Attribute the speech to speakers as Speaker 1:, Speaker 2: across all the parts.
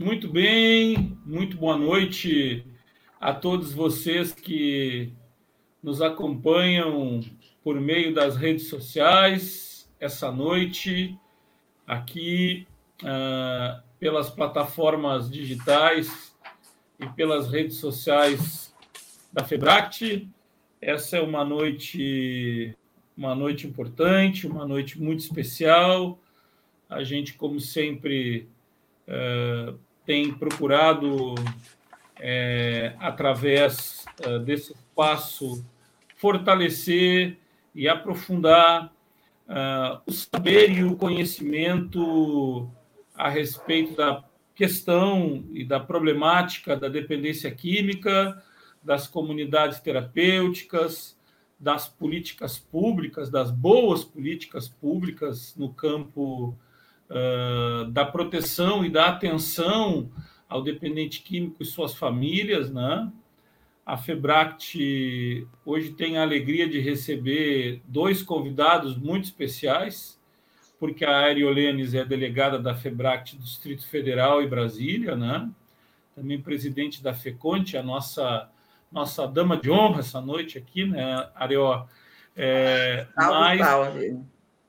Speaker 1: Muito bem, muito boa noite a todos vocês que nos acompanham por meio das redes sociais essa noite, aqui uh, pelas plataformas digitais e pelas redes sociais da Febract. Essa é uma noite, uma noite importante, uma noite muito especial. A gente, como sempre, uh, tem procurado, é, através uh, desse espaço, fortalecer e aprofundar uh, o saber e o conhecimento a respeito da questão e da problemática da dependência química, das comunidades terapêuticas, das políticas públicas, das boas políticas públicas no campo uh, da proteção e da atenção ao dependente químico e suas famílias, né? A Febract hoje tem a alegria de receber dois convidados muito especiais, porque a Aeriolenes é delegada da Febract do Distrito Federal e Brasília, né? Também presidente da FECONTE, a nossa nossa dama de honra essa noite aqui, né, Arió? É, mas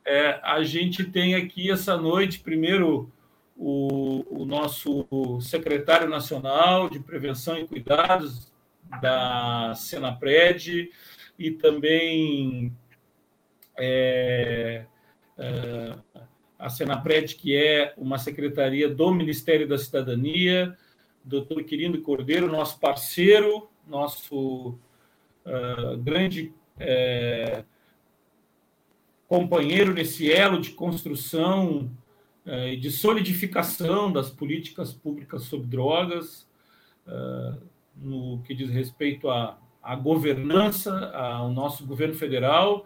Speaker 1: é, a gente tem aqui essa noite, primeiro, o, o nosso secretário nacional de Prevenção e Cuidados da Senapred e também é, é, a Senapred, que é uma secretaria do Ministério da Cidadania, doutor Quirino Cordeiro, nosso parceiro, nosso uh, grande é, companheiro nesse elo de construção uh, e de solidificação das políticas públicas sobre drogas. Uh, no que diz respeito à, à governança, ao nosso governo federal.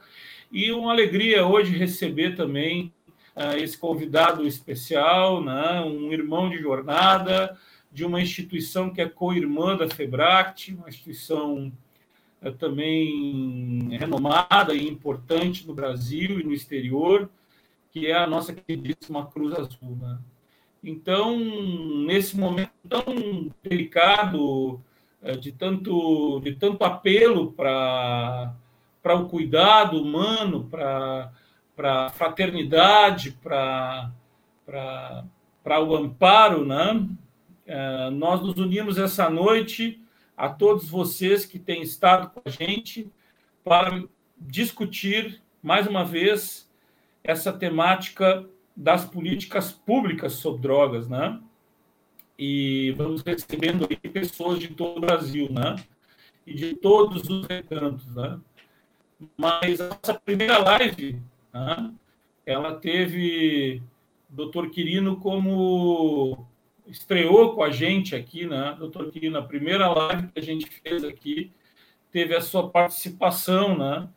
Speaker 1: E uma alegria hoje receber também uh, esse convidado especial, né, um irmão de jornada de uma instituição que é co-irmã da FEBRACT, uma instituição também renomada e importante no Brasil e no exterior, que é a nossa queridíssima Cruz Azul. Né? Então, nesse momento tão delicado, é, de tanto, de tanto apelo para o cuidado humano, para a fraternidade, para o amparo, né? É, nós nos unimos essa noite a todos vocês que têm estado com a gente para discutir mais uma vez essa temática das políticas públicas sobre drogas, né? e vamos recebendo aí pessoas de todo o Brasil, né? E de todos os recantos, né? Mas a nossa primeira live, né? ela teve o doutor Quirino como estreou com a gente aqui, né? Doutor Quirino, a primeira live que a gente fez aqui teve a sua participação, né?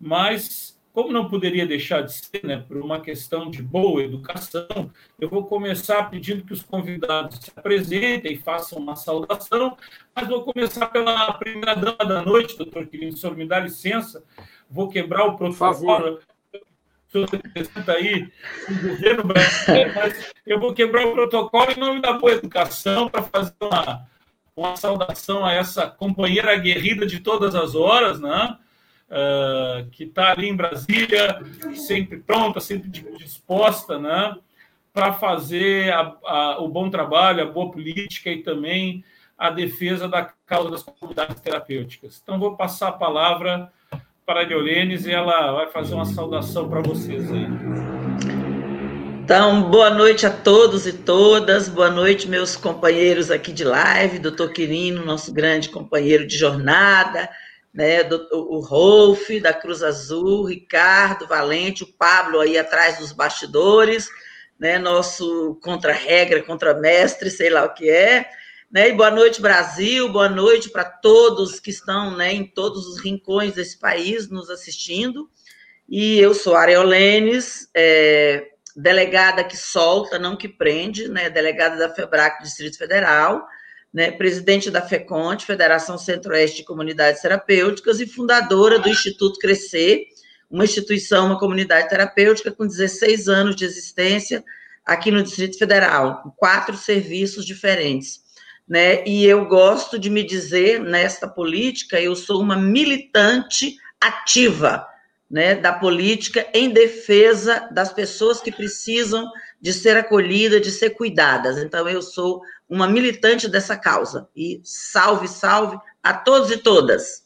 Speaker 1: Mas como não poderia deixar de ser, né, por uma questão de boa educação, eu vou começar pedindo que os convidados se apresentem e façam uma saudação, mas vou começar pela primeira dama da noite, doutor Quirino, o senhor me dá licença, vou quebrar o protocolo. Representa aí o governo brasileiro, mas eu vou quebrar o protocolo em nome da boa educação para fazer uma, uma saudação a essa companheira aguerrida de todas as horas, né? uh, que está ali em Brasília, sempre pronta, sempre disposta, né, para fazer a, a, o bom trabalho, a boa política e também a defesa da causa das comunidades terapêuticas. Então, vou passar a palavra para a Diolenes e ela vai fazer uma saudação para vocês aí.
Speaker 2: Então, boa noite a todos e todas, boa noite, meus companheiros aqui de live, doutor Quirino, nosso grande companheiro de jornada, né, o Rolf, da Cruz Azul, Ricardo Valente, o Pablo aí atrás dos bastidores, né, nosso contra-regra, contra-mestre, sei lá o que é, né, e boa noite, Brasil, boa noite para todos que estão, né, em todos os rincões desse país nos assistindo, e eu sou Areolenes, é, delegada que solta, não que prende, né, delegada da FEBRAC Distrito Federal, né, presidente da FECONT, Federação Centro-Oeste de Comunidades Terapêuticas, e fundadora do Instituto Crescer, uma instituição, uma comunidade terapêutica com 16 anos de existência, aqui no Distrito Federal, quatro serviços diferentes. Né? E eu gosto de me dizer, nesta política, eu sou uma militante ativa né, da política em defesa das pessoas que precisam de ser acolhidas, de ser cuidadas. Então, eu sou uma militante dessa causa. E salve, salve a todos e todas.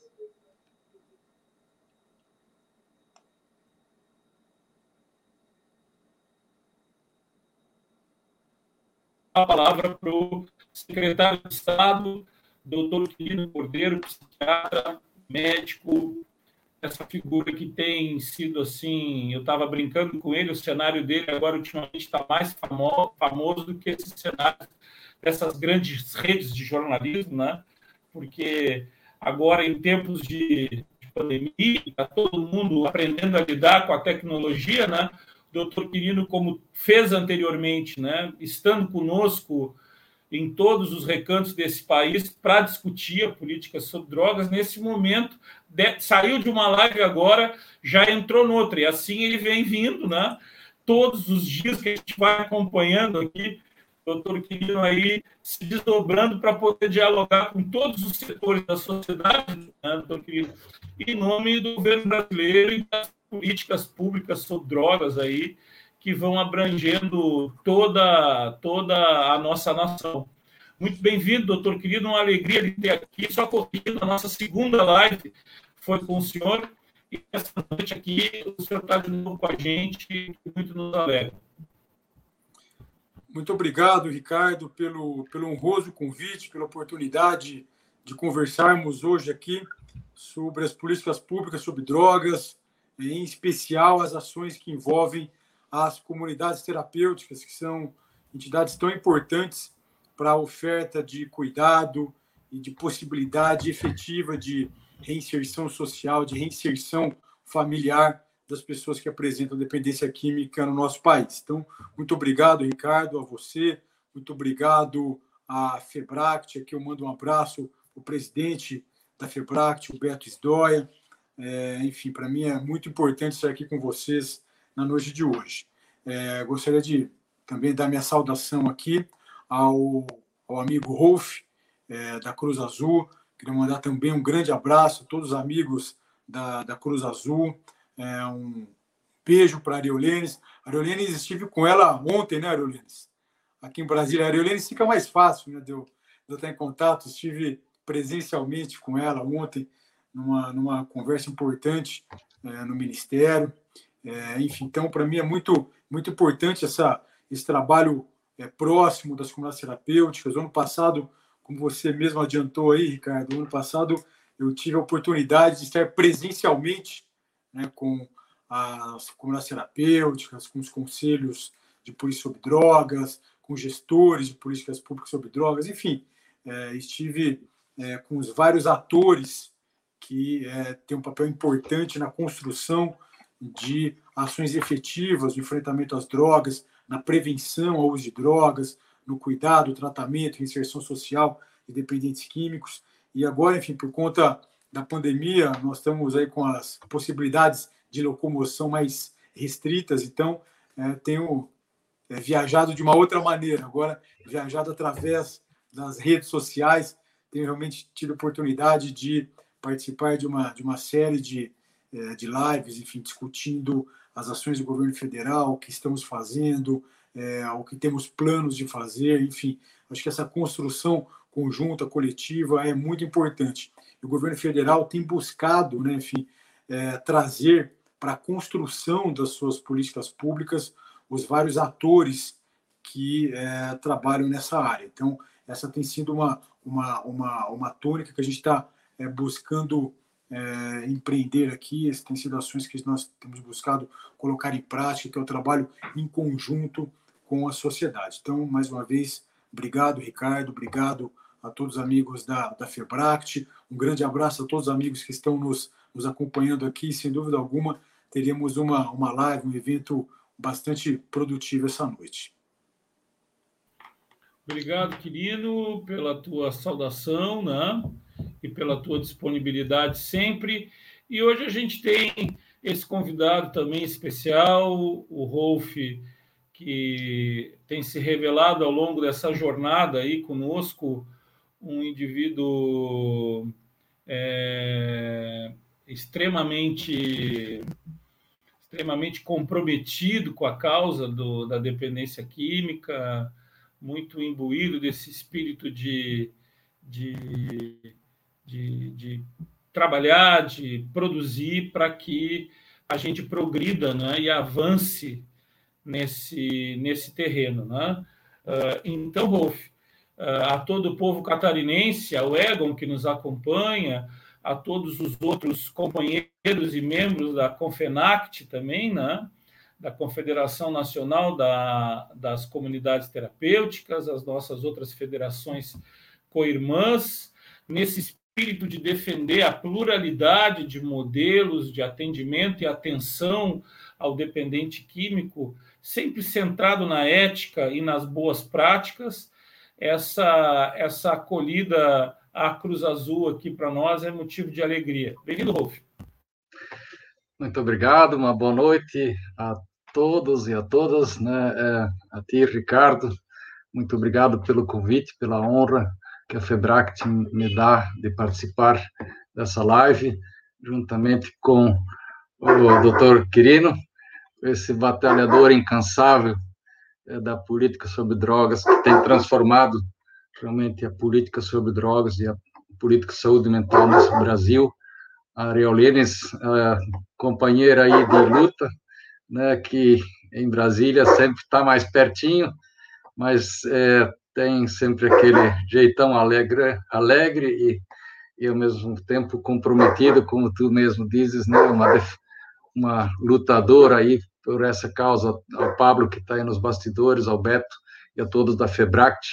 Speaker 1: A palavra para o secretário de Estado, doutor Quirino Cordeiro, psiquiatra, médico, essa figura que tem sido assim, eu estava brincando com ele, o cenário dele agora ultimamente está mais famoso, famoso do que esse cenário dessas grandes redes de jornalismo, né? Porque agora em tempos de, de pandemia, está todo mundo aprendendo a lidar com a tecnologia, né? O doutor Quirino, como fez anteriormente, né? Estando conosco em todos os recantos desse país para discutir a política sobre drogas. Nesse momento, de, saiu de uma live agora, já entrou noutra, e assim ele vem vindo, né? Todos os dias que a gente vai acompanhando aqui, doutor Quirino aí se desdobrando para poder dialogar com todos os setores da sociedade, né, doutor Quirino, em nome do governo brasileiro e das políticas públicas sobre drogas aí, que vão abrangendo toda, toda a nossa nação. Muito bem-vindo, doutor querido, uma alegria de ter aqui, só corrigindo a nossa segunda live foi com o senhor, e essa noite aqui o senhor está de novo com a gente, muito nos alegra.
Speaker 3: Muito obrigado, Ricardo, pelo, pelo honroso convite, pela oportunidade de conversarmos hoje aqui sobre as políticas públicas sobre drogas, em especial as ações que envolvem as comunidades terapêuticas, que são entidades tão importantes para a oferta de cuidado e de possibilidade efetiva de reinserção social, de reinserção familiar das pessoas que apresentam dependência química no nosso país. Então, muito obrigado, Ricardo, a você, muito obrigado à Febract, aqui eu mando um abraço o presidente da Febract, o Beto Isdóia. É, enfim, para mim é muito importante estar aqui com vocês na noite de hoje. É, gostaria de também dar minha saudação aqui ao, ao amigo Rolf, é, da Cruz Azul. Queria mandar também um grande abraço a todos os amigos da, da Cruz Azul. É, um beijo para a Ariolenes. Ariolenes, estive com ela ontem, né, Ariolenes? Aqui em Brasília. A Ariolenes fica mais fácil né, de, eu, de eu estar em contato. Estive presencialmente com ela ontem, numa, numa conversa importante é, no Ministério. É, enfim, então, para mim é muito, muito importante essa, esse trabalho é, próximo das comunidades terapêuticas. O ano passado, como você mesmo adiantou aí, Ricardo, ano passado eu tive a oportunidade de estar presencialmente né, com as comunidades terapêuticas, com os conselhos de polícia sobre drogas, com gestores de políticas públicas sobre drogas, enfim, é, estive é, com os vários atores que é, têm um papel importante na construção de ações efetivas no enfrentamento às drogas, na prevenção ao uso de drogas, no cuidado, tratamento, inserção social de dependentes químicos. E agora, enfim, por conta da pandemia, nós estamos aí com as possibilidades de locomoção mais restritas, então é, tenho é, viajado de uma outra maneira, agora viajado através das redes sociais, tenho realmente tido oportunidade de participar de uma, de uma série de é, de lives, enfim, discutindo as ações do governo federal, o que estamos fazendo, é, o que temos planos de fazer, enfim, acho que essa construção conjunta, coletiva, é muito importante. o governo federal tem buscado, né, enfim, é, trazer para a construção das suas políticas públicas os vários atores que é, trabalham nessa área. Então, essa tem sido uma, uma, uma, uma tônica que a gente está é, buscando é, empreender aqui. Essas têm sido ações que nós temos buscado colocar em prática, que é o trabalho em conjunto com a sociedade. Então, mais uma vez, obrigado, Ricardo, obrigado a todos os amigos da, da Febract, um grande abraço a todos os amigos que estão nos, nos acompanhando aqui. Sem dúvida alguma, teremos uma, uma live, um evento bastante produtivo essa noite.
Speaker 1: Obrigado, Quirino, pela tua saudação, né? E pela tua disponibilidade sempre. E hoje a gente tem esse convidado também especial, o Rolf, que tem se revelado ao longo dessa jornada aí conosco um indivíduo é, extremamente extremamente comprometido com a causa do, da dependência química, muito imbuído desse espírito de, de, de, de trabalhar, de produzir para que a gente progrida né, e avance nesse, nesse terreno. Né? Uh, então, Rolf, uh, a todo o povo catarinense, ao Egon que nos acompanha, a todos os outros companheiros e membros da Confenact também, né? da Confederação Nacional da, das Comunidades Terapêuticas, as nossas outras federações co-irmãs, nesse espírito de defender a pluralidade de modelos de atendimento e atenção ao dependente químico, sempre centrado na ética e nas boas práticas, essa, essa acolhida à Cruz Azul aqui para nós é motivo de alegria. Bem-vindo, Rolf.
Speaker 4: Muito obrigado, uma boa noite a todos e a todas, né? É, a ti, Ricardo, muito obrigado pelo convite, pela honra que a Febract me dá de participar dessa live, juntamente com o doutor Quirino, esse batalhador incansável é, da política sobre drogas, que tem transformado realmente a política sobre drogas e a política de saúde mental no Brasil. A Reolenes, a companheira aí de luta, né, que em Brasília sempre está mais pertinho, mas é, tem sempre aquele jeitão alegre, alegre e, e ao mesmo tempo comprometido, como tu mesmo dizes, né, uma, uma lutadora aí por essa causa, ao Pablo que está aí nos bastidores, ao Beto e a todos da Febract,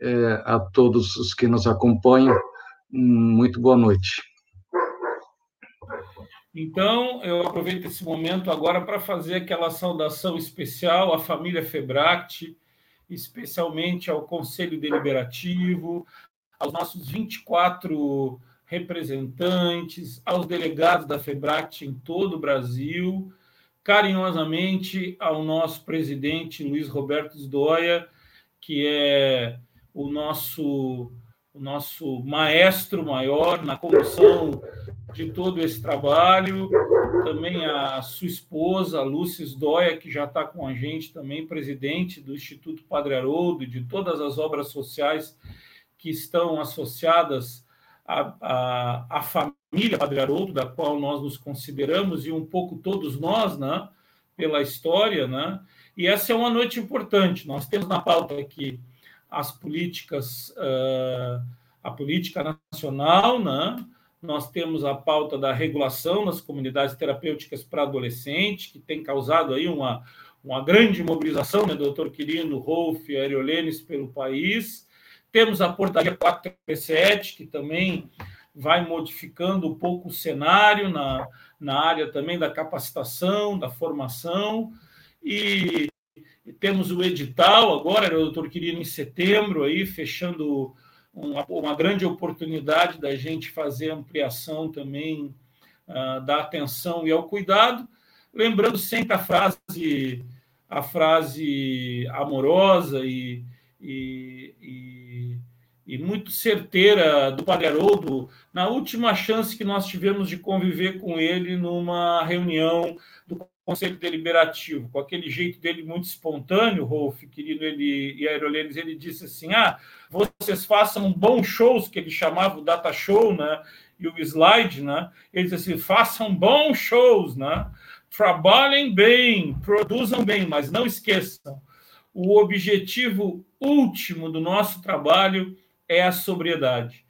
Speaker 4: é, a todos os que nos acompanham, muito boa noite.
Speaker 1: Então, eu aproveito esse momento agora para fazer aquela saudação especial à família Febract, especialmente ao Conselho Deliberativo, aos nossos 24 representantes, aos delegados da Febract em todo o Brasil, carinhosamente ao nosso presidente Luiz Roberto Sdoia, que é o nosso o nosso maestro maior na condução de todo esse trabalho, também a sua esposa, Lúcia Sdoia, que já está com a gente também, presidente do Instituto Padre Haroldo, de todas as obras sociais que estão associadas à, à, à família Padre Haroldo, da qual nós nos consideramos, e um pouco todos nós, né, pela história, né? E essa é uma noite importante. Nós temos na pauta aqui as políticas, uh, a política nacional, né? Nós temos a pauta da regulação nas comunidades terapêuticas para adolescentes, que tem causado aí uma, uma grande mobilização, né, doutor Quirino, Rolf e Aeriolenes pelo país. Temos a portaria 437, que também vai modificando um pouco o cenário na, na área também da capacitação, da formação, e, e temos o edital agora, o doutor Quirino, em setembro, aí, fechando uma, uma grande oportunidade da gente fazer ampliação também uh, da atenção e ao cuidado, lembrando sempre a frase a frase amorosa e, e, e, e muito certeira do Padre Haroldo na última chance que nós tivemos de conviver com ele numa reunião do Conselho Deliberativo, com aquele jeito dele muito espontâneo, Rolf, querido, ele e Aerolenes, ele disse assim: ah, vocês façam bons shows, que ele chamava o data show, né? E o slide, né? Ele disse assim: façam bons shows, né? Trabalhem bem, produzam bem, mas não esqueçam, o objetivo último do nosso trabalho é a sobriedade.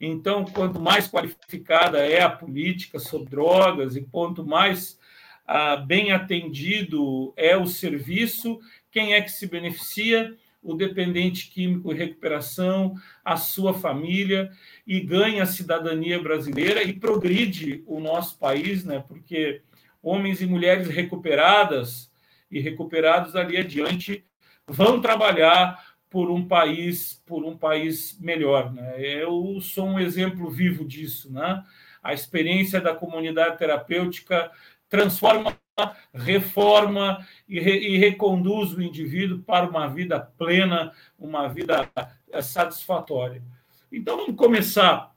Speaker 1: Então, quanto mais qualificada é a política sobre drogas e quanto mais ah, bem atendido é o serviço, quem é que se beneficia? O dependente químico e recuperação, a sua família, e ganha a cidadania brasileira e progride o nosso país, né? porque homens e mulheres recuperadas e recuperados ali adiante vão trabalhar por um país por um país melhor né? eu sou um exemplo vivo disso né a experiência da comunidade terapêutica transforma reforma e, re, e, reconduz o indivíduo para uma vida plena, uma vida eh, satisfatória. Então, vamos começar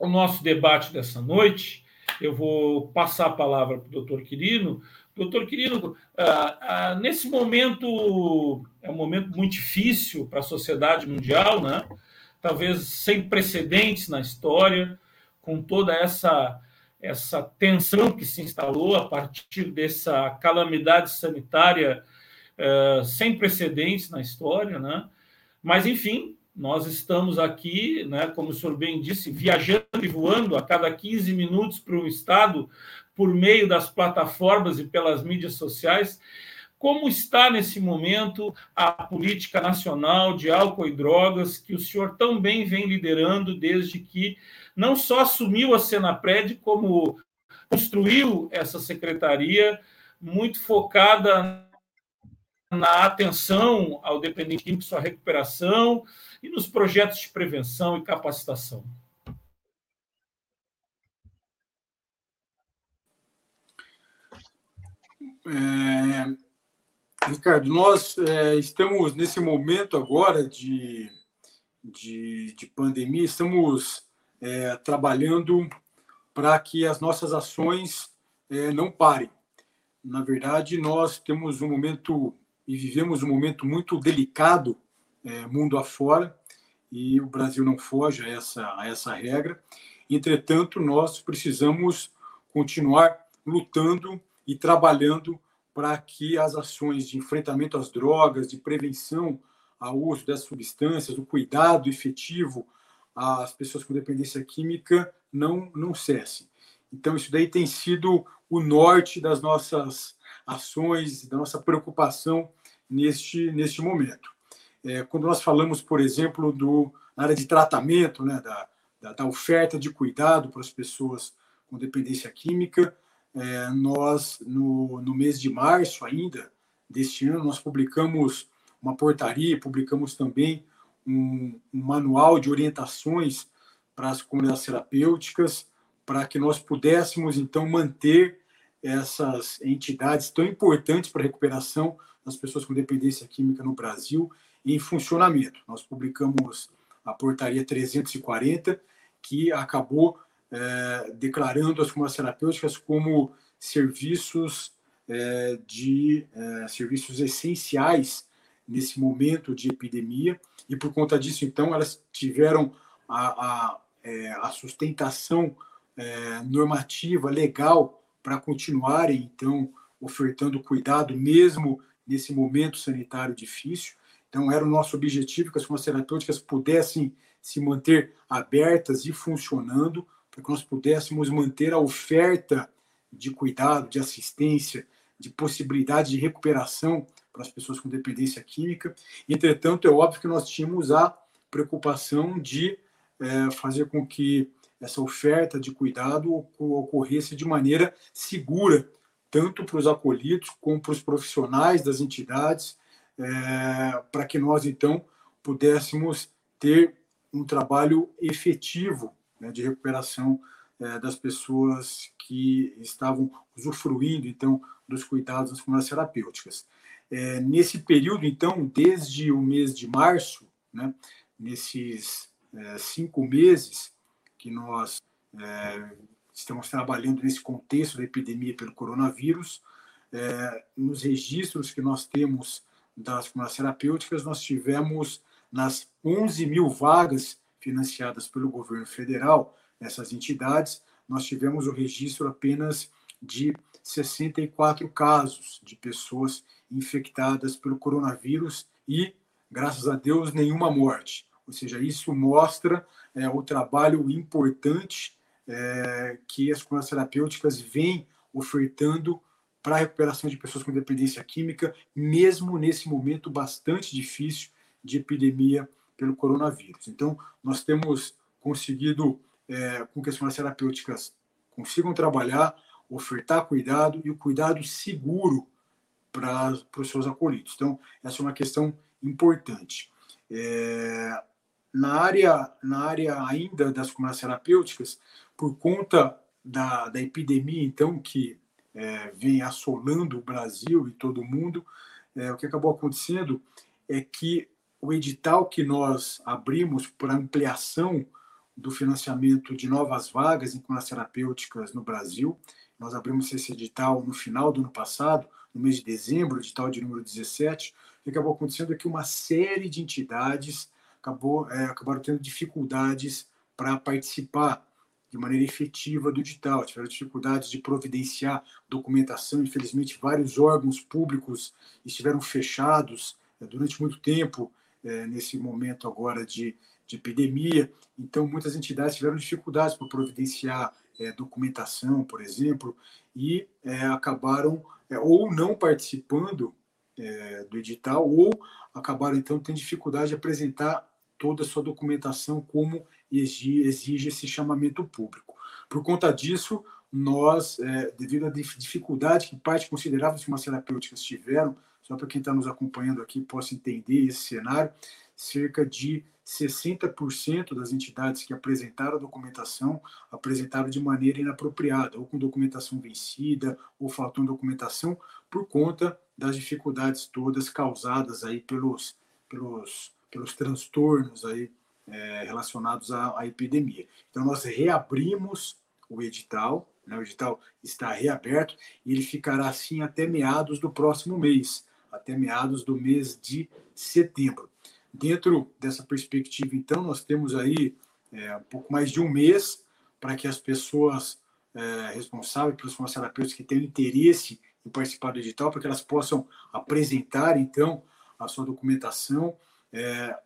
Speaker 1: o nosso debate dessa noite. Eu vou passar a palavra para o doutor Quirino. Doutor Quirino, ah, ah, nesse momento, é um momento muito difícil para a sociedade mundial, né? talvez sem precedentes na história, com toda essa essa tensão que se instalou a partir dessa calamidade sanitária uh, sem precedentes na história, né? Mas, enfim, nós estamos aqui, né, como o senhor bem disse, viajando e voando a cada 15 minutos para o Estado por meio das plataformas e pelas mídias sociais. Como está nesse momento a política nacional de álcool e drogas que o senhor tão bem vem liderando desde que não só assumiu a Senapred, como construiu essa secretaria muito focada na atenção ao dependente químico, sua recuperação e nos projetos de prevenção e capacitação.
Speaker 3: É, Ricardo, nós é, estamos nesse momento agora de, de, de pandemia, estamos é, trabalhando para que as nossas ações é, não parem. Na verdade, nós temos um momento e vivemos um momento muito delicado é, mundo afora e o Brasil não foge a essa, a essa regra. Entretanto, nós precisamos continuar lutando e trabalhando para que as ações de enfrentamento às drogas, de prevenção ao uso dessas substâncias, o cuidado efetivo as pessoas com dependência química não, não cessem. Então, isso daí tem sido o norte das nossas ações, da nossa preocupação neste, neste momento. É, quando nós falamos, por exemplo, do, na área de tratamento, né, da, da, da oferta de cuidado para as pessoas com dependência química, é, nós, no, no mês de março ainda deste ano, nós publicamos uma portaria, publicamos também um, um manual de orientações para as comunidades terapêuticas, para que nós pudéssemos, então, manter essas entidades tão importantes para a recuperação das pessoas com dependência química no Brasil em funcionamento. Nós publicamos a portaria 340, que acabou é, declarando as comunidades terapêuticas como serviços é, de é, serviços essenciais nesse momento de epidemia, e por conta disso, então, elas tiveram a, a, é, a sustentação é, normativa, legal, para continuarem, então, ofertando cuidado, mesmo nesse momento sanitário difícil. Então, era o nosso objetivo que as farmacêuticas pudessem se manter abertas e funcionando, para que nós pudéssemos manter a oferta de cuidado, de assistência, de possibilidade de recuperação para as pessoas com dependência química. Entretanto, é óbvio que nós tínhamos a preocupação de é, fazer com que essa oferta de cuidado ocorresse de maneira segura, tanto para os acolhidos como para os profissionais das entidades, é, para que nós, então, pudéssemos ter um trabalho efetivo né, de recuperação é, das pessoas que estavam usufruindo, então, dos cuidados das comunidades terapêuticas. É, nesse período, então, desde o mês de março, né, nesses é, cinco meses que nós é, estamos trabalhando nesse contexto da epidemia pelo coronavírus, é, nos registros que nós temos das comunidades terapêuticas, nós tivemos nas 11 mil vagas financiadas pelo governo federal, nessas entidades, nós tivemos o registro apenas de 64 casos de pessoas infectadas pelo coronavírus e, graças a Deus, nenhuma morte. Ou seja, isso mostra é, o trabalho importante é, que as comunidades terapêuticas vêm ofertando para a recuperação de pessoas com dependência química, mesmo nesse momento bastante difícil de epidemia pelo coronavírus. Então, nós temos conseguido é, com que as comunidades terapêuticas consigam trabalhar, ofertar cuidado e o cuidado seguro para, os seus acolhidos. Então, essa é uma questão importante. É, na, área, na área ainda das comunidades terapêuticas, por conta da, da epidemia, então, que é, vem assolando o Brasil e todo mundo, é, o que acabou acontecendo é que o edital que nós abrimos para ampliação do financiamento de novas vagas em classes terapêuticas no Brasil, nós abrimos esse edital no final do ano passado, no mês de dezembro, edital de número 17, o que acabou acontecendo é que uma série de entidades acabou, é, acabaram tendo dificuldades para participar de maneira efetiva do edital, tiveram dificuldades de providenciar documentação. Infelizmente, vários órgãos públicos estiveram fechados é, durante muito tempo, é, nesse momento agora de, de epidemia. Então, muitas entidades tiveram dificuldades para providenciar é, documentação, por exemplo, e é, acabaram é, ou não participando é, do edital, ou acabaram, então, tendo dificuldade de apresentar toda a sua documentação como exige esse chamamento público. Por conta disso, nós, é, devido à dificuldade que parte considerável das farmacêuticas tiveram, só para quem está nos acompanhando aqui possa entender esse cenário, cerca de 60% das entidades que apresentaram a documentação apresentaram de maneira inapropriada, ou com documentação vencida, ou faltando documentação, por conta das dificuldades todas causadas aí pelos, pelos, pelos transtornos aí é, relacionados à, à, epidemia. Então, nós reabrimos o edital, né, o edital está reaberto e ele ficará assim até meados do próximo mês, até meados do mês de setembro. Dentro dessa perspectiva, então, nós temos aí é, um pouco mais de um mês para que as pessoas é, responsáveis pelos farmacêuticos que têm interesse em participar do edital, para que elas possam apresentar, então, a sua documentação. É,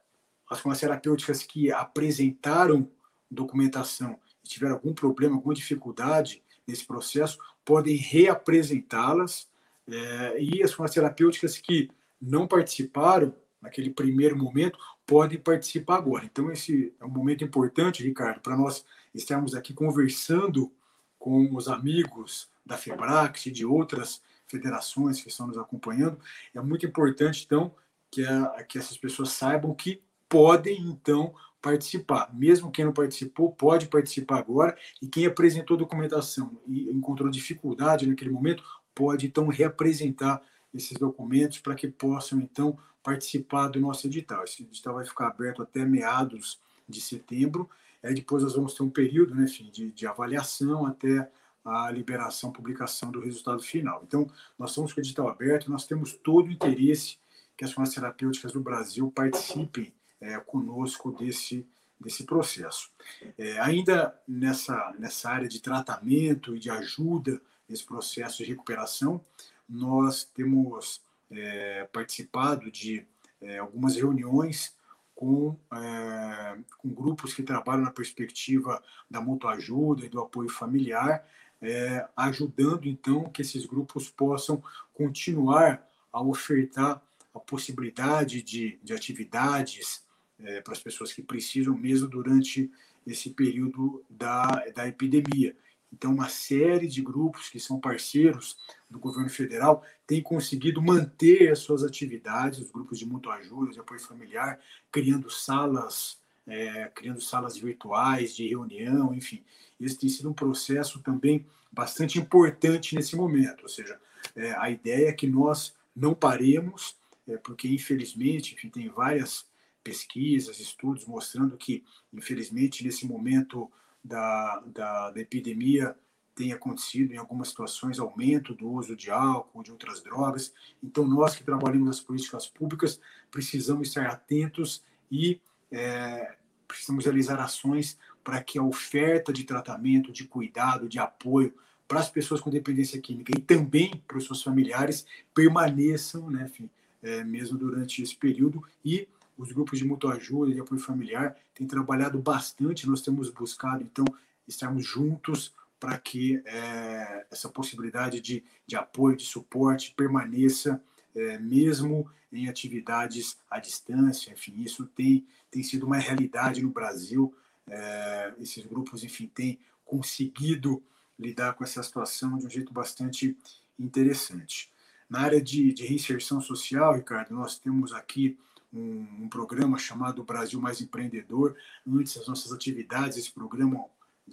Speaker 3: as farmacêuticas que apresentaram documentação e tiveram algum problema, alguma dificuldade nesse processo, podem reapresentá-las. É, e as farmacêuticas que não participaram naquele primeiro momento podem participar agora. Então, esse é um momento importante, Ricardo, para nós estarmos aqui conversando com os amigos da FEBRAX e de outras federações que estão nos acompanhando. É muito importante, então, que, a, que essas pessoas saibam que podem, então, participar. Mesmo quem não participou, pode participar agora. E quem apresentou documentação e encontrou dificuldade naquele momento, pode, então, reapresentar esses documentos para que possam, então, participar do nosso edital. Esse edital vai ficar aberto até meados de setembro. Aí depois nós vamos ter um período né, de, de avaliação até a liberação, publicação do resultado final. Então, nós estamos com o edital aberto, nós temos todo o interesse que as farmácias terapêuticas do Brasil participem é, conosco desse, desse processo. É, ainda nessa, nessa área de tratamento e de ajuda nesse processo de recuperação, nós temos é, participado de é, algumas reuniões com, é, com grupos que trabalham na perspectiva da mutua ajuda e do apoio familiar, é, ajudando então que esses grupos possam continuar a ofertar a possibilidade de, de atividades é, para as pessoas que precisam, mesmo durante esse período da, da epidemia. Então, uma série de grupos que são parceiros do governo federal têm conseguido manter as suas atividades, os grupos de mutua ajuda, de apoio familiar, criando salas, é, criando salas virtuais de reunião, enfim. Esse tem sido um processo também bastante importante nesse momento. Ou seja, é, a ideia é que nós não paremos, é, porque infelizmente, enfim, tem várias pesquisas, estudos mostrando que, infelizmente, nesse momento da, da, da epidemia, tem acontecido em algumas situações aumento do uso de álcool, de outras drogas. Então, nós que trabalhamos nas políticas públicas precisamos estar atentos e é, precisamos realizar ações para que a oferta de tratamento, de cuidado, de apoio para as pessoas com dependência química e também para os seus familiares permaneçam, né, enfim, é, mesmo durante esse período e os grupos de mutua ajuda de apoio familiar têm trabalhado bastante. Nós temos buscado, então, estarmos juntos para que é, essa possibilidade de, de apoio, de suporte permaneça, é, mesmo em atividades à distância. Enfim, isso tem, tem sido uma realidade no Brasil. É, esses grupos, enfim, têm conseguido lidar com essa situação de um jeito bastante interessante. Na área de, de reinserção social, Ricardo, nós temos aqui um, um, programa chamado Brasil Mais Empreendedor. Antes das nossas atividades, esse programa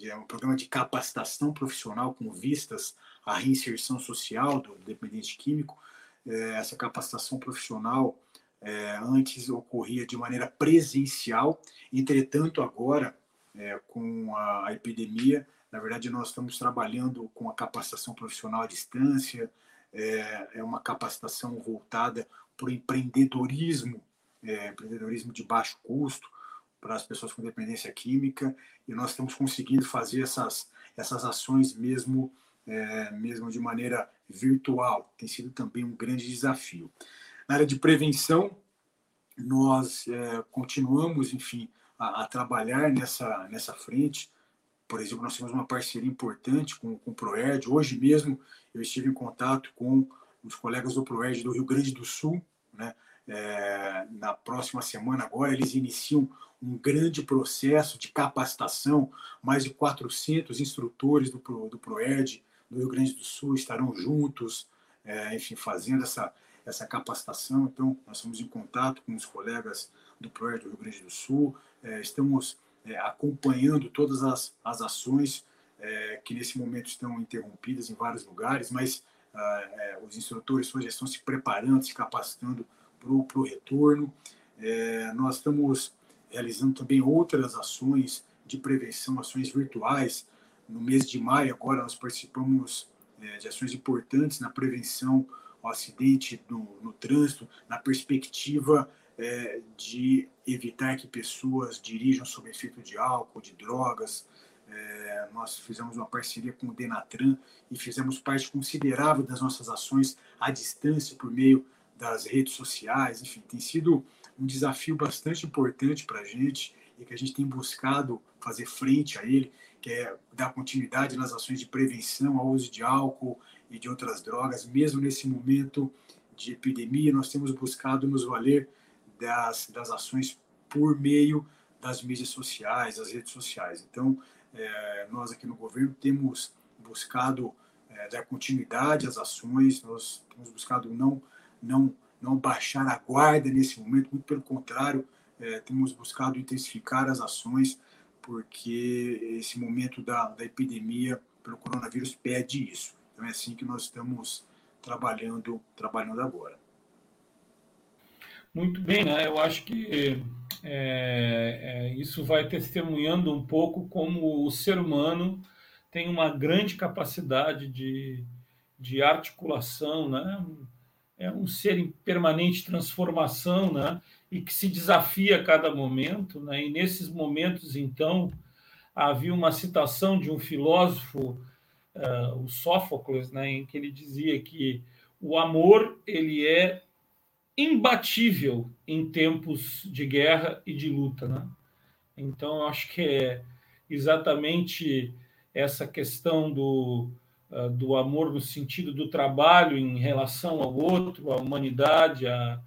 Speaker 3: é um programa de capacitação profissional com vistas a reinserção social do dependente químico. É, essa capacitação profissional é, antes ocorria de maneira presencial, entretanto, agora, é, com a epidemia, na verdade, nós estamos trabalhando com a capacitação profissional à distância, é, é uma capacitação voltada para o empreendedorismo, é, empreendedorismo de baixo custo, para as pessoas com dependência química, e nós estamos conseguindo fazer essas, essas ações mesmo, é, mesmo de maneira virtual. Tem sido também um grande desafio. Na área de prevenção, nós é, continuamos, enfim, a, a, trabalhar nessa, nessa frente. Por exemplo, nós temos uma parceria importante com, com o ProERD. Hoje mesmo eu estive em contato com os colegas do ProERD do Rio Grande do Sul. Né? É, na próxima semana, agora, eles iniciam um grande processo de capacitação. Mais de 400 instrutores do, do ProERD do Rio Grande do Sul estarão juntos, é, enfim, fazendo essa, essa capacitação. Então, nós estamos em contato com os colegas do ProERD do Rio Grande do Sul, é, estamos é, acompanhando todas as, as ações é, que nesse momento estão interrompidas em vários lugares, mas ah, é, os instrutores hoje estão se preparando, se capacitando para o retorno. É, nós estamos realizando também outras ações de prevenção, ações virtuais. No mês de maio, agora, nós participamos é, de ações importantes na prevenção ao acidente no, no trânsito, na perspectiva é, de evitar que pessoas dirijam sob efeito de álcool, de drogas. É, nós fizemos uma parceria com o Denatran e fizemos parte considerável das nossas ações à distância por meio das redes sociais. Enfim, tem sido um desafio bastante importante para a gente e que a gente tem buscado fazer frente a ele, que é dar continuidade nas ações de prevenção ao uso de álcool e de outras drogas, mesmo nesse momento de epidemia, nós temos buscado nos valer das, das ações por meio das mídias sociais, das redes sociais. Então, é, nós aqui no governo temos buscado é, dar continuidade às ações, nós temos buscado não, não, não baixar a guarda nesse momento, muito pelo contrário, é, temos buscado intensificar as ações, porque esse momento da, da epidemia pelo coronavírus pede isso. Então é assim que nós estamos trabalhando, trabalhando agora.
Speaker 1: Muito bem, né? Eu acho que é, é, isso vai testemunhando um pouco como o ser humano tem uma grande capacidade de, de articulação, né? É um ser em permanente transformação, né? E que se desafia a cada momento, né? E nesses momentos, então, havia uma citação de um filósofo, uh, o Sófocles, né? Em que ele dizia que o amor ele é imbatível em tempos de guerra e de luta. Né? Então, acho que é exatamente essa questão do, do amor no sentido do trabalho em relação ao outro, à humanidade, a,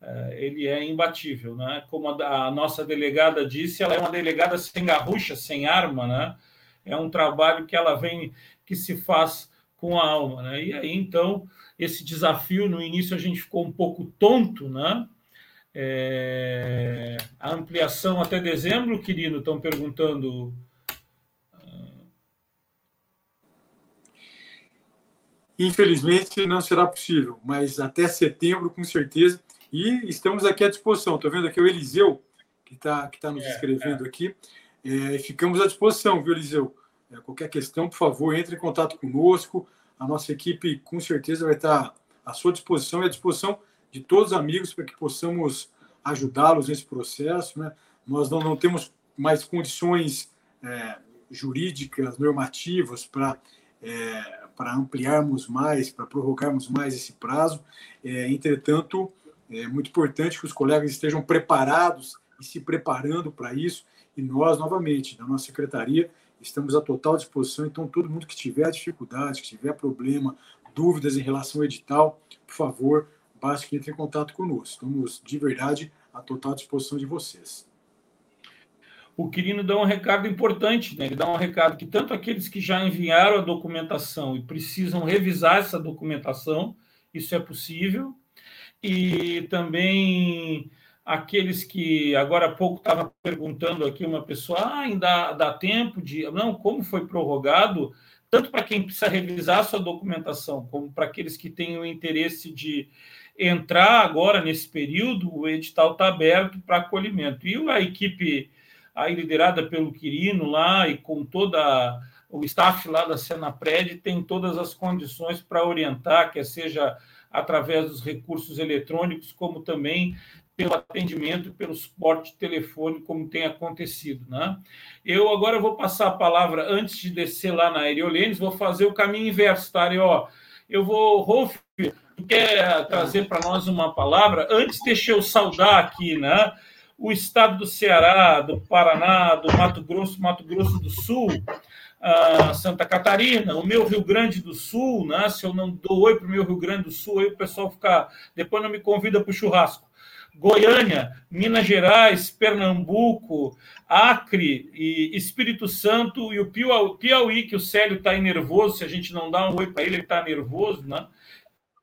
Speaker 1: a, ele é imbatível. Né? Como a, a, nossa delegada disse, ela é uma delegada sem garrucha, sem arma. Né? É um trabalho que ela vem, que se faz com a alma. Né? E aí, então, esse desafio, no início a gente ficou um pouco tonto, né? É, a ampliação até dezembro, querido, estão perguntando.
Speaker 3: Infelizmente não será possível, mas até setembro, com certeza. E estamos aqui à disposição. Estou vendo aqui o Eliseu, que está que tá nos é, escrevendo é. aqui. É, ficamos à disposição, viu, Eliseu? É, qualquer questão, por favor, entre em contato conosco a nossa equipe com certeza vai estar à sua disposição e à disposição de todos os amigos para que possamos ajudá-los nesse processo. Né? Nós não, não temos mais condições é, jurídicas, normativas para é, para ampliarmos mais, para prorrogarmos mais esse prazo. É, entretanto, é muito importante que os colegas estejam preparados e se preparando para isso. E nós, novamente, da nossa secretaria, estamos à total disposição. Então, todo mundo que tiver dificuldade, que tiver problema, dúvidas em relação ao edital, por favor, basta que entre em contato conosco. Estamos, de verdade, à total disposição de vocês.
Speaker 1: O Quirino dá um recado importante, né? ele dá um recado que tanto aqueles que já enviaram a documentação e precisam revisar essa documentação, isso é possível, e também aqueles que agora há pouco estava perguntando aqui uma pessoa, ah, ainda dá tempo de. Não, como foi prorrogado, tanto para quem precisa revisar sua documentação, como para aqueles que têm o interesse de entrar agora nesse período, o edital está aberto para acolhimento. E a equipe aí liderada pelo Quirino lá e com toda o staff lá da Senapred tem todas as condições para orientar, quer seja através dos recursos eletrônicos, como também pelo atendimento, pelo suporte telefônico, como tem acontecido. Né? Eu agora vou passar a palavra, antes de descer lá na Aeriolenes, vou fazer o caminho inverso, tá, Arió? Eu vou, Rolf, quer trazer para nós uma palavra? Antes, deixa eu saudar aqui, né? O estado do Ceará, do Paraná, do Mato Grosso, Mato Grosso do Sul, Santa Catarina, o meu Rio Grande do Sul, né? Se eu não dou oi para o meu Rio Grande do Sul, aí o pessoal fica. Depois não me convida para o churrasco. Goiânia, Minas Gerais, Pernambuco, Acre e Espírito Santo e o Piauí, que o Célio está nervoso, se a gente não dá um oi para ele, ele está nervoso, né?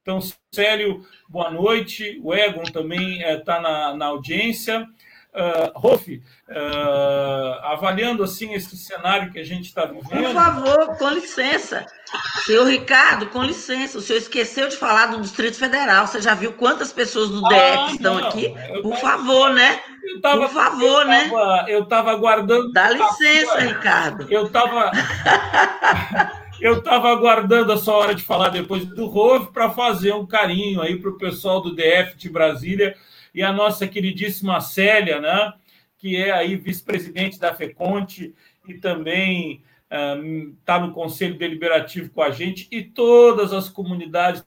Speaker 1: Então, Célio, boa noite. O Egon também está eh, na, na audiência. Uh, Rolf, uh, avaliando assim esse cenário que a gente está vivendo.
Speaker 2: Por favor, com licença. Senhor Ricardo, com licença, o senhor esqueceu de falar do Distrito Federal. Você já viu quantas pessoas do DF ah, estão não, aqui? Por tava, favor, né? Tava, Por favor, eu
Speaker 1: né?
Speaker 2: Tava,
Speaker 1: eu estava aguardando.
Speaker 2: Dá licença, Ricardo.
Speaker 1: Eu estava. eu estava aguardando a sua hora de falar depois do Rolf para fazer um carinho aí para o pessoal do DF de Brasília e a nossa queridíssima Célia, né, que é aí vice-presidente da FECONTE e também está um, no Conselho Deliberativo com a gente, e todas as comunidades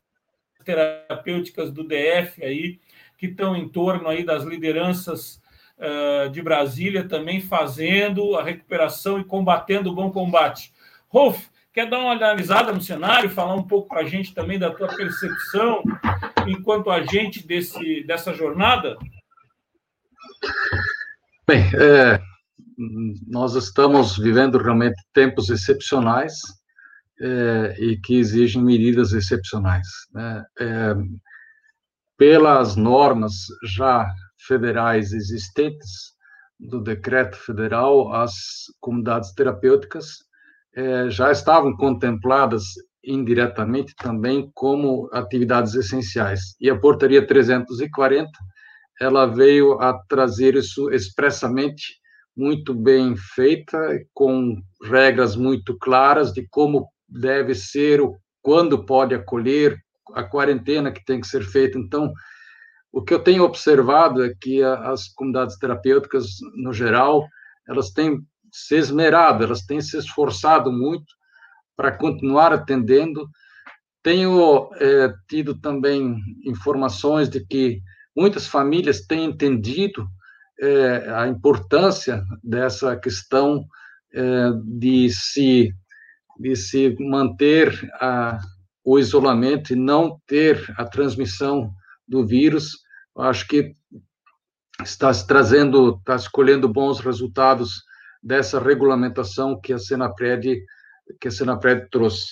Speaker 1: terapêuticas do DF aí, que estão em torno aí das lideranças uh, de Brasília, também fazendo a recuperação e combatendo o bom combate. Rolf, quer dar uma analisada no cenário, falar um pouco para a gente também da tua percepção enquanto agente desse, dessa jornada?
Speaker 4: Bem, é, nós estamos vivendo realmente tempos excepcionais é, e que exigem medidas excepcionais. Né? É, pelas normas já federais existentes do decreto federal, as comunidades terapêuticas é, já estavam contempladas indiretamente também como atividades essenciais. E a portaria 340, ela veio a trazer isso expressamente muito bem feita, com regras muito claras de como deve ser, quando pode acolher, a quarentena que tem que ser feita. Então, o que eu tenho observado é que as comunidades terapêuticas, no geral, elas têm se esmerado, elas têm se esforçado muito para continuar atendendo. Tenho é, tido também informações de que muitas famílias têm entendido é, a importância dessa questão é, de se de se manter a, o isolamento e não ter a transmissão do vírus. Acho que está se trazendo, está escolhendo bons resultados dessa regulamentação que a Senapred que a Senapred trouxe.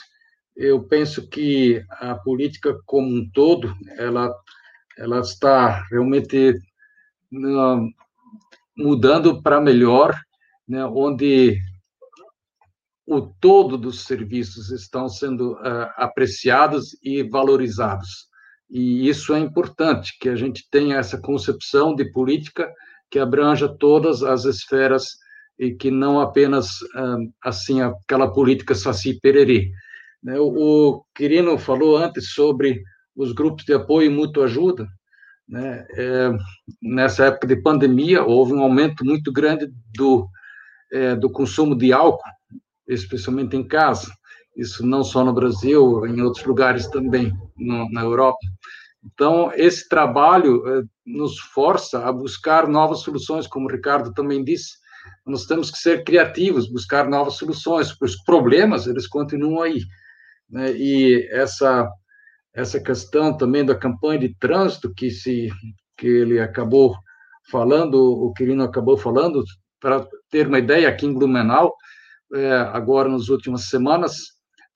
Speaker 4: Eu penso que a política como um todo, ela, ela está realmente uh, mudando para melhor, né, onde o todo dos serviços estão sendo uh, apreciados e valorizados. E isso é importante, que a gente tenha essa concepção de política que abranja todas as esferas e que não apenas assim aquela política saci pererê. Né? O Quirino falou antes sobre os grupos de apoio e mútua ajuda. Né? É, nessa época de pandemia houve um aumento muito grande do é, do consumo de álcool, especialmente em casa. Isso não só no Brasil, em outros lugares também, no, na Europa. Então, esse trabalho é, nos força a buscar novas soluções, como o Ricardo também disse, nós temos que ser criativos, buscar novas soluções, porque os problemas, eles continuam aí. Né? E essa, essa questão também da campanha de trânsito, que, se, que ele acabou falando, o Quirino acabou falando, para ter uma ideia, aqui em Blumenau, é, agora nas últimas semanas,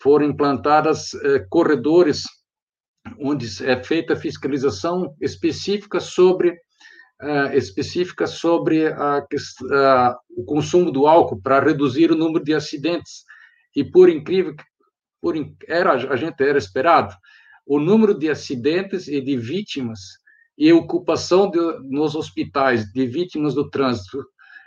Speaker 4: foram implantadas é, corredores onde é feita fiscalização específica sobre uh, específica sobre a, o consumo do álcool para reduzir o número de acidentes. E por incrível por, era, a gente era esperado. O número de acidentes e de vítimas e ocupação de, nos hospitais de vítimas do trânsito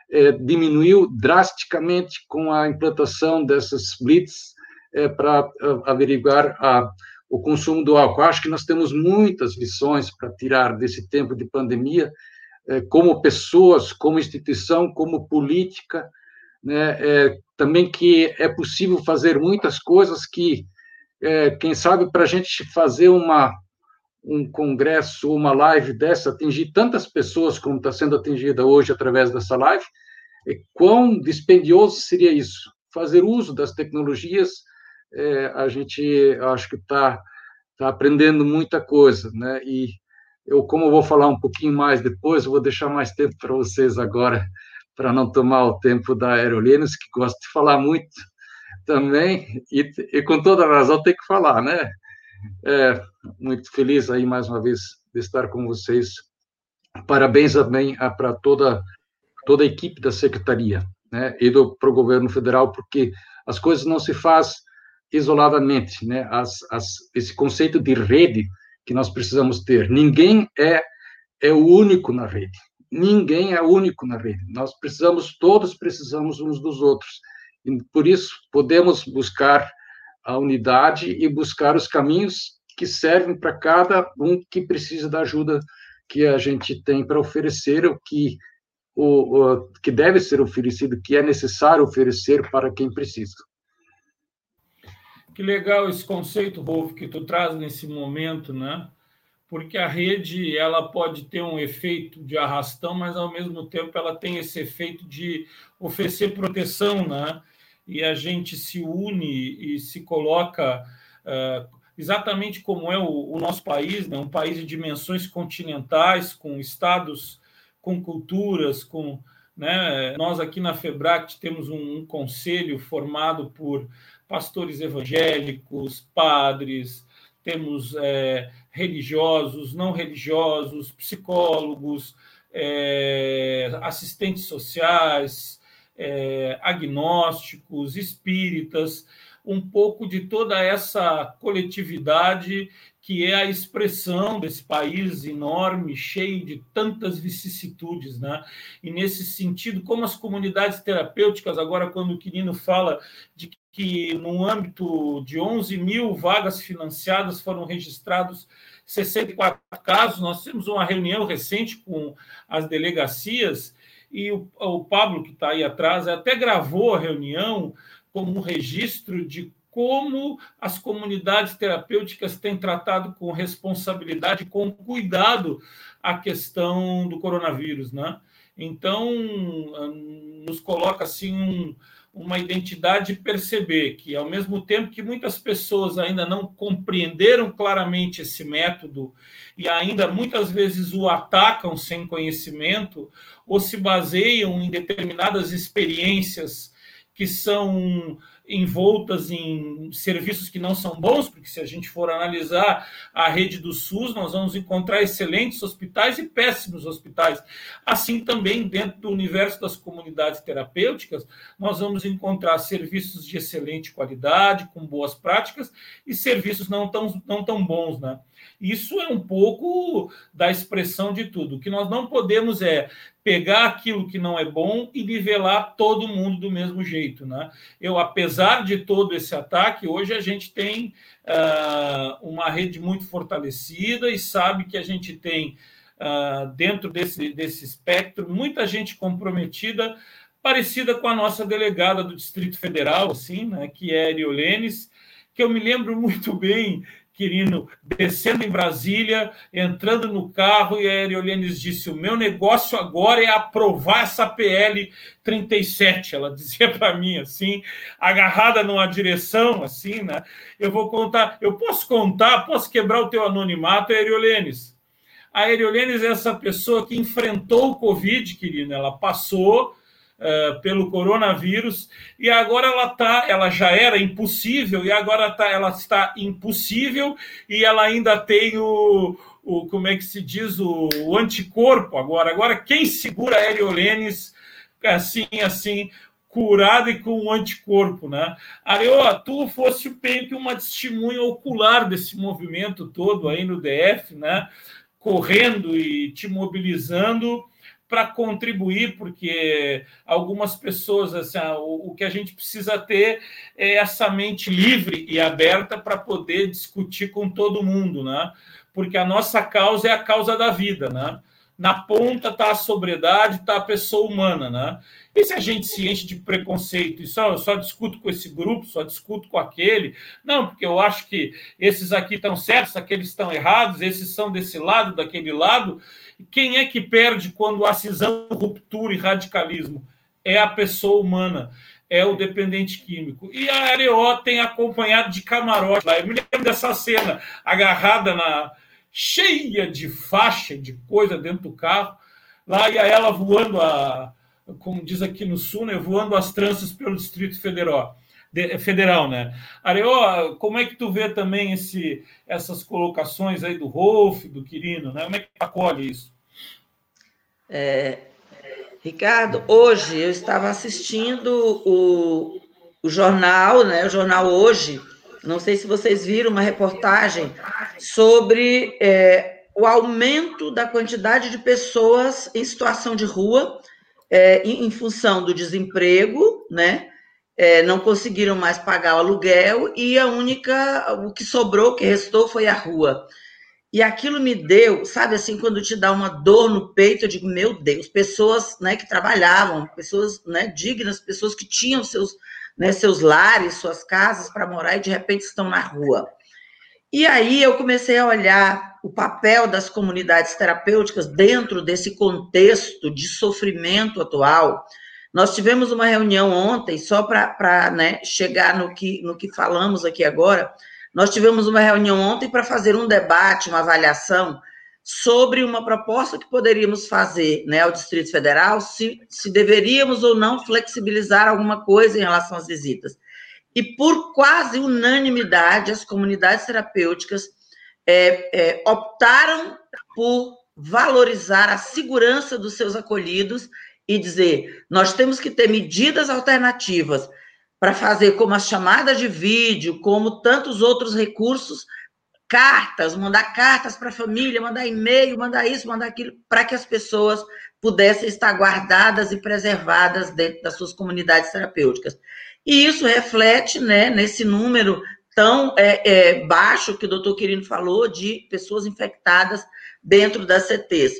Speaker 4: é, diminuiu drasticamente com a implantação dessas blitz é, para averiguar a, o consumo do álcool. Acho que nós temos muitas lições para tirar desse tempo de pandemia, como pessoas, como instituição, como política, né? É, também que é possível fazer muitas coisas que, é, quem sabe, para a gente fazer uma um congresso, uma live dessa, atingir tantas pessoas como está sendo atingida hoje através dessa live, é, quão dispendioso seria isso? Fazer uso das tecnologias, é, a gente acho que está tá aprendendo muita coisa, né? E eu, como eu vou falar um pouquinho mais depois, vou deixar mais tempo para vocês agora, para não tomar o tempo da Aerolíneas, que gosta de falar muito também, e, e com toda razão tem que falar, né? É, muito feliz aí mais uma vez de estar com vocês. Parabéns também para toda toda a equipe da secretaria, né, e do pro governo federal, porque as coisas não se faz isoladamente, né? As, as, esse conceito de rede que nós precisamos ter. Ninguém é é o único na rede. Ninguém é único na rede. Nós precisamos, todos precisamos uns dos outros. E por isso podemos buscar a unidade e buscar os caminhos que servem para cada um que precisa da ajuda que a gente tem para oferecer, o que, o, o, que deve ser oferecido, que é necessário oferecer para quem precisa.
Speaker 1: Que legal esse conceito, Rolf, que tu traz nesse momento, né? Porque a rede ela pode ter um efeito de arrastão, mas ao mesmo tempo ela tem esse efeito de oferecer proteção, né? e a gente se une e se coloca uh, exatamente como é o, o, nosso país, né? um país de dimensões continentais, com estados, com culturas, com né? nós aqui na Febract temos um, um conselho formado por pastores evangélicos, padres, temos é, religiosos, não religiosos, psicólogos, é, assistentes sociais, é, agnósticos, espíritas, um pouco de toda essa coletividade que é a expressão desse país enorme, cheio de tantas vicissitudes, né? E nesse sentido, como as comunidades terapêuticas, agora quando o Quirino fala de que no âmbito de 11 mil vagas financiadas foram registrados 64 casos, nós temos uma reunião recente com as delegacias e o, o Pablo, que está aí atrás, até gravou a reunião como um registro de como as comunidades terapêuticas têm tratado com responsabilidade, com cuidado a questão do coronavírus, né? Então, nos coloca assim um, uma identidade de perceber que, ao mesmo tempo que muitas pessoas ainda não compreenderam claramente esse método e ainda muitas vezes o atacam sem conhecimento ou se baseiam em determinadas experiências que são envoltas em serviços que não são bons, porque se a gente for analisar a rede do SUS, nós vamos encontrar excelentes hospitais e péssimos hospitais. Assim também dentro do universo das comunidades terapêuticas, nós vamos encontrar serviços de excelente qualidade, com boas práticas e serviços não tão, não tão bons, né? Isso é um pouco da expressão de tudo. O que nós não podemos é pegar aquilo que não é bom e nivelar todo mundo do mesmo jeito. Né? Eu, apesar de todo esse ataque, hoje a gente tem uh, uma rede muito fortalecida e sabe que a gente tem, uh, dentro desse, desse espectro, muita gente comprometida, parecida com a nossa delegada do Distrito Federal, assim, né, que é Eriolenes, que eu me lembro muito bem Quirino descendo em Brasília, entrando no carro, e a Eriolienes disse: O meu negócio agora é aprovar essa PL 37. Ela dizia para mim assim, agarrada numa direção, assim, né? Eu vou contar, eu posso contar, posso quebrar o teu anonimato, Eriolienes. A Eriolienes é essa pessoa que enfrentou o Covid, querido, ela passou uh, pelo coronavírus e agora ela tá, ela já era impossível e agora tá, ela está impossível e ela ainda tem o, o como é que se diz o, o anticorpo agora. Agora quem segura a Eriolenes assim assim curado e com um anticorpo, né? Areó, tu fosse meio que uma testemunha ocular desse movimento todo aí no DF, né? Correndo e te mobilizando para contribuir, porque algumas pessoas, assim, ah, o, que a gente precisa ter é essa mente livre e aberta para poder discutir com todo mundo, né? Porque a nossa causa é a causa da vida, né? Na ponta está a sobriedade, está a pessoa humana, né? E se a gente se enche de preconceito só, eu só discuto com esse grupo, só discuto com aquele, não, porque eu acho que esses aqui estão certos, aqueles estão errados, esses são desse lado, daquele lado. Quem é que perde quando há cisão, ruptura e radicalismo? É a pessoa humana, é o dependente químico. E a Areó tem acompanhado de camarote lá. Eu me lembro dessa cena, agarrada na. cheia de faixa, de coisa dentro do carro, lá e a ela voando a como diz aqui no Sul, né, voando as tranças pelo Distrito Federal. De, federal, né? Areó, como é que tu vê também esse, essas colocações aí do Rolf, do Quirino, né? Como é que tu acolhe isso?
Speaker 2: É, Ricardo, hoje eu estava assistindo o, o jornal, né? O jornal hoje. Não sei se vocês viram uma reportagem sobre é, o aumento da quantidade de pessoas em situação de rua é, em, em, função do desemprego, né? É, não conseguiram mais pagar o aluguel e a única, o que sobrou, o que restou foi a rua. E aquilo me deu, sabe assim, quando te dá uma dor no peito, eu digo, meu Deus, pessoas né, que trabalhavam, pessoas né, dignas, pessoas que tinham seus, né, seus lares, suas casas para morar e de repente estão na rua. E aí eu comecei a olhar o papel das comunidades terapêuticas dentro desse contexto de sofrimento atual. Nós tivemos uma reunião ontem, só para né, chegar no que, no que falamos aqui agora. Nós tivemos uma reunião ontem para fazer um debate, uma avaliação sobre uma proposta que poderíamos fazer né, ao Distrito Federal, se, se deveríamos ou não flexibilizar alguma coisa em relação às visitas. E por quase unanimidade, as comunidades terapêuticas é, é, optaram por valorizar a segurança dos seus acolhidos e dizer: nós temos que ter medidas alternativas para fazer como as chamadas de vídeo, como tantos outros recursos, cartas, mandar cartas para a família, mandar e-mail, mandar isso, mandar aquilo, para que as pessoas pudessem estar guardadas e preservadas dentro das suas comunidades terapêuticas. E isso reflete né, nesse número tão é, é, baixo que o doutor Quirino falou de pessoas infectadas dentro das CTs.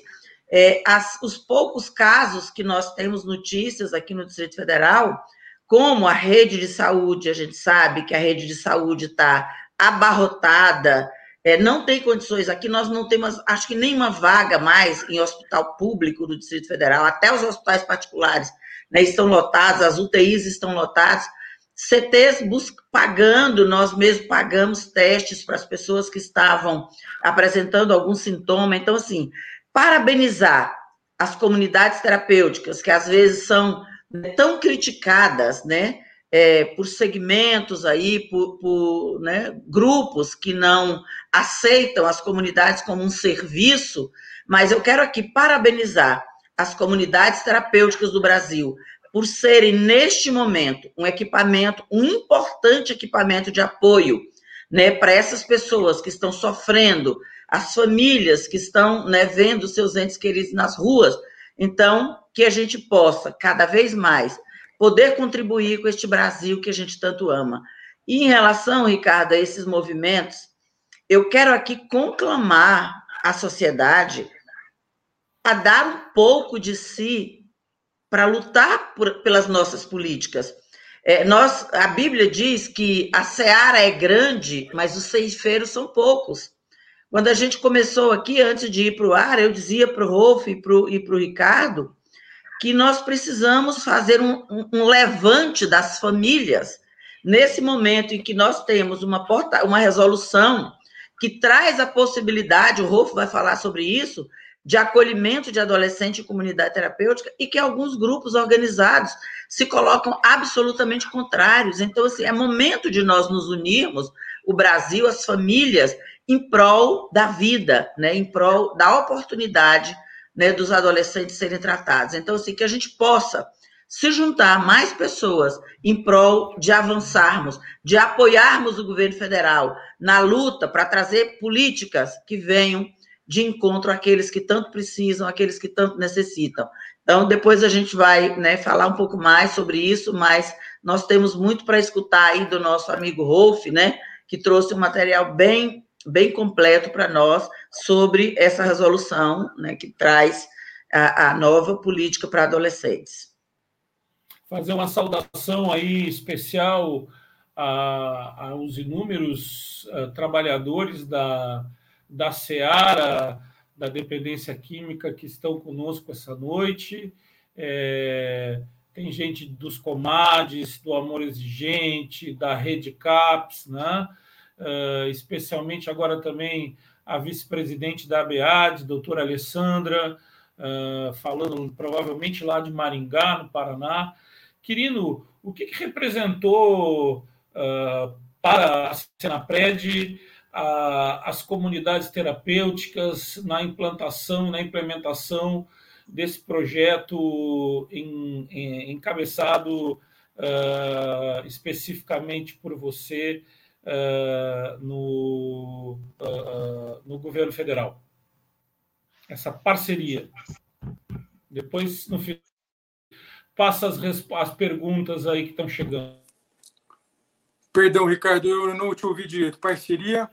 Speaker 2: É, as, os poucos casos que nós temos notícias aqui no Distrito Federal, como a rede de saúde, a gente sabe que a rede de saúde está abarrotada, é, não tem condições. Aqui nós não temos, acho que nenhuma vaga mais em hospital público do Distrito Federal, até os hospitais particulares né, estão lotados, as UTIs estão lotadas. CTs pagando, nós mesmos pagamos testes para as pessoas que estavam apresentando algum sintoma. Então, assim, parabenizar as comunidades terapêuticas, que às vezes são tão criticadas, né, é, por segmentos aí, por, por né, grupos que não aceitam as comunidades como um serviço, mas eu quero aqui parabenizar as comunidades terapêuticas do Brasil por serem, neste momento, um equipamento, um importante equipamento de apoio né, para essas pessoas que estão sofrendo, as famílias que estão né, vendo seus entes queridos nas ruas. Então, que a gente possa, cada vez mais, poder contribuir com este Brasil que a gente tanto ama. E em relação, Ricardo, a esses movimentos, eu quero aqui conclamar a sociedade a dar um pouco de si para lutar por, pelas nossas políticas. É, nós, a Bíblia diz que a seara é grande, mas os ceifeiros são poucos. Quando a gente começou aqui, antes de ir para o ar, eu dizia para o Rolf e para o Ricardo que nós precisamos fazer um, um, levante das famílias nesse momento em que nós temos uma, porta, uma resolução que traz a possibilidade, o Rolf vai falar sobre isso, de acolhimento de adolescente em comunidade terapêutica e que alguns grupos organizados se colocam absolutamente contrários. Então, assim, é momento de nós nos unirmos, o Brasil, as famílias, em prol da vida, né, em prol da oportunidade né, dos adolescentes serem tratados. Então, assim, que a gente possa se juntar mais pessoas em prol de avançarmos, de apoiarmos o governo federal na luta para trazer políticas que venham de encontro àqueles que tanto precisam, àqueles que tanto necessitam. Então, depois a gente vai né, falar um pouco mais sobre isso, mas nós temos muito para escutar aí do nosso amigo Rolf, né, que trouxe um material bem, bem completo para nós sobre essa resolução, né, que traz a, a nova política para adolescentes.
Speaker 1: Fazer uma saudação aí especial a, aos inúmeros uh, trabalhadores da, da Seara, da dependência química que estão conosco essa noite. É, tem gente dos Comades, do Amor Exigente, da Rede CAPS, né? Uh, especialmente agora também a vice-presidente da ABAD, doutora Alessandra, uh, falando provavelmente lá de Maringá, no Paraná. Quirino, o que, que representou uh, para a Senapred a, as comunidades terapêuticas na implantação, na implementação desse projeto em, em, encabeçado uh, especificamente por você uh, no, uh, no governo federal. Essa parceria. Depois, no final, passa as, as perguntas aí que estão chegando.
Speaker 3: Perdão, Ricardo, eu não te ouvi direito. Parceria?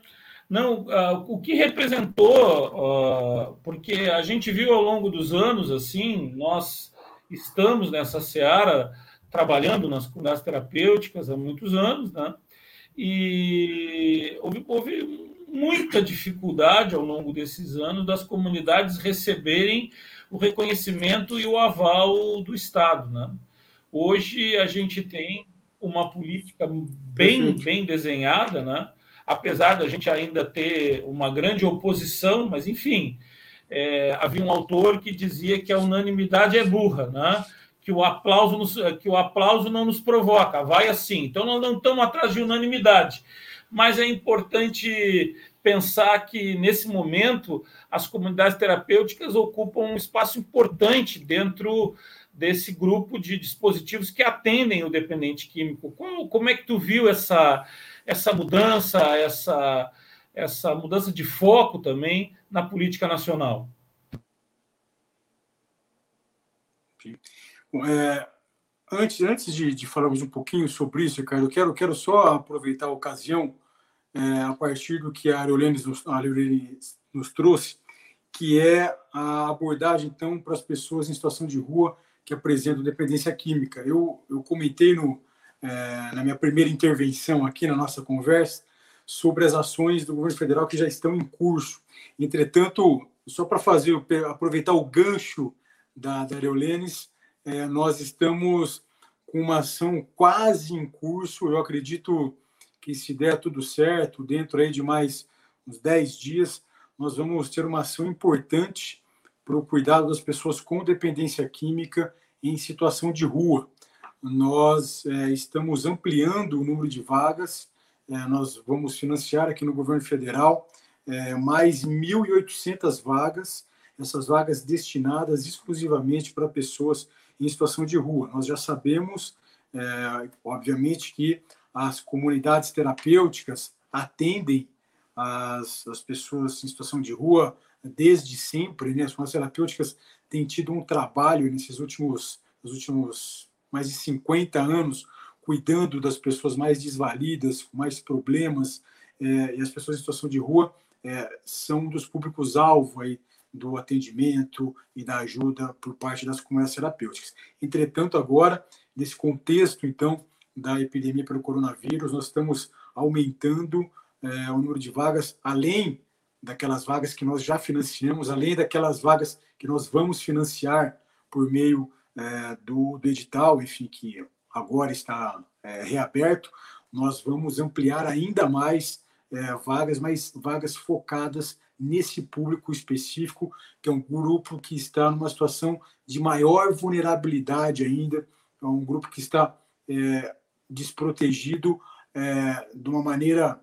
Speaker 1: Não, uh, o que representou, uh, porque a gente viu ao longo dos anos, assim, nós estamos nessa seara trabalhando nas comunidades terapêuticas há muitos anos, né? E houve, houve muita dificuldade ao longo desses anos das comunidades receberem o reconhecimento e o aval do Estado, né? Hoje a gente tem uma política bem, bem desenhada, né? apesar da gente ainda ter uma grande oposição, mas enfim, é, havia um autor que dizia que a unanimidade é burra, né? Que, o aplauso nos, que o aplauso não nos provoca, vai assim. Então, nós não estamos atrás de unanimidade, mas é importante pensar que, nesse momento, as comunidades terapêuticas ocupam um espaço importante dentro desse grupo de dispositivos que atendem o dependente químico. Como, como é que tu viu essa, essa mudança, essa, essa mudança de foco também na política nacional?
Speaker 3: É, antes antes de, de, falarmos um pouquinho sobre isso, Ricardo, eu quero, quero só aproveitar a ocasião, é, a partir do que a Aureliane nos, nos trouxe, que é a abordagem, então, para as pessoas em situação de rua que apresentam dependência química. Eu, eu comentei no, é, na minha primeira intervenção aqui na nossa conversa sobre as ações do governo federal que já estão em curso. Entretanto, só para fazer aproveitar o gancho da, da Areolenes, é, nós estamos com uma ação quase em curso. Eu acredito que se der tudo certo, dentro aí de mais uns 10 dias, nós vamos ter uma ação importante para o cuidado das pessoas com dependência química em situação de rua. Nós é, estamos ampliando o número de vagas, é, nós vamos financiar aqui no governo federal é, mais 1.800 vagas, essas vagas destinadas exclusivamente para pessoas em situação de rua. Nós já sabemos, é, obviamente, que as comunidades terapêuticas atendem as, as pessoas em situação de rua desde sempre, né? As comunidades terapêuticas têm tido um trabalho nesses últimos, nos últimos mais de 50 anos cuidando das pessoas mais desvalidas, com mais problemas, é, e as pessoas em situação de rua é, são um dos públicos-alvo aí do atendimento e da ajuda por parte das comunidades terapêuticas. Entretanto, agora, nesse contexto, então, da epidemia pelo coronavírus, nós estamos aumentando é, o número de vagas, além daquelas vagas que nós já financiamos, além daquelas vagas que nós vamos financiar por meio é, do, do, edital, enfim, que agora está é, reaberto, nós vamos ampliar ainda mais vagas, mas vagas focadas nesse público específico, que é um grupo que está numa situação de maior vulnerabilidade ainda, é um grupo que está é, desprotegido é, de uma maneira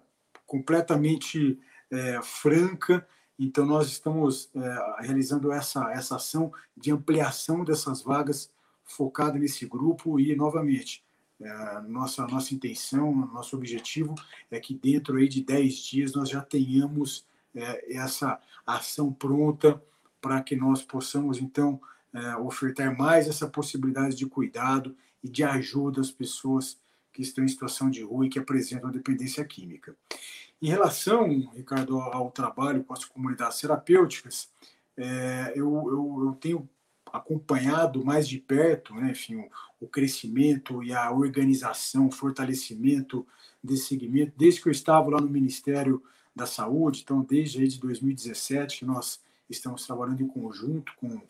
Speaker 3: completamente é, franca. Então, nós estamos é, realizando essa, essa ação de ampliação dessas vagas focada nesse grupo e, novamente, é, nossa, nossa intenção, nosso objetivo é que dentro aí de 10 dias nós já tenhamos é, essa ação pronta para que nós possamos, então, é, ofertar mais essa possibilidade de cuidado e de ajuda às pessoas que estão em situação de rua e que apresentam dependência química. Em relação, Ricardo, ao trabalho com as comunidades terapêuticas, é, eu, eu, eu tenho acompanhado mais de perto, né, enfim, o, o, crescimento e a organização, o fortalecimento desse segmento, desde que eu estava lá no Ministério da Saúde, então desde aí de 2017 que nós estamos trabalhando em conjunto com,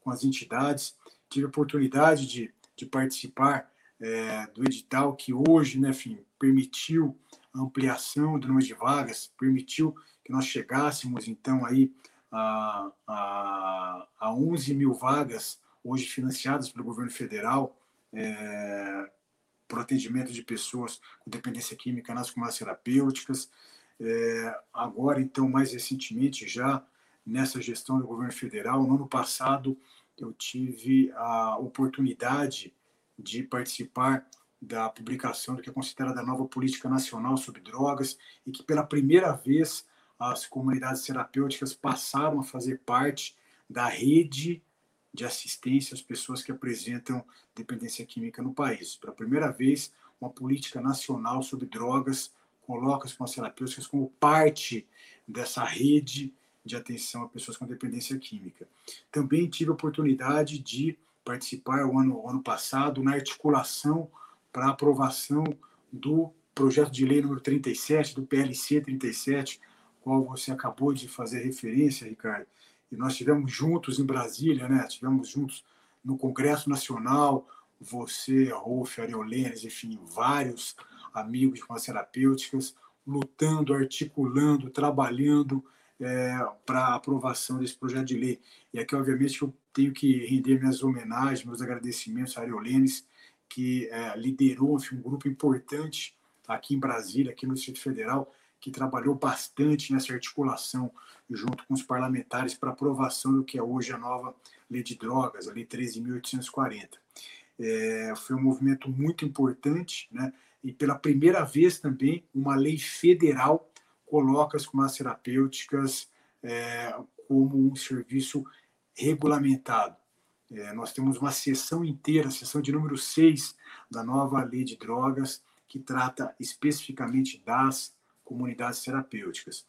Speaker 3: com as entidades, tive a oportunidade de, de participar é, do edital que hoje, né, enfim, permitiu a ampliação do número de vagas, permitiu que nós chegássemos, então, aí a, a, a 11 mil vagas hoje financiadas pelo governo federal é, para o atendimento de pessoas com dependência química nas comunidades terapêuticas. É, agora, então, mais recentemente, já nessa gestão do governo federal, no ano passado, eu tive a oportunidade de participar da publicação do que é considerada a nova política nacional sobre drogas e que pela primeira vez as comunidades terapêuticas passaram a fazer parte da rede de assistência às pessoas que apresentam dependência química no país. Pela primeira vez, uma política nacional sobre drogas coloca as terapêuticas como parte dessa rede de atenção a pessoas com dependência química. Também tive a oportunidade de participar o ano, o ano passado na articulação para aprovação do projeto de lei número 37, do PLC 37, qual você acabou de fazer referência, Ricardo, e nós tivemos juntos em Brasília, né? Tivemos juntos no Congresso Nacional, você, Rolf, Ariolenes, enfim, vários amigos com as terapêuticas, lutando, articulando, trabalhando é, para a aprovação desse projeto de lei. E aqui, obviamente, eu tenho que render minhas homenagens, meus agradecimentos a Ariolenes, que é, liderou enfim, um grupo importante aqui em Brasília, aqui no Distrito Federal, que trabalhou bastante nessa articulação junto com os parlamentares para aprovação do que é hoje a nova lei de drogas, a lei 13.840. É, foi um movimento muito importante, né? E pela primeira vez também uma lei federal coloca as comunidades terapêuticas é, como um serviço regulamentado. É, nós temos uma sessão inteira, a sessão de número 6 da nova lei de drogas, que trata especificamente das comunidades terapêuticas.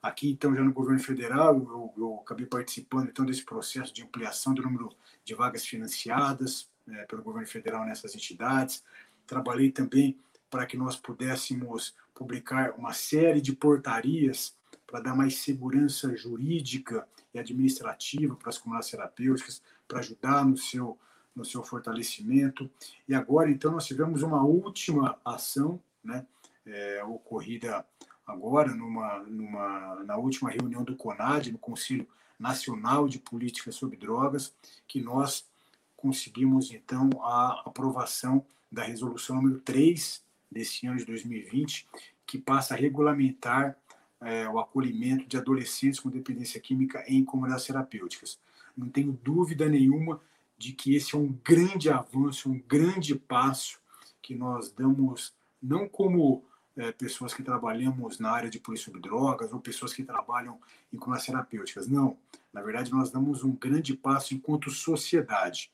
Speaker 3: Aqui, então, já no governo federal, eu, eu acabei participando então desse processo de ampliação do número de vagas financiadas né, pelo governo federal nessas entidades. Trabalhei também para que nós pudéssemos publicar uma série de portarias para dar mais segurança jurídica e administrativa para as comunidades terapêuticas, para ajudar no seu no seu fortalecimento. E agora, então, nós tivemos uma última ação, né, é, ocorrida agora numa, numa, na última reunião do CONAD, no Conselho Nacional de Políticas sobre Drogas, que nós conseguimos, então, a aprovação da resolução número 3 desse ano de 2020, que passa a regulamentar é, o acolhimento de adolescentes com dependência química em comunidades terapêuticas. Não tenho dúvida nenhuma de que esse é um grande avanço, um grande passo que nós damos, não como é, pessoas que trabalhamos na área de polícia sobre drogas ou pessoas que trabalham em comunidades terapêuticas. Não. Na verdade, nós damos um grande passo enquanto sociedade,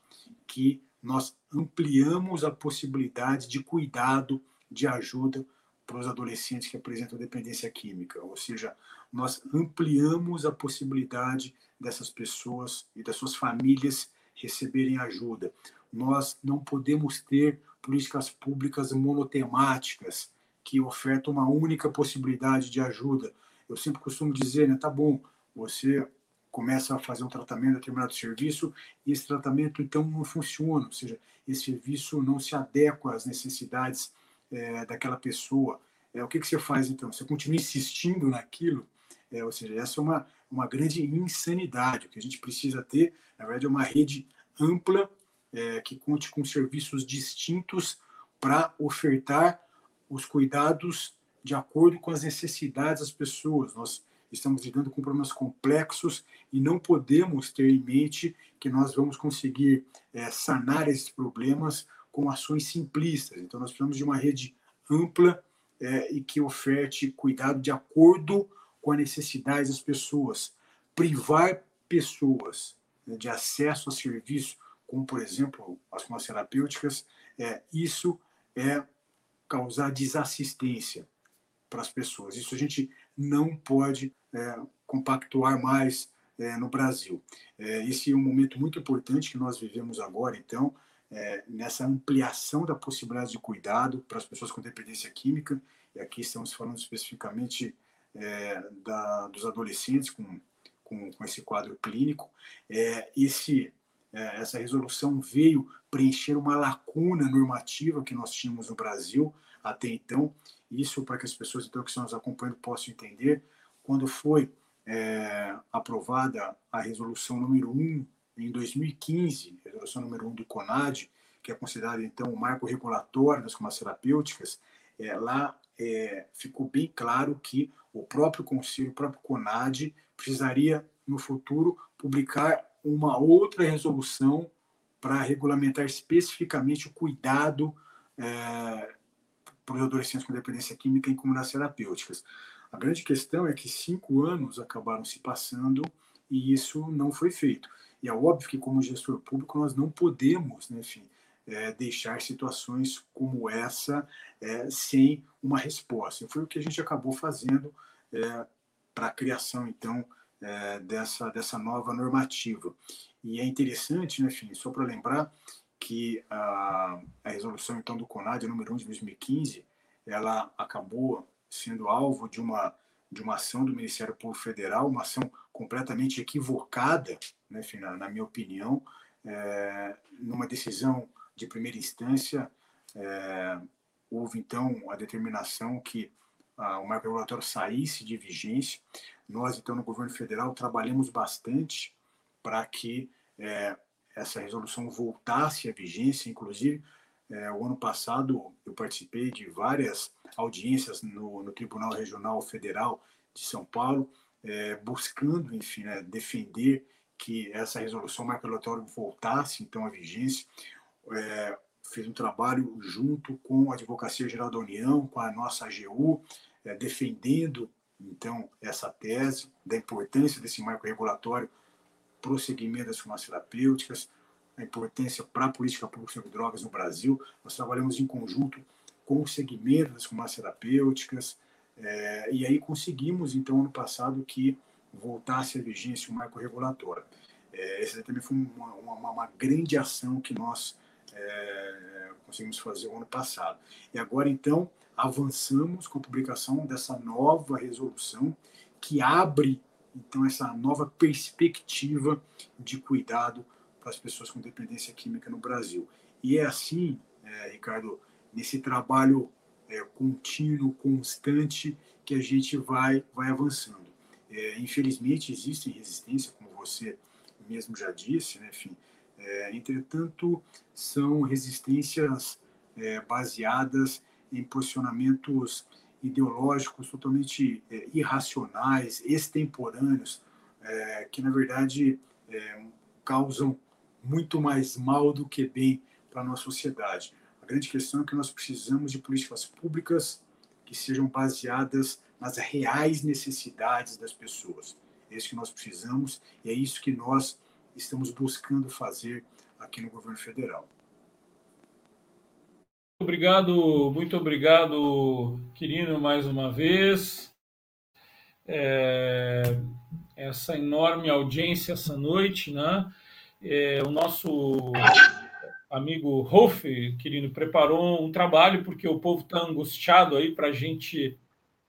Speaker 3: que nós ampliamos a possibilidade de cuidado, de ajuda para os adolescentes que apresentam dependência química. Ou seja, nós ampliamos a possibilidade dessas pessoas e das suas famílias receberem ajuda. Nós não podemos ter políticas públicas monotemáticas que oferta uma única possibilidade de ajuda. Eu sempre costumo dizer, né, tá bom, você começa a fazer um tratamento de determinado serviço e esse tratamento então não funciona, ou seja, esse serviço não se adequa às necessidades é, daquela pessoa. É, o que, que você faz então? Você continua insistindo naquilo? É, ou seja, essa é uma, uma grande insanidade. O que a gente precisa ter, na verdade, é uma rede ampla é, que conte com serviços distintos para ofertar os cuidados de acordo com as necessidades das pessoas. Nós estamos lidando com problemas complexos e não podemos ter em mente que nós vamos conseguir é, sanar esses problemas com ações simplistas. Então, nós precisamos de uma rede ampla é, e que oferte cuidado de acordo com a necessidade das pessoas. Privar pessoas né, de acesso a serviço, como, por exemplo, as farmacêuticas, é, isso é causar desassistência para as pessoas. Isso a gente não pode é, compactuar mais é, no Brasil. É, esse é um momento muito importante que nós vivemos agora, então, é, nessa ampliação da possibilidade de cuidado para as pessoas com dependência química, e aqui estamos falando especificamente é, da, dos adolescentes com, com, com, esse quadro clínico. É, esse, essa resolução veio preencher uma lacuna normativa que nós tínhamos no Brasil até então, isso para que as pessoas então, que estão nos acompanhando possam entender, quando foi é, aprovada a resolução número 1 em 2015, resolução número 1 do CONAD, que é considerada então o marco regulatório das farmacêuticas, é, lá é, ficou bem claro que o próprio Conselho, o próprio CONAD, precisaria no futuro publicar uma outra resolução para regulamentar especificamente o cuidado é, para os adolescentes com dependência química em comunidades terapêuticas. A grande questão é que cinco anos acabaram se passando e isso não foi feito. E é óbvio que, como gestor público, nós não podemos, né, enfim, é, deixar situações como essa é, sem uma resposta. E foi o que a gente acabou fazendo é, para a criação, então, é, dessa, dessa nova normativa. E é interessante, né, enfim, só para lembrar que a, a resolução então do CONAD número 1 de 2015, ela acabou sendo alvo de uma de uma ação do Ministério Público Federal, uma ação completamente equivocada, né, na, na minha opinião, é, numa decisão de primeira instância, é, houve então a determinação que o marco regulatório saísse de vigência. Nós, então, no governo federal, trabalhamos bastante para que é, essa resolução voltasse à vigência, inclusive é, o ano passado eu participei de várias audiências no, no Tribunal Regional Federal de São Paulo, é, buscando, enfim, né, defender que essa resolução marculatória voltasse então à vigência. É, fez um trabalho junto com a Advocacia Geral da União, com a nossa AGU, é, defendendo então essa tese da importância desse marco regulatório prosseguimento das farmacêuticas, a importância para a política pública sobre drogas no Brasil. Nós trabalhamos em conjunto com o segmento das farmacêuticas, é, e aí conseguimos, então, ano passado, que voltasse a vigência o marco regulatório. É, essa também foi uma, uma, uma, grande ação que nós é, conseguimos fazer o ano passado. E agora, então, avançamos com a publicação dessa nova resolução que abre então essa nova perspectiva de cuidado para as pessoas com dependência química no Brasil. E é assim, é, Ricardo, nesse trabalho é, contínuo, constante, que a gente vai, vai avançando. É, infelizmente, existem resistências, como você mesmo já disse, né? enfim. É, entretanto, são resistências é, baseadas em posicionamentos ideológicos totalmente é, irracionais, extemporâneos, é, que na verdade é, causam muito mais mal do que bem para a nossa sociedade. A grande questão é que nós precisamos de políticas públicas que sejam baseadas nas reais necessidades das pessoas. É isso que nós precisamos e é isso que nós estamos buscando fazer aqui no governo federal.
Speaker 1: Obrigado, muito obrigado, Quirino, mais uma vez. É, essa enorme audiência essa noite, né? É, o nosso amigo Rolf, Quirino, preparou um trabalho, porque o povo está angustiado aí para a gente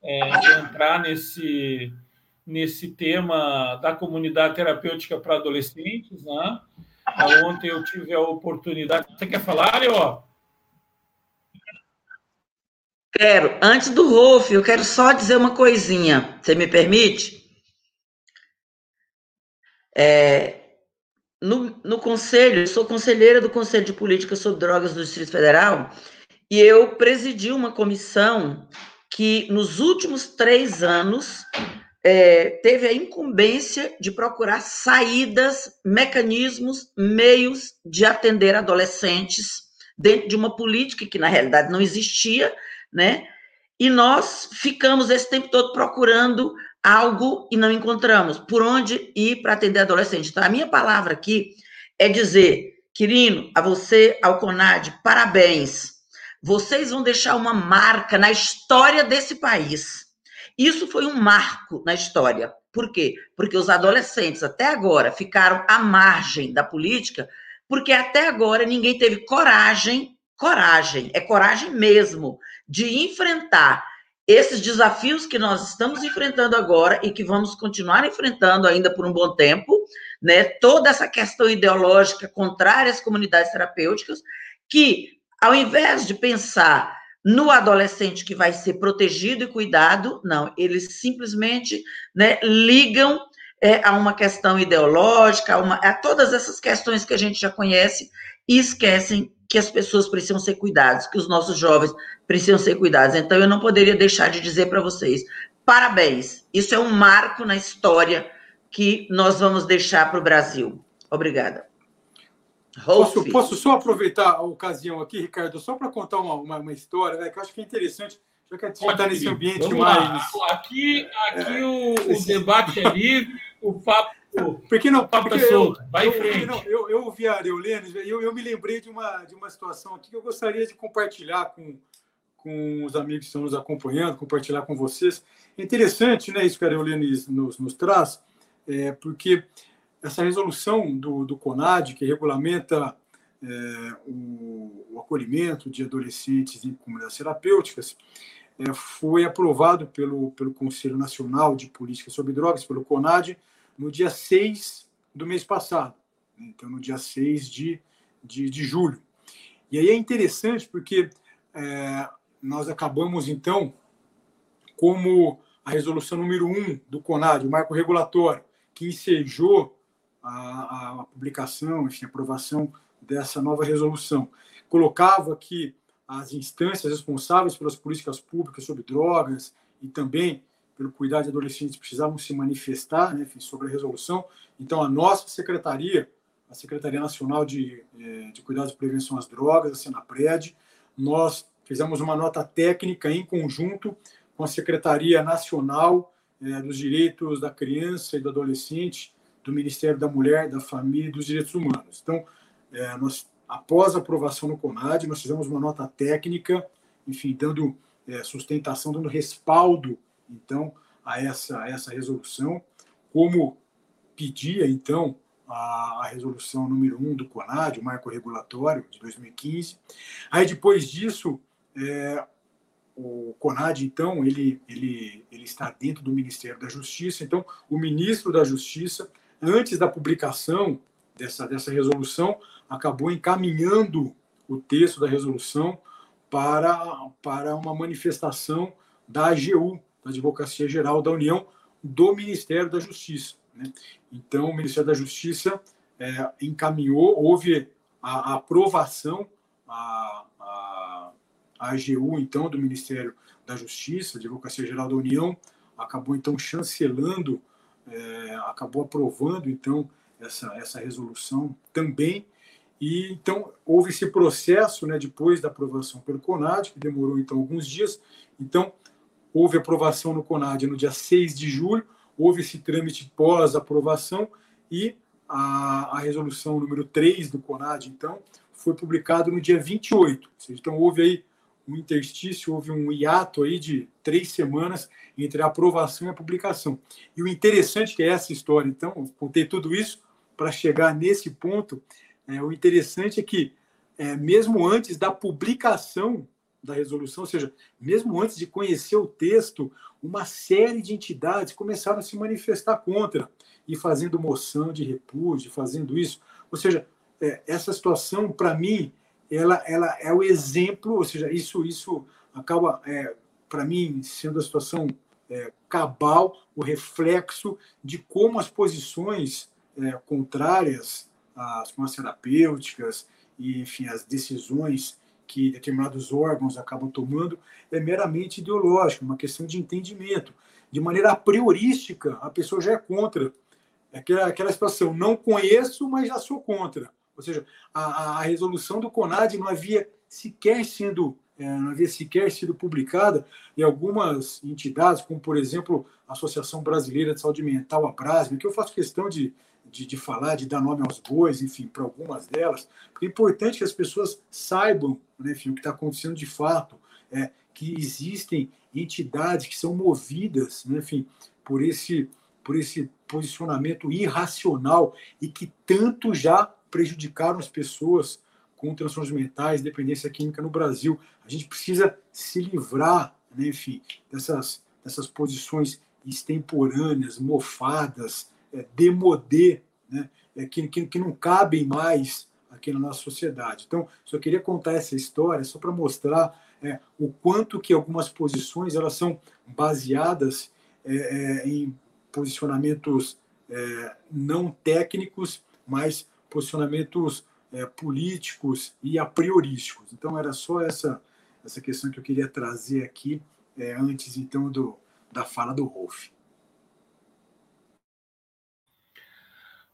Speaker 1: é, entrar nesse, nesse tema da comunidade terapêutica para adolescentes, né? Ontem eu tive a oportunidade. Você quer falar, Leo?
Speaker 2: Quero. Antes do Rolf, eu quero só dizer uma coisinha. Você me permite? É, no, no conselho, eu sou conselheira do Conselho de Política sobre Drogas do Distrito Federal e eu presidi uma comissão que, nos últimos três anos, é, teve a incumbência de procurar saídas, mecanismos, meios de atender adolescentes dentro de uma política que na realidade não existia, né? E nós ficamos esse tempo todo procurando algo e não encontramos por onde ir para atender adolescente. Então, a minha palavra aqui é dizer, Quirino, a você, ao CONAD, parabéns. Vocês vão deixar uma marca na história desse país. Isso foi um marco na história. Por quê? Porque os adolescentes até agora ficaram à margem da política, porque até agora ninguém teve coragem, coragem, é coragem mesmo, de enfrentar esses desafios que nós estamos enfrentando agora e que vamos continuar enfrentando ainda por um bom tempo, né? Toda essa questão ideológica contrária às comunidades terapêuticas, que ao invés de pensar no adolescente que vai ser protegido e cuidado, não, eles simplesmente né, ligam é, a uma questão ideológica, a, uma, a todas essas questões que a gente já conhece e esquecem que as pessoas precisam ser cuidadas, que os nossos jovens precisam ser cuidados. Então, eu não poderia deixar de dizer para vocês: parabéns, isso é um marco na história que nós vamos deixar para o Brasil. Obrigada.
Speaker 3: Posso, posso, só aproveitar a ocasião aqui, Ricardo, só para contar uma, uma, uma, história, né, que eu acho que é interessante, já que a gente está nesse ambiente Vamos mais.
Speaker 1: Lá. Aqui, aqui é, o, o, debate é livre, o papo.
Speaker 3: Porque não, papo porque eu, vai eu, em frente. Não, eu, eu ouvi a Areolene, eu, eu me lembrei de uma, de uma situação aqui que eu gostaria de compartilhar com, com os amigos que estão nos acompanhando, compartilhar com vocês. É interessante, né, isso que a Areolene nos, nos traz, é, porque essa resolução do, do CONAD, que regulamenta é, o, o, acolhimento de adolescentes em comunidades terapêuticas, é, foi aprovado pelo, pelo Conselho Nacional de Política sobre Drogas, pelo CONAD, no dia 6 do mês passado, então no dia 6 de, de, de julho. E aí é interessante porque é, nós acabamos, então, como a resolução número 1 do CONAD, o marco regulatório, que ensejou a, a publicação, enfim, a aprovação dessa nova resolução. Colocava que as instâncias responsáveis pelas políticas públicas sobre drogas e também pelo cuidado de adolescentes precisavam se manifestar né, enfim, sobre a resolução. Então, a nossa secretaria, a Secretaria Nacional de, eh, de Cuidados e Prevenção às Drogas, a Senapred, nós fizemos uma nota técnica em conjunto com a Secretaria Nacional eh, dos Direitos da Criança e do Adolescente do Ministério da Mulher, da Família e dos Direitos Humanos. Então, é, nós, após a aprovação no CONAD, nós fizemos uma nota técnica, enfim, dando sustentação, dando respaldo, então, a essa, a essa resolução, como pedia, então, a, a, resolução número 1 do CONAD, o marco regulatório de 2015. Aí, depois disso, é, o CONAD, então, ele, ele, ele está dentro do Ministério da Justiça. Então, o ministro da Justiça antes da publicação dessa, dessa resolução, acabou encaminhando o texto da resolução para, para uma manifestação da AGU, da Advocacia Geral da União, do Ministério da Justiça. Né? Então, o Ministério da Justiça é, encaminhou, houve a, a aprovação, a, a, a AGU, então, do Ministério da Justiça, Advocacia Geral da União, acabou, então, chancelando é, acabou aprovando então essa, essa resolução também. E então houve esse processo, né, depois da aprovação pelo CONAD, que demorou então alguns dias. Então houve aprovação no CONAD no dia 6 de julho, houve esse trâmite pós-aprovação e a, a resolução número 3 do CONAD, então, foi publicado no dia 28. Então houve aí um interstício, houve um hiato aí de três semanas entre a aprovação e a publicação. E o interessante é essa história, então, contei tudo isso para chegar nesse ponto. É, o interessante é que, é, mesmo antes da publicação da resolução, ou seja, mesmo antes de conhecer o texto, uma série de entidades começaram a se manifestar contra e fazendo moção de repúdio, fazendo isso. Ou seja, é, essa situação, para mim, ela, ela é o exemplo, ou seja, isso, isso acaba, é, para mim, sendo a situação é, cabal, o reflexo de como as posições é, contrárias às terapêuticas e, enfim, as decisões que determinados órgãos acabam tomando é meramente ideológico, uma questão de entendimento. de maneira priorística, a pessoa já é contra. É aquela, aquela situação, não conheço, mas já sou contra. Ou seja, a, a resolução do CONAD não havia sequer sido é, não havia sequer sido publicada em algumas entidades, como, por exemplo, a Associação Brasileira de Saúde Mental, a Brasme, que eu faço questão de, de, de falar, de dar nome aos bois, enfim, para algumas delas, porque é importante que as pessoas saibam né, enfim, o que está acontecendo de fato, é, que existem entidades que são movidas, né, enfim, por esse, por esse posicionamento irracional e que tanto já prejudicaram as pessoas com transtornos mentais, dependência química no Brasil. A gente precisa se livrar, né, enfim, dessas, dessas posições extemporâneas, mofadas, é, demodê, né, é, que, que, que não cabem mais aqui na nossa sociedade. Então, só queria contar essa história só para mostrar é, o quanto que algumas posições elas são baseadas é, é em posicionamentos é, não técnicos, mas posicionamentos políticos e a priorísticos. Então, era só essa, essa questão que eu queria trazer aqui, antes, então, do, da fala do Rolf.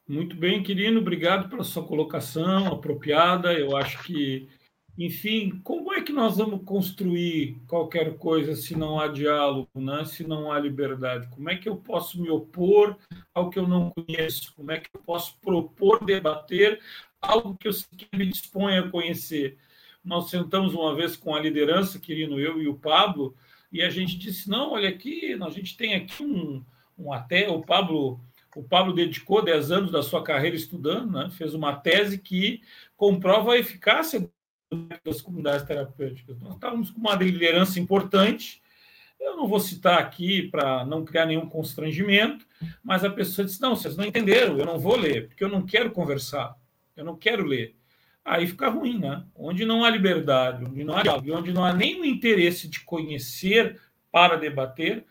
Speaker 1: Muito bem, Quirino, obrigado pela sua colocação apropriada. Eu acho que enfim, como é que nós vamos construir qualquer coisa se não há diálogo, né? se não há liberdade? Como é que eu posso me opor ao que eu não conheço? Como é que eu posso propor, debater algo que eu me disponho a conhecer? Nós sentamos uma vez com a liderança, querido eu e o Pablo, e a gente disse: não, olha aqui, a gente tem aqui um, um até o Pablo. O Pablo dedicou 10 anos da sua carreira estudando, né? fez uma tese que comprova a eficácia das comunidades terapêuticas. Nós estávamos com uma liderança importante. Eu não vou citar aqui para não criar nenhum constrangimento, mas a pessoa disse: não, vocês não entenderam, eu não vou ler, porque eu não quero conversar, eu não quero ler. Aí fica ruim, né? Onde não há liberdade, onde não há diálogo, onde não há nenhum interesse de conhecer para debater,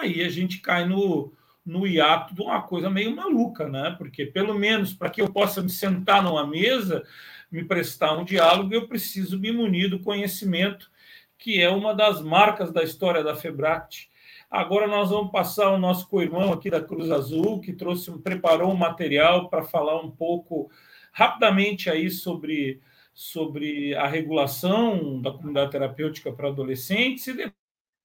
Speaker 1: aí a gente cai no, no hiato de uma coisa meio maluca, né? Porque, pelo menos, para que eu possa me sentar numa mesa, me prestar um diálogo, eu preciso me munir do conhecimento, que é uma das marcas da história da Febract. Agora nós vamos passar o nosso co-irmão aqui da Cruz Azul, que trouxe, preparou um material para falar um pouco rapidamente aí sobre, sobre a regulação da comunidade terapêutica para adolescentes, e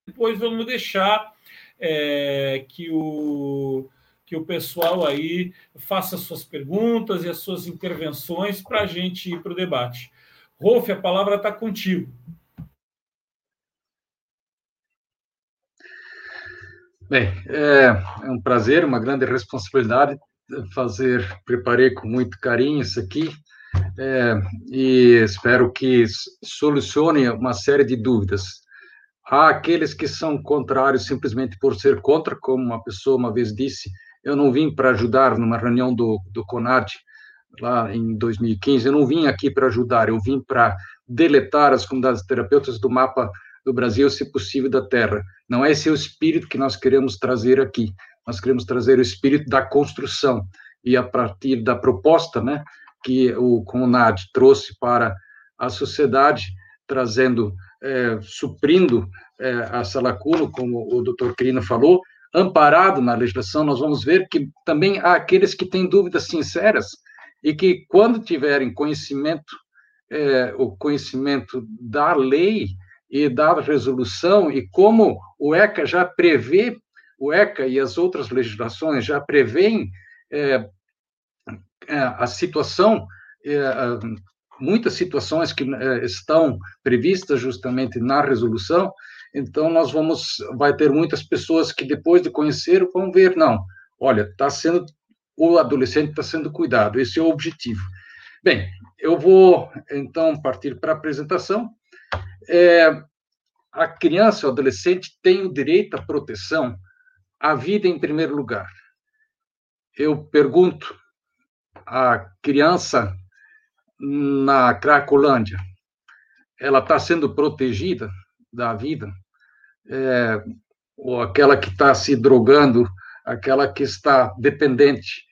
Speaker 1: depois vamos deixar é, que o que o pessoal aí faça suas perguntas e as suas intervenções para a gente ir para o debate. Rolf, a palavra está contigo.
Speaker 4: Bem, é, é, um prazer, uma grande responsabilidade fazer, preparei com muito carinho isso aqui, é, e espero que solucione uma série de dúvidas. Há aqueles que são contrários simplesmente por ser contra, como uma pessoa uma vez disse, eu não vim para ajudar numa reunião do, do CONAD, lá em 2015, eu não vim aqui para ajudar, eu vim para deletar as comunidades terapeutas do mapa do Brasil, se possível, da Terra. Não é esse o espírito que nós queremos trazer aqui. Nós queremos trazer o espírito da construção e a partir da proposta, né, que o CONAD trouxe para a sociedade, trazendo, é, suprindo é, essa lacuna, como o doutor Crino falou, amparado na legislação, nós vamos ver que também há aqueles que têm dúvidas sinceras e que, quando tiverem conhecimento, é, o conhecimento da lei e da resolução, e como o ECA já prevê, o ECA e as outras legislações já prevêem é, é a situação, é, muitas situações que é, estão previstas justamente na resolução, então, nós vamos, vai ter muitas pessoas que depois de conhecer vão ver, não, olha, está sendo, o adolescente está sendo cuidado, esse é o objetivo. Bem, eu vou, então, partir para a apresentação. É, a criança, o adolescente, tem o direito à proteção, à vida em primeiro lugar. Eu pergunto, a criança na Cracolândia, ela está sendo protegida da vida? é, ou aquela que está se drogando, aquela que está dependente,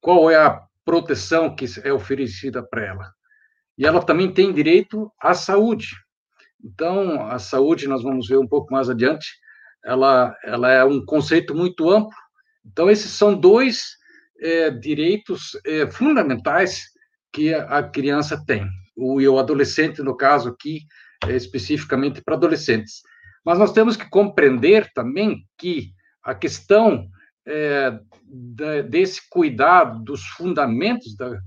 Speaker 4: qual é a proteção que é oferecida para ela? E ela também tem direito à saúde. Então, a saúde, nós vamos ver um pouco mais adiante, ela, ela é um conceito muito amplo. Então, esses são dois é, direitos é, fundamentais que a criança tem, o, e o adolescente, no caso aqui, é, especificamente para adolescentes. Mas nós temos que compreender também que a questão é, da, desse cuidado dos fundamentos da,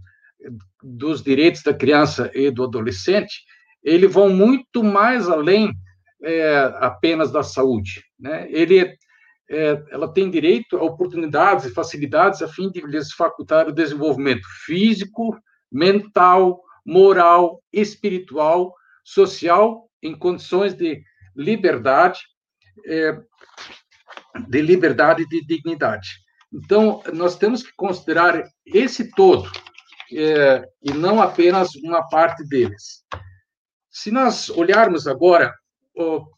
Speaker 4: dos direitos da criança e do adolescente, ele vão muito mais além é, apenas da saúde. Né? Ele, é, ela tem direito a oportunidades e facilidades a fim de lhes facultar o desenvolvimento físico, mental, moral, espiritual, social, em condições de liberdade, é, de liberdade e de dignidade. Então, nós temos que considerar esse todo, é, e não apenas uma parte deles. Se nós olharmos agora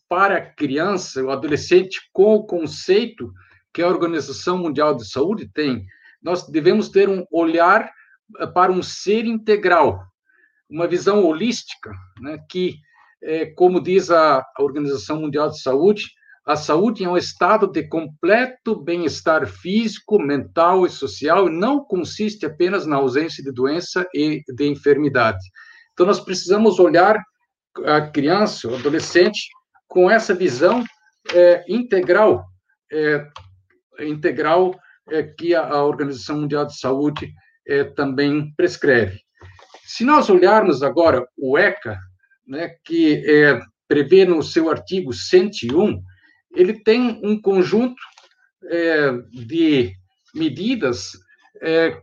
Speaker 4: para a criança, o adolescente, com o conceito que a Organização Mundial de Saúde tem, nós devemos ter um olhar para um ser integral, uma visão holística, né, que, é, como diz a Organização Mundial de Saúde, a saúde é um estado de completo bem-estar físico, mental e social e não consiste apenas na ausência de doença e de enfermidade. Então, nós precisamos olhar a criança, o adolescente, com essa visão é, integral, é, integral é, que a, a, Organização Mundial de Saúde é, também prescreve. Se nós olharmos agora o ECA, né, que é, prevê no seu artigo 101 ele tem um conjunto é, de medidas é,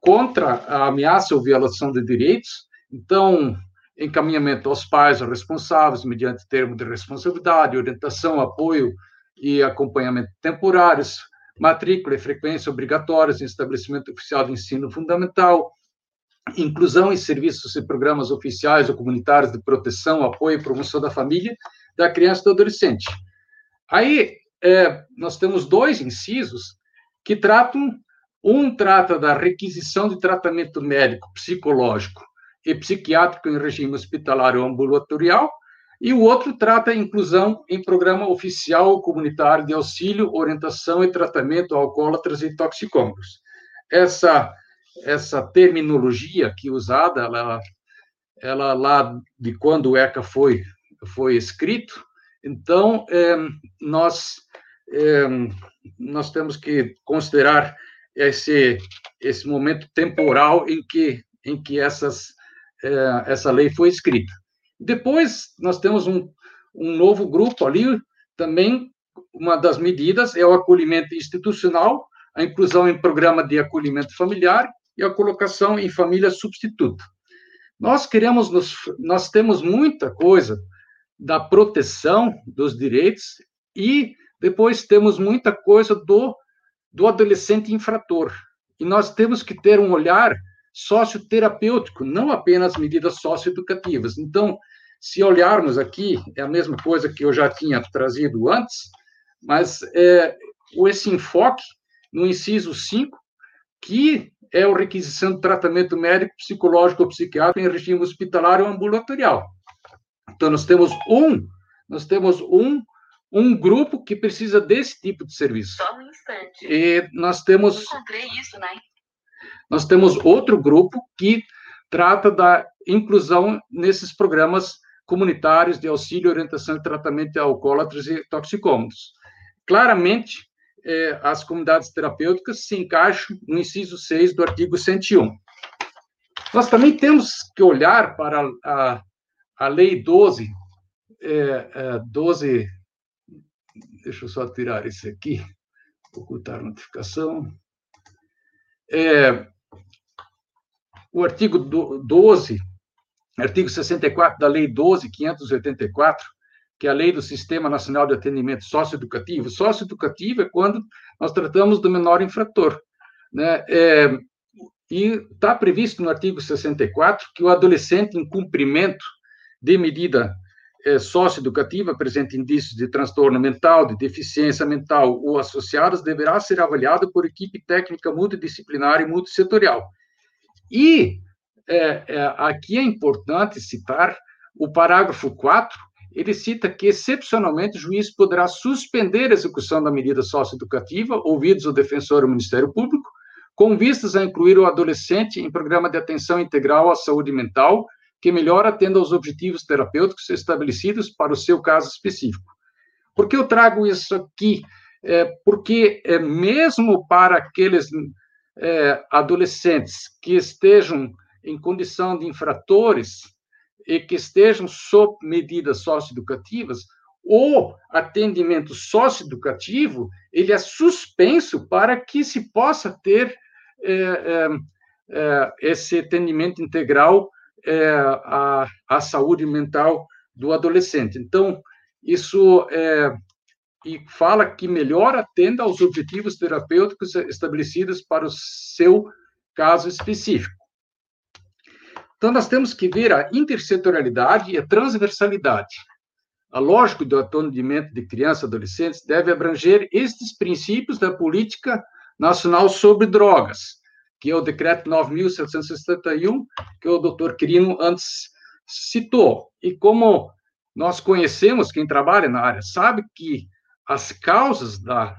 Speaker 4: contra a ameaça ou violação de direitos. Então, encaminhamento aos pais ou responsáveis, mediante termo de responsabilidade, orientação, apoio e acompanhamento temporários, matrícula e frequência obrigatórias em estabelecimento oficial de ensino fundamental, inclusão em serviços e programas oficiais ou comunitários de proteção, apoio e promoção da família, da criança e do adolescente. Aí é, nós temos dois incisos que tratam, um trata da requisição de tratamento médico, psicológico e psiquiátrico em regime hospitalar ou ambulatorial, e o outro trata a inclusão em programa oficial comunitário de auxílio, orientação e tratamento a alcoólatras e toxicômanos. Essa essa terminologia aqui usada, ela, ela lá de quando o ECA foi foi escrito, então, é, nós, é, nós temos que considerar esse, esse momento temporal em que, em que essas, é, essa lei foi escrita. Depois, nós temos um, um novo grupo ali, também uma das medidas é o acolhimento institucional, a inclusão em programa de acolhimento familiar e a colocação em família substituta. Nós queremos, nos, nós temos muita coisa da proteção dos direitos e depois temos muita coisa do, do adolescente infrator. E nós temos que ter um olhar socioterapêutico, não apenas medidas socioeducativas. Então, se olharmos aqui, é a mesma coisa que eu já tinha trazido antes, mas é, esse enfoque no inciso 5, que é a requisição de tratamento médico, psicológico ou psiquiátrico em regime hospitalar ou ambulatorial. Então, nós temos um, nós temos um, um grupo que precisa desse tipo de serviço.
Speaker 2: Só um instante.
Speaker 4: E nós temos.
Speaker 2: Eu encontrei isso, né?
Speaker 4: Nós temos outro grupo que trata da inclusão nesses programas comunitários de auxílio, orientação e tratamento de alcoólatras e toxicômanos. Claramente, eh, as comunidades terapêuticas se encaixam no inciso 6 do artigo 101. Nós também temos que olhar para a, a lei 12, é, é, 12, deixa eu só tirar esse aqui, ocultar notificação. É, o artigo 12, artigo 64 da lei 12.584, que é a lei do Sistema Nacional de Atendimento Socioeducativo. Socioeducativo é quando nós tratamos do menor infrator. Né? É, e está previsto no artigo 64 que o adolescente em cumprimento de medida é, socioeducativa apresenta indícios de transtorno mental, de deficiência mental ou associados, deverá ser avaliado por equipe técnica multidisciplinar e multissetorial. E é, é, aqui é importante citar o parágrafo 4, ele cita que, excepcionalmente, o juiz poderá suspender a execução da medida socioeducativa, ouvidos o defensor ou o Ministério Público, com vistas a incluir o adolescente em programa de atenção integral à saúde mental, que melhor atenda aos objetivos terapêuticos estabelecidos para o seu caso específico. Por que eu trago isso aqui? É, porque, é, mesmo para aqueles é, adolescentes que estejam em condição de infratores e que estejam sob medidas socioeducativas, o atendimento socioeducativo ele é suspenso para que se possa ter é, é, é esse atendimento integral é, à, à saúde mental do adolescente. Então, isso é, e fala que melhor atenda aos objetivos terapêuticos estabelecidos para o seu caso específico. Então, nós temos que ver a intersetorialidade e a transversalidade. A lógica do atendimento de crianças e adolescentes deve abranger estes princípios da política nacional sobre drogas, que é o decreto 9.771, que o doutor Quirino antes citou. E como nós conhecemos, quem trabalha na área sabe que as causas da,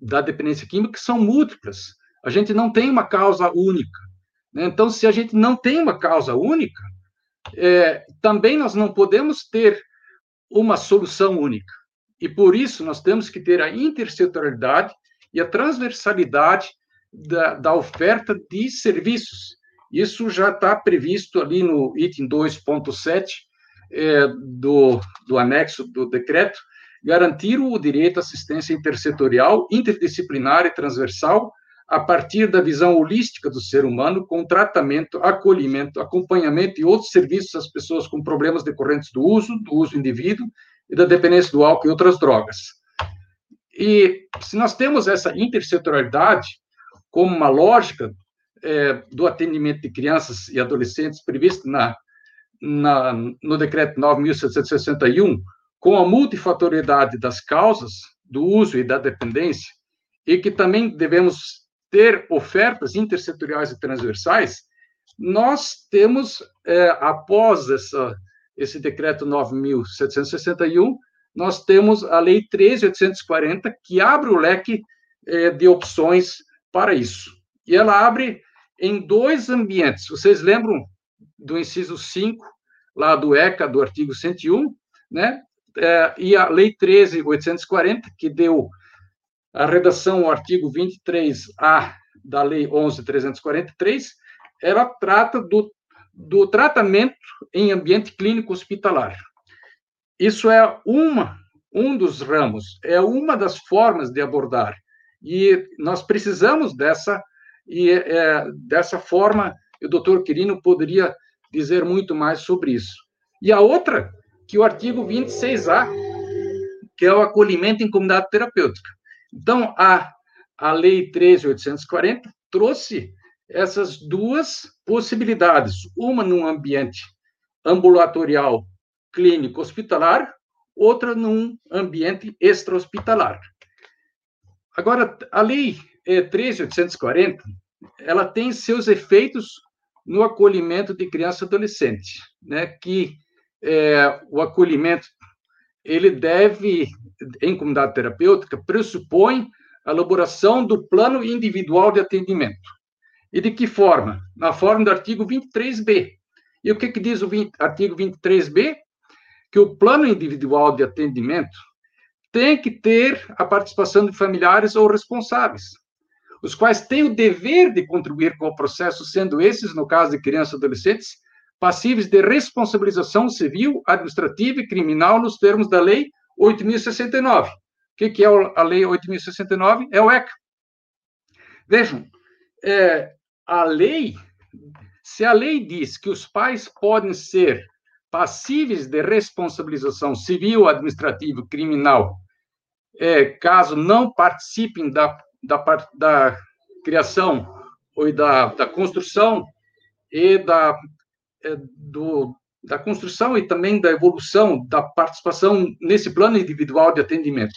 Speaker 4: da dependência química são múltiplas. A gente não tem uma causa única. Né? Então, se a gente não tem uma causa única, é, também nós não podemos ter uma solução única. E por isso nós temos que ter a intersetorialidade e a transversalidade da, da oferta de serviços. Isso já está previsto ali no item 2.7 é, do, do anexo do decreto, garantir o direito à assistência intersetorial, interdisciplinar e transversal, a partir da visão holística do ser humano, com tratamento, acolhimento, acompanhamento e outros serviços às pessoas com problemas decorrentes do uso, do uso indivíduo e da dependência do álcool e outras drogas. E se nós temos essa intersetorialidade como uma lógica é, do atendimento de crianças e adolescentes previsto na, na, no decreto 9.761, com a multifatoriedade das causas do uso e da dependência, e que também devemos ter ofertas intersetoriais e transversais, nós temos, é, após essa, esse decreto 9.761, nós temos a Lei 13.840, que abre o leque é, de opções para isso. E ela abre em dois ambientes. Vocês lembram do inciso 5, lá do ECA, do artigo 101, né? É, e a Lei 13.840, que deu a redação ao artigo 23A da Lei 11.343, ela trata do, do tratamento em ambiente clínico hospitalar. Isso é uma, um dos ramos, é uma das formas de abordar. E nós precisamos dessa, e é, dessa forma, o doutor Quirino poderia dizer muito mais sobre isso. E a outra que o artigo 26A, que é o acolhimento em comunidade terapêutica. Então, a, a Lei 13.840 trouxe essas duas possibilidades, uma num ambiente ambulatorial, clínico, hospitalar, outra num ambiente extra-hospitalar. Agora, a Lei 13.840, é, ela tem seus efeitos no acolhimento de criança e adolescente, né, que é, o acolhimento ele deve, em comunidade terapêutica, pressupõe a elaboração do plano individual de atendimento. E de que forma? Na forma do artigo 23b. E o que, que diz o 20, artigo 23b? Que o plano individual de atendimento tem que ter a participação de familiares ou responsáveis, os quais têm o dever de contribuir com o processo, sendo esses, no caso de crianças e adolescentes, passíveis de responsabilização civil, administrativa e criminal nos termos da Lei 8.069. O que, que é a Lei 8.069? É o ECA. Vejam, é, a lei, se a lei diz que os pais podem ser passíveis de responsabilização civil, administrativa e criminal, é, caso não participem da, da, da criação ou da, da construção e da do, da construção e também da evolução da participação nesse plano individual de atendimento,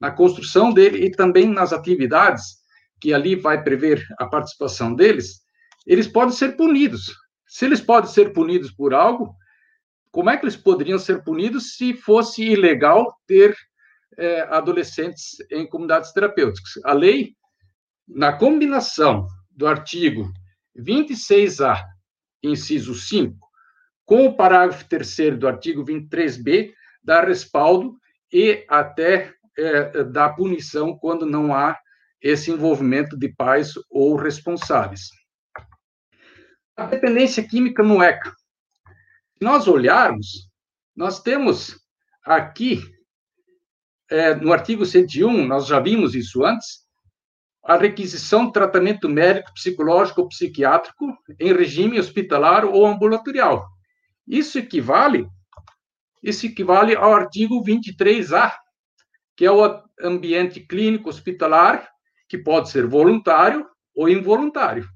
Speaker 4: na construção dele e também nas atividades que ali vai prever a participação deles, eles podem ser punidos. Se eles podem ser punidos por algo, como é que eles poderiam ser punidos se fosse ilegal ter é, adolescentes em comunidades terapêuticas? A lei, na combinação do artigo 26A, inciso 5, com o parágrafo 3 do artigo 23B, dá respaldo e até é, dá punição quando não há esse envolvimento de pais ou responsáveis. A dependência química no ECA. Se nós olharmos, nós temos aqui, é, no artigo 101, nós já vimos isso antes, a requisição de tratamento médico, psicológico ou psiquiátrico em regime hospitalar ou ambulatorial. Isso equivale, isso equivale ao artigo 23A, que é o ambiente clínico hospitalar, que pode ser voluntário ou involuntário.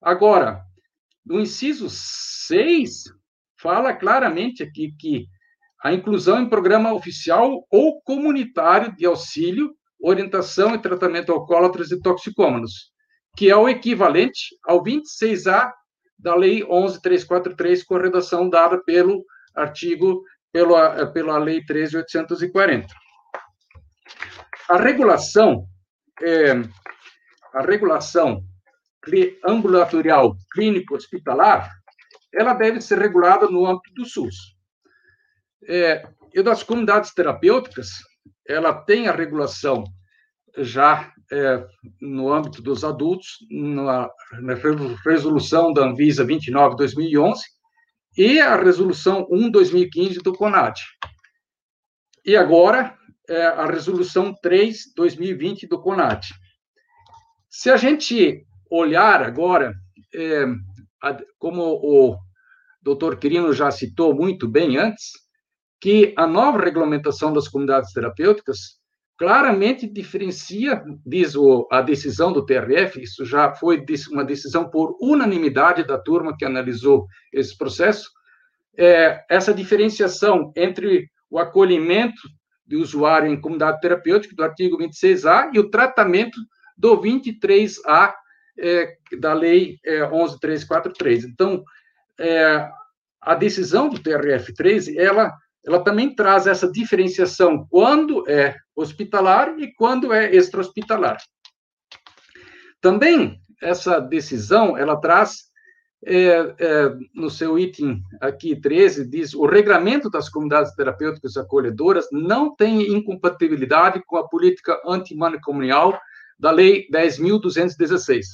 Speaker 4: Agora, no inciso 6, fala claramente aqui que a inclusão em programa oficial ou comunitário de auxílio orientação e tratamento alcoólatras e toxicômanos, que é o equivalente ao 26A da Lei 11343, com a redação dada pelo artigo, pela, pela Lei 13840. A regulação, é, a regulação ambulatorial clínico hospitalar, ela deve ser regulada no âmbito do SUS. É, e das comunidades terapêuticas, ela tem a regulação já é, no âmbito dos adultos, na, na, resolução da Anvisa 29/2011 e a resolução 1/2015 do CONAD. E agora é, a resolução 3/2020 do CONAD. Se a gente olhar agora, é, como o doutor Quirino já citou muito bem antes, que a nova regulamentação das comunidades terapêuticas claramente diferencia, diz o, a decisão do TRF, isso já foi uma decisão por unanimidade da turma que analisou esse processo, é, essa diferenciação entre o acolhimento do usuário em comunidade terapêutica, do artigo 26A, e o tratamento do 23A é, da Lei é, 11343. Então, é, a decisão do TRF3, ela ela também traz essa diferenciação quando é hospitalar e quando é extra-hospitalar. Também essa decisão, ela traz, é, é, no seu item aqui 13, diz, o regramento das comunidades terapêuticas acolhedoras não tem incompatibilidade com a política antimanicomial da Lei 10.216.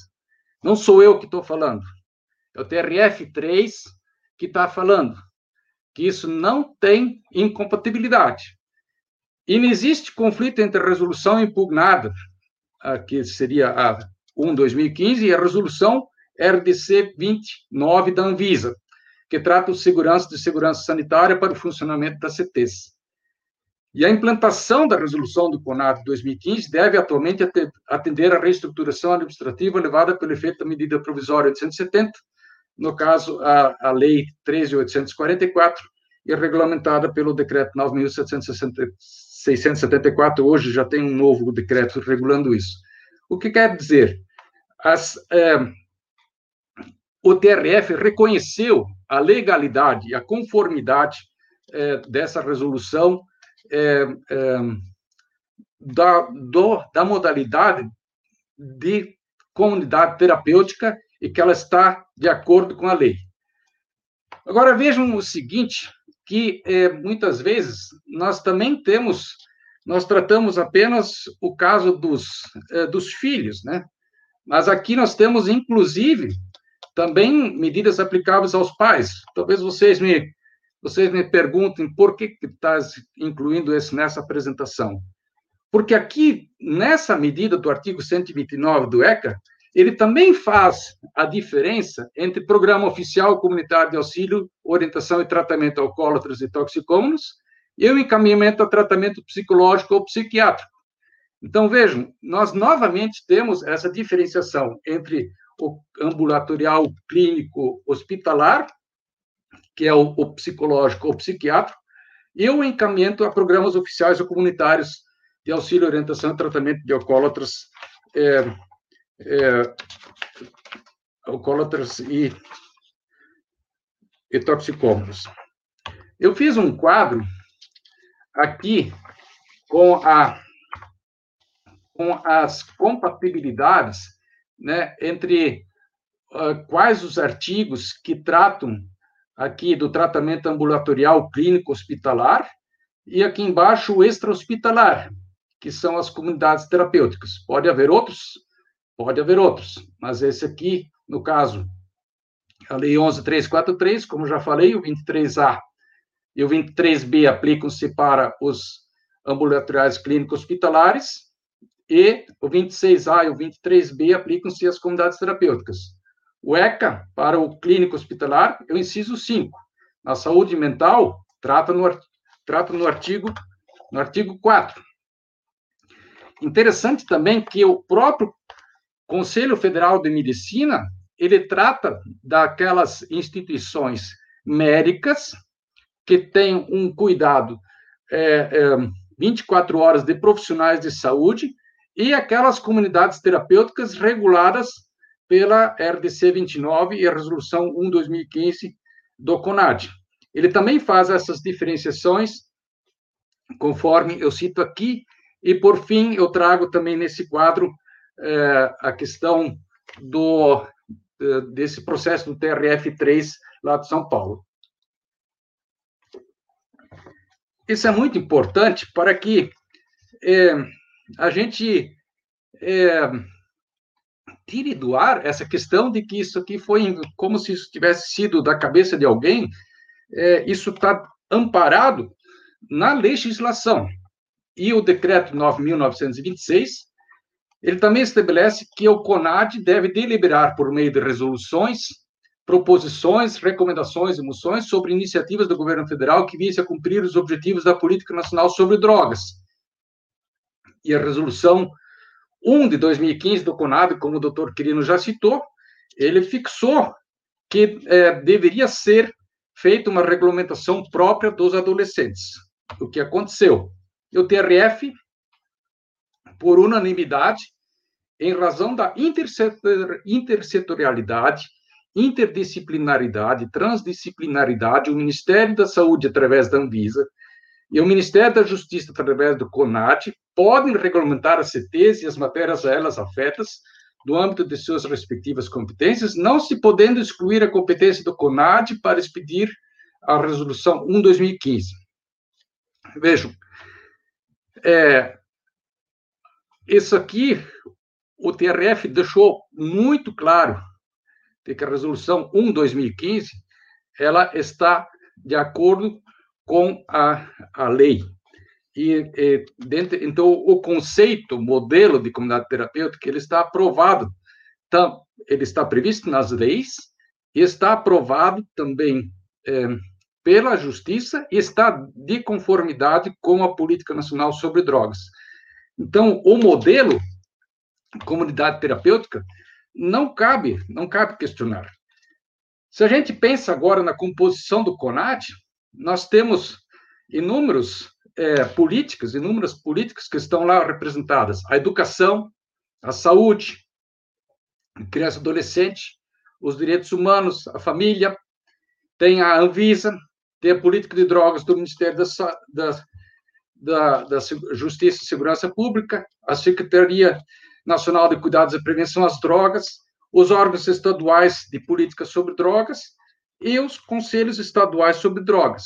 Speaker 4: Não sou eu que estou falando, é o TRF3 que está falando que isso não tem incompatibilidade. E não existe conflito entre a resolução impugnada, que seria a 1-2015, e a resolução RDC 29 da Anvisa, que trata de segurança de segurança sanitária para o funcionamento das CTs. E a implantação da resolução do CONAD 2015 deve atualmente atender à reestruturação administrativa levada pelo efeito da medida provisória 870, no caso, a, a Lei 13.844, e regulamentada pelo Decreto 9.674, hoje já tem um novo decreto regulando isso. O que quer dizer? As, é, o TRF reconheceu a legalidade e a conformidade é, dessa resolução é, da, do, da modalidade de comunidade terapêutica e que ela está de acordo com a lei. Agora vejam o seguinte, que é, muitas vezes nós também temos, nós tratamos apenas o caso dos, é, dos filhos, né? Mas aqui nós temos, inclusive, também medidas aplicáveis aos pais. Talvez vocês me, vocês me perguntem por que estás incluindo isso nessa apresentação. Porque aqui, nessa medida do artigo 129 do ECA, ele também faz a diferença entre programa oficial comunitário de auxílio, orientação e tratamento alcoólatras e toxicômanos e o encaminhamento a tratamento psicológico ou psiquiátrico. Então, vejam, nós novamente temos essa diferenciação entre o ambulatorial clínico hospitalar, que é o, o psicológico ou psiquiátrico, e o encaminhamento a programas oficiais ou comunitários de auxílio, orientação e tratamento de alcoólatras é, é, alcoólatras e, e toxicômanos. Eu fiz um quadro aqui com, a, com as compatibilidades né, entre uh, quais os artigos que tratam aqui do tratamento ambulatorial clínico hospitalar e aqui embaixo o extra-hospitalar, que são as comunidades terapêuticas. Pode haver outros, pode haver outros, mas esse aqui, no caso, a Lei 11343, como já falei, o 23A e o 23B aplicam-se para os ambulatoriais clínicos hospitalares, e o 26A e o 23B aplicam-se às comunidades terapêuticas. O ECA, para o clínico hospitalar, é o inciso 5. Na saúde mental, trata no, trata no artigo no artigo 4. Interessante também que o próprio Conselho Federal de Medicina, ele trata daquelas instituições médicas que têm um cuidado é, é, 24 horas de profissionais de saúde e aquelas comunidades terapêuticas reguladas pela RDC 29 e a Resolução 1/2015 do CONAD. Ele também faz essas diferenciações, conforme eu cito aqui, e por fim eu trago também nesse quadro é, a questão do desse processo do TRF3 lá de São Paulo. Isso é muito importante para que é, a gente é, tire do ar essa questão de que isso aqui foi como se isso tivesse sido da cabeça de alguém. É, isso está amparado na legislação. E o decreto 9.926, ele também estabelece que o CONAD deve deliberar por meio de resoluções, proposições, recomendações e moções sobre iniciativas do governo federal que visem a cumprir os objetivos da política nacional sobre drogas. E a resolução 1 de 2015 do CONAB, como o doutor Quirino já citou, ele fixou que é, deveria ser feita uma regulamentação própria dos adolescentes. O que aconteceu? O TRF, por unanimidade, em razão da intersetorialidade, interdisciplinaridade, transdisciplinaridade, o Ministério da Saúde, através da Anvisa, e o Ministério da Justiça, através do CONAT, podem regulamentar as CTs e as matérias a elas afetas do âmbito de suas respectivas competências, não se podendo excluir a competência do CONAD para expedir a Resolução 1-2015. Vejam, é, isso aqui, o TRF deixou muito claro de que a Resolução 1-2015, ela está de acordo com a, a lei. E, e dentro, então, o conceito, modelo de comunidade terapêutica, ele está aprovado, tá, ele está previsto nas leis, e está aprovado também é, pela Justiça e está de conformidade com a Política Nacional sobre Drogas. Então, o modelo comunidade terapêutica não cabe, não cabe questionar. Se a gente pensa agora na composição do CONAD, nós temos inúmeros é, políticas, inúmeras políticas que estão lá representadas. A educação, a saúde, criança e adolescente, os direitos humanos, a família, tem a Anvisa, tem a política de drogas do Ministério da, da, da, da Justiça e Segurança Pública, a Secretaria Nacional de Cuidados e Prevenção às Drogas, os órgãos estaduais de política sobre drogas e os conselhos estaduais sobre drogas.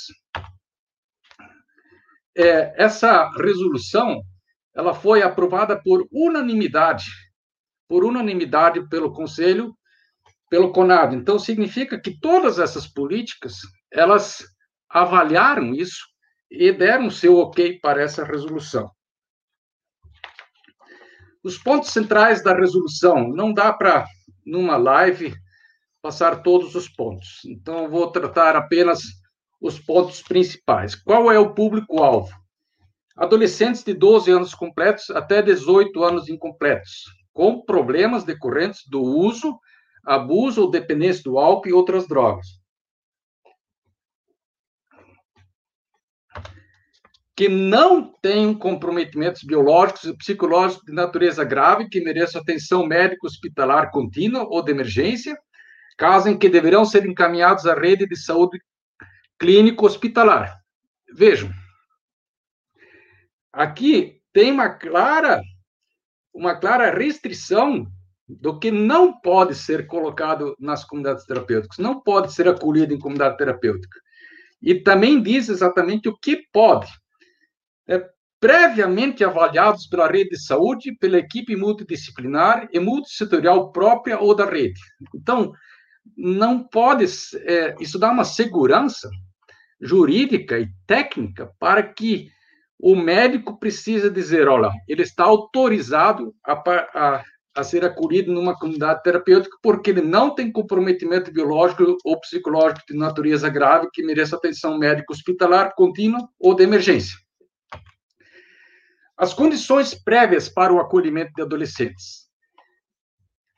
Speaker 4: É, essa resolução ela foi aprovada por unanimidade, por unanimidade pelo Conselho, pelo CONAD. Então significa que todas essas políticas elas avaliaram isso e deram seu ok para essa resolução. Os pontos centrais da resolução não dá para numa live passar todos os pontos. Então, vou tratar apenas os pontos principais. Qual é o público-alvo? Adolescentes de 12 anos completos até 18 anos incompletos, com problemas decorrentes do uso, abuso ou dependência do álcool e outras drogas. Que não tenham comprometimentos biológicos e psicológicos de natureza grave que mereçam atenção médica hospitalar contínua ou de emergência, casos em que deverão ser encaminhados à rede de saúde clínico hospitalar. Vejam, aqui tem uma clara, uma clara restrição do que não pode ser colocado nas comunidades terapêuticas, não pode ser acolhido em comunidade terapêutica. E também diz exatamente o que pode. Previamente avaliados pela rede de saúde, pela equipe multidisciplinar e multissetorial própria ou da rede. Então, não pode, é, isso dá uma segurança jurídica e técnica para que o médico precisa dizer, olha, ele está autorizado a, a, a ser acolhido numa comunidade terapêutica porque ele não tem comprometimento biológico ou psicológico de natureza grave que mereça atenção médica hospitalar contínua ou de emergência. As condições prévias para o acolhimento de adolescentes.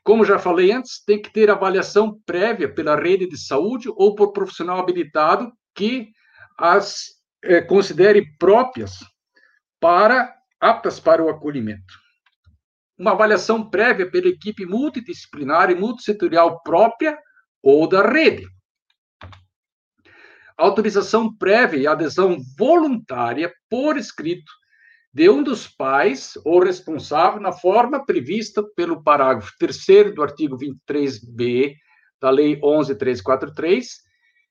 Speaker 4: Como já falei antes, tem que ter avaliação prévia pela rede de saúde ou por profissional habilitado que as eh, considere próprias para aptas para o acolhimento. Uma avaliação prévia pela equipe multidisciplinar e multissetorial própria ou da rede. Autorização prévia e adesão voluntária por escrito de um dos pais ou responsável na forma prevista pelo parágrafo 3 do artigo 23b da Lei 11.343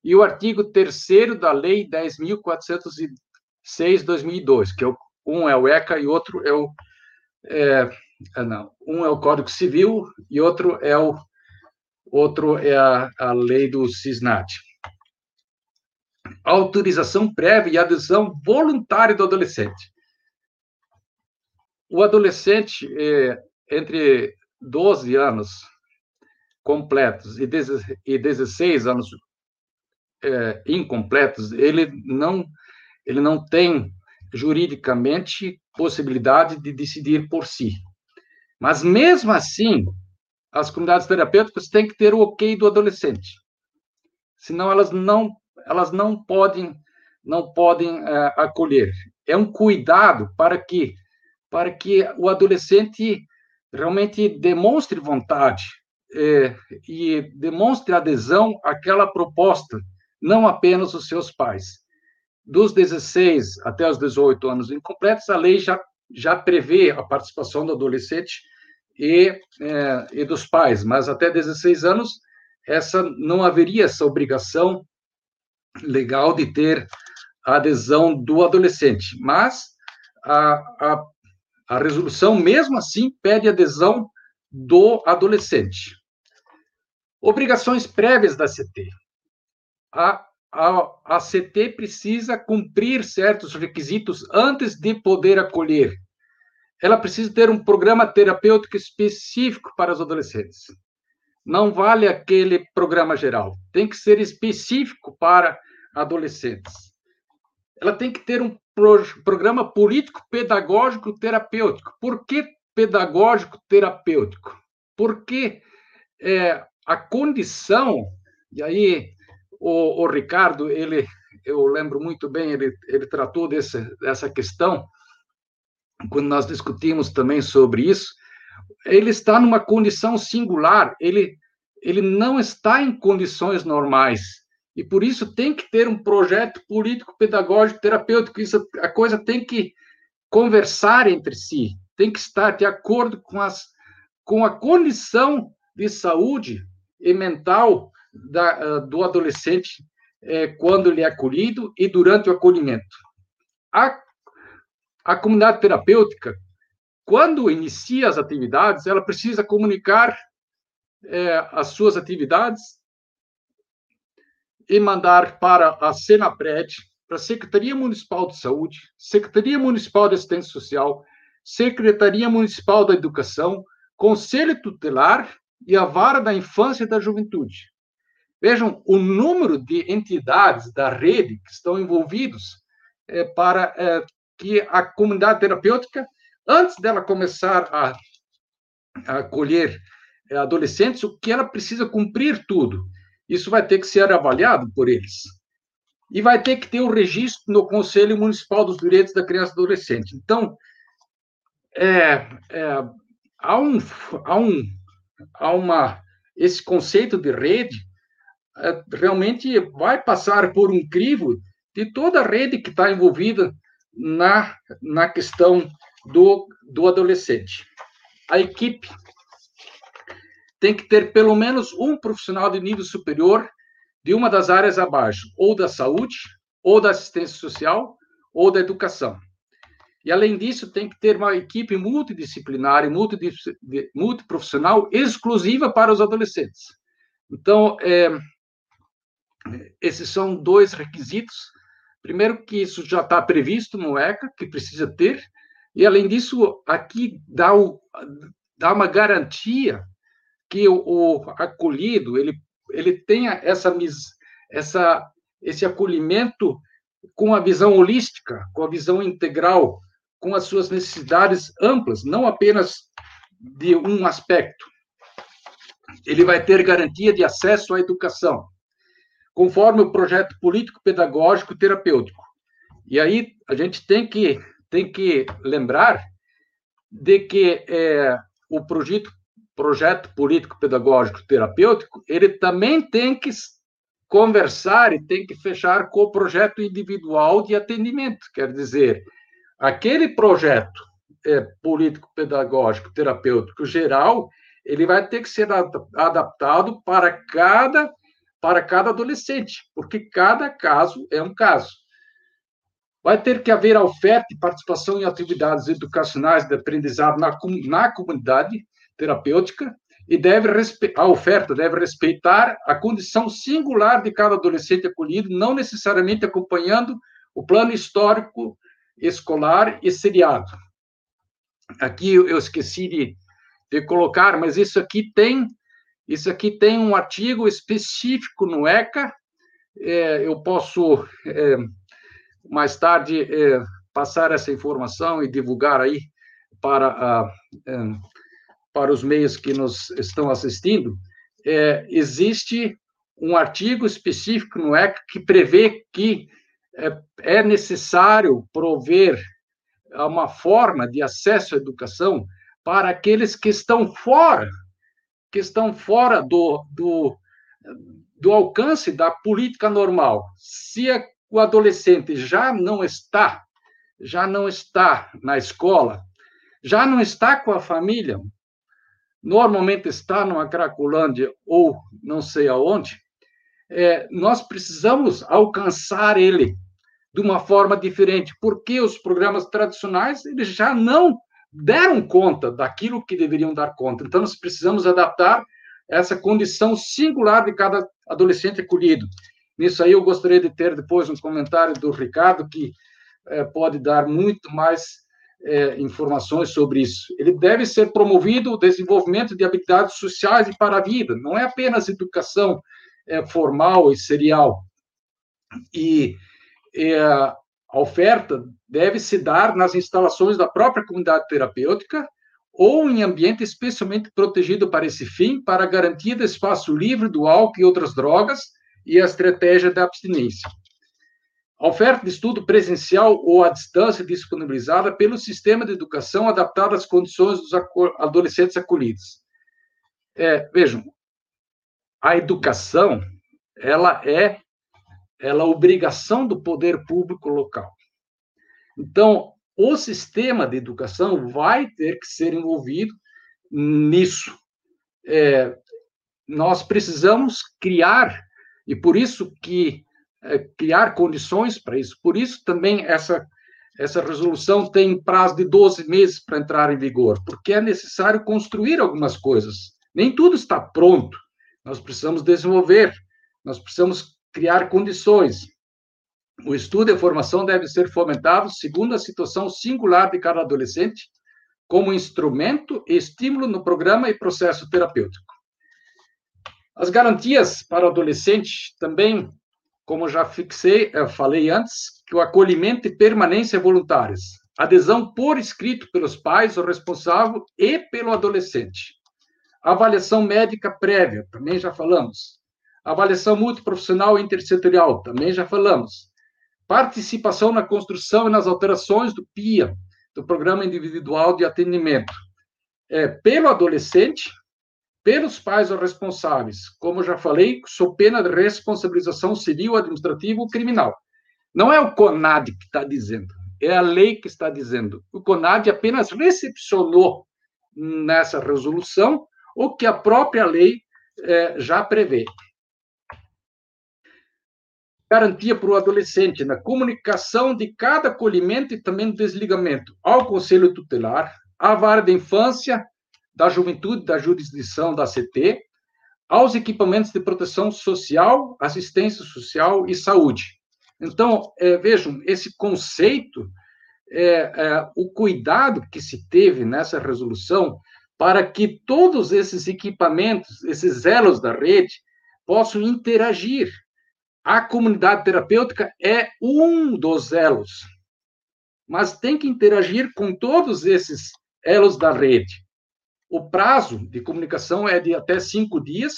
Speaker 4: e o artigo 3 da Lei 10.406-2002, que é o, um é o ECA e outro é o. É, é, não, um é o Código Civil e outro é o outro é a, a lei do CISNAT. Autorização prévia e adesão voluntária do adolescente o adolescente é, entre 12 anos completos e 16 anos é, incompletos, ele não, ele não tem juridicamente possibilidade de decidir por si. Mas, mesmo assim, as comunidades terapêuticas têm que ter o ok do adolescente. Senão, elas não, elas não podem, não podem é, acolher. É um cuidado para que para que o adolescente realmente demonstre vontade é, e demonstre adesão àquela proposta, não apenas os seus pais. Dos 16 até os 18 anos incompletos, a lei já, já prevê a participação do adolescente e, é, e dos pais, mas até 16 anos, essa não haveria essa obrigação legal de ter a adesão do adolescente, mas a, a a resolução, mesmo assim, pede adesão do adolescente. Obrigações prévias da CT. A, a, a CT precisa cumprir certos requisitos antes de poder acolher. Ela precisa ter um programa terapêutico específico para os adolescentes. Não vale aquele programa geral. Tem que ser específico para adolescentes. Ela tem que ter um programa político pedagógico terapêutico. Por que pedagógico terapêutico? Porque é, a condição, e aí o, o, Ricardo, ele, eu lembro muito bem, ele, ele tratou desse, dessa questão, quando nós discutimos também sobre isso, ele está numa condição singular, ele, ele não está em condições normais e por isso tem que ter um projeto político, pedagógico, terapêutico. Isso, a coisa tem que conversar entre si, tem que estar de acordo com, as, com a condição de saúde e mental da, uh, do adolescente eh, quando ele é acolhido e durante o acolhimento. A, a comunidade terapêutica, quando inicia as atividades, ela precisa comunicar eh, as suas atividades e mandar para a Senapred, para a Secretaria Municipal de Saúde, Secretaria Municipal de Assistência Social, Secretaria Municipal da Educação, Conselho Tutelar e a Vara da Infância e da Juventude. Vejam o número de entidades da rede que estão envolvidos é, para é, que a comunidade terapêutica, antes dela começar a, a acolher é, adolescentes, o que ela precisa cumprir tudo isso vai ter que ser avaliado por eles. E vai ter que ter o um registro no Conselho Municipal dos Direitos da Criança e do Adolescente. Então, é, é, há, um, há, um, há uma, esse conceito de rede, é, realmente vai passar por um crivo de toda a rede que está envolvida na, na questão do, do adolescente. A equipe tem que ter pelo menos um profissional de nível superior de uma das áreas abaixo, ou da saúde, ou da assistência social, ou da educação. E, além disso, tem que ter uma equipe multidisciplinar e multiprofissional exclusiva para os adolescentes. Então, é, esses são dois requisitos. Primeiro, que isso já está previsto no ECA, que precisa ter, e, além disso, aqui dá, o, dá uma garantia que o, o, acolhido ele, ele tenha essa, essa, esse acolhimento com a visão holística, com a visão integral, com as suas necessidades amplas, não apenas de um aspecto. Ele vai ter garantia de acesso à educação, conforme o projeto político-pedagógico terapêutico. E aí a gente tem que, tem que lembrar de que é, o projeto, projeto político-pedagógico terapêutico, ele também tem que conversar e tem que fechar com o projeto individual de atendimento. Quer dizer, aquele projeto é, político-pedagógico, terapêutico geral, ele vai ter que ser adaptado para cada para cada adolescente, porque cada caso é um caso. Vai ter que haver oferta e participação em atividades educacionais de aprendizado na, na comunidade terapêutica e deve a oferta deve respeitar a condição singular de cada adolescente acolhido, não necessariamente acompanhando o plano histórico escolar e seriado. Aqui eu esqueci de, de colocar, mas isso aqui tem isso aqui tem um artigo específico no ECA. É, eu posso é, mais tarde é, passar essa informação e divulgar aí para a, é, para os meios que nos estão assistindo. É, existe um artigo específico no ECA que prevê que é, é necessário prover uma forma de acesso à educação para aqueles que estão fora, que estão fora do, do, do alcance da política normal. Se a, o adolescente já não está, já não está na escola, já não está com a família, normalmente está numa Cracolândia ou não sei aonde, é, nós precisamos alcançar ele de uma forma diferente, porque os programas tradicionais eles já não deram conta daquilo que deveriam dar conta. Então, nós precisamos adaptar essa condição singular de cada adolescente acolhido. Nisso aí, eu gostaria de ter depois um comentário do Ricardo, que é, pode dar muito mais é, informações sobre isso. Ele deve ser promovido o desenvolvimento de habilidades sociais e para a vida, não é apenas educação é, formal e serial. E é, a oferta deve se dar nas instalações da própria comunidade terapêutica ou em ambiente especialmente protegido para esse fim, para garantia do espaço livre do álcool e outras drogas e a estratégia da abstinência. A oferta de estudo presencial ou à distância disponibilizada pelo sistema de educação adaptado às condições dos adolescentes acolhidos. É, vejam, a educação, ela é ela é obrigação do poder público local. Então, o sistema de educação vai ter que ser envolvido nisso. É, nós precisamos criar, e por isso que criar condições para isso. Por isso também essa essa resolução tem prazo de 12 meses para entrar em vigor, porque é necessário construir algumas coisas. Nem tudo está pronto. Nós precisamos desenvolver, nós precisamos criar condições. O estudo e a formação devem ser fomentados segundo a situação singular de cada adolescente, como instrumento e estímulo no programa e processo terapêutico. As garantias para o adolescente também como já fixei, eu falei antes, que o acolhimento e permanência voluntárias, adesão por escrito pelos pais, o responsável e pelo adolescente. Avaliação médica prévia, também já falamos. Avaliação multiprofissional e intersetorial, também já falamos. Participação na construção e nas alterações do PIA, do Programa Individual de Atendimento, é, pelo adolescente pelos pais ou responsáveis, como já falei, sob pena de responsabilização civil, administrativa ou criminal. Não é o CONAD que está dizendo, é a lei que está dizendo. O CONAD apenas recepcionou nessa resolução o que a própria lei é, já prevê. Garantia para o adolescente na comunicação de cada acolhimento e também desligamento ao Conselho Tutelar, à vara da infância, da juventude, da jurisdição da CT, aos equipamentos de proteção social, assistência social e saúde. Então, é, vejam, esse conceito, é, é, o cuidado que se teve nessa resolução para que todos esses equipamentos, esses elos da rede, possam interagir. A comunidade terapêutica é um dos elos, mas tem que interagir com todos esses elos da rede. O prazo de comunicação é de até cinco dias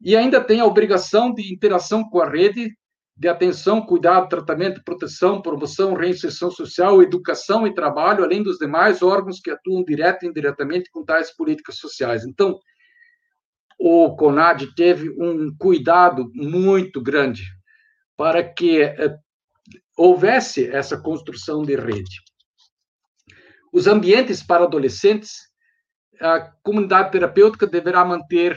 Speaker 4: e ainda tem a obrigação de interação com a rede de atenção, cuidado, tratamento, proteção, promoção, reinserção social, educação e trabalho, além dos demais órgãos que atuam direto e indiretamente com tais políticas sociais. Então, o CONAD teve um cuidado muito grande para que eh, houvesse essa construção de rede. Os ambientes para adolescentes, a comunidade terapêutica deverá manter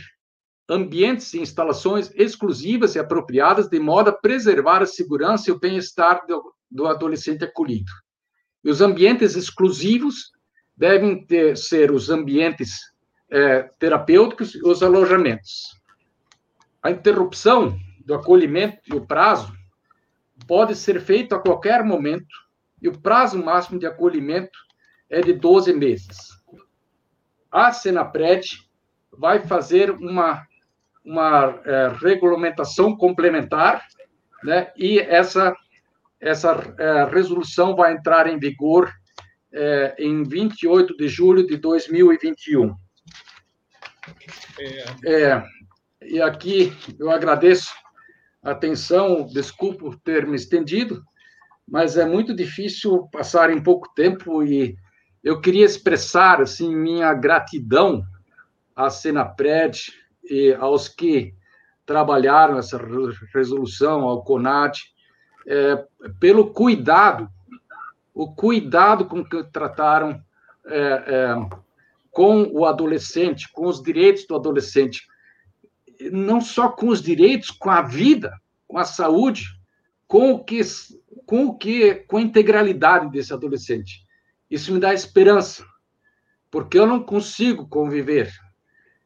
Speaker 4: ambientes e instalações exclusivas e apropriadas de modo a preservar a segurança e o bem-estar do, do, adolescente acolhido. E os ambientes exclusivos devem ter, ser os ambientes é, terapêuticos e os alojamentos. A interrupção do acolhimento e o prazo pode ser feito a qualquer momento e o prazo máximo de acolhimento é de 12 meses. A Senapred vai fazer uma uma é, regulamentação complementar, né? E essa essa é, resolução vai entrar em vigor é, em 28 de julho de 2021. É. é, e aqui eu agradeço a atenção, desculpe por ter me estendido, mas é muito difícil passar em pouco tempo e eu queria expressar assim minha gratidão à Senapred, e aos que trabalharam essa resolução, ao CONAT, é, pelo cuidado, o cuidado com que trataram é, é, com o adolescente, com os direitos do adolescente, não só com os direitos, com a vida, com a saúde, com o que, com o que, com a integralidade desse adolescente. Isso me dá esperança, porque eu não consigo conviver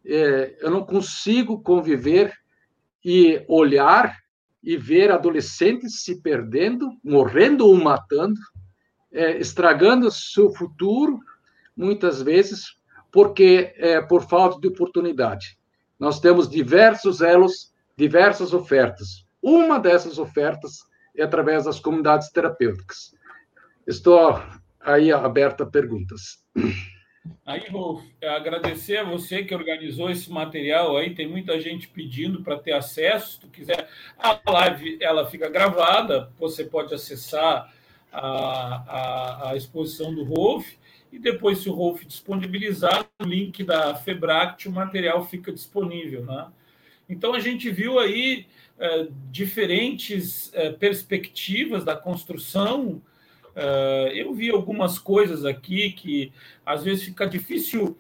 Speaker 4: é, eu não consigo conviver e olhar e ver adolescentes se perdendo, morrendo ou matando, é, estragando seu futuro, muitas vezes, porque é, por falta de oportunidade. Nós temos diversos elos, diversas ofertas. Uma dessas ofertas é através das comunidades terapêuticas. Estou aí aberto a perguntas.
Speaker 1: Aí, Rolf, agradecer a você que organizou esse material aí. Tem muita gente pedindo para ter acesso. Se tu quiser, a live ela fica gravada. Você pode acessar a, a, a exposição do Rolf e depois, se o Rolf disponibilizar o link da Febract, o material fica disponível, né? Então a gente viu aí é, diferentes é, perspectivas da construção Uh, eu vi algumas coisas aqui que às vezes fica difícil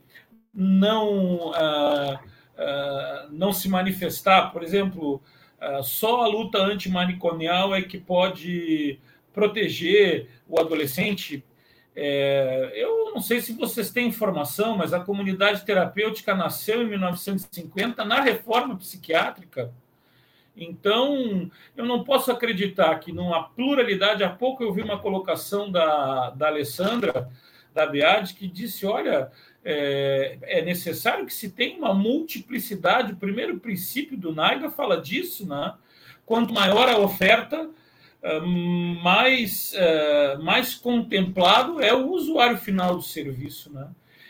Speaker 1: não, uh, uh, não se manifestar. Por exemplo, só a luta antimanicomial é que pode proteger o adolescente. É, eu não sei se vocês têm informação, mas a comunidade terapêutica nasceu em 1950 na reforma psiquiátrica. Então, eu não posso acreditar que numa pluralidade, há pouco eu vi uma colocação da, da Alessandra, da Beade, que disse, olha, é, é, necessário que se tenha uma multiplicidade, o primeiro princípio do Naiga fala disso, né? quanto maior a oferta, é, mais, é, mais contemplado é o usuário final do serviço. Né?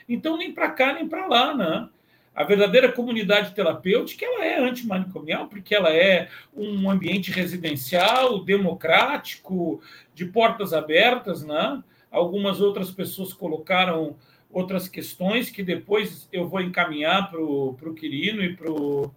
Speaker 1: Então, nem para cá, nem para lá. Né? A verdadeira comunidade terapêutica ela é antimanicomial, porque ela é um ambiente residencial, democrático, de portas abertas, né? Algumas outras pessoas colocaram outras questões que depois eu vou encaminhar para o Quirino e para o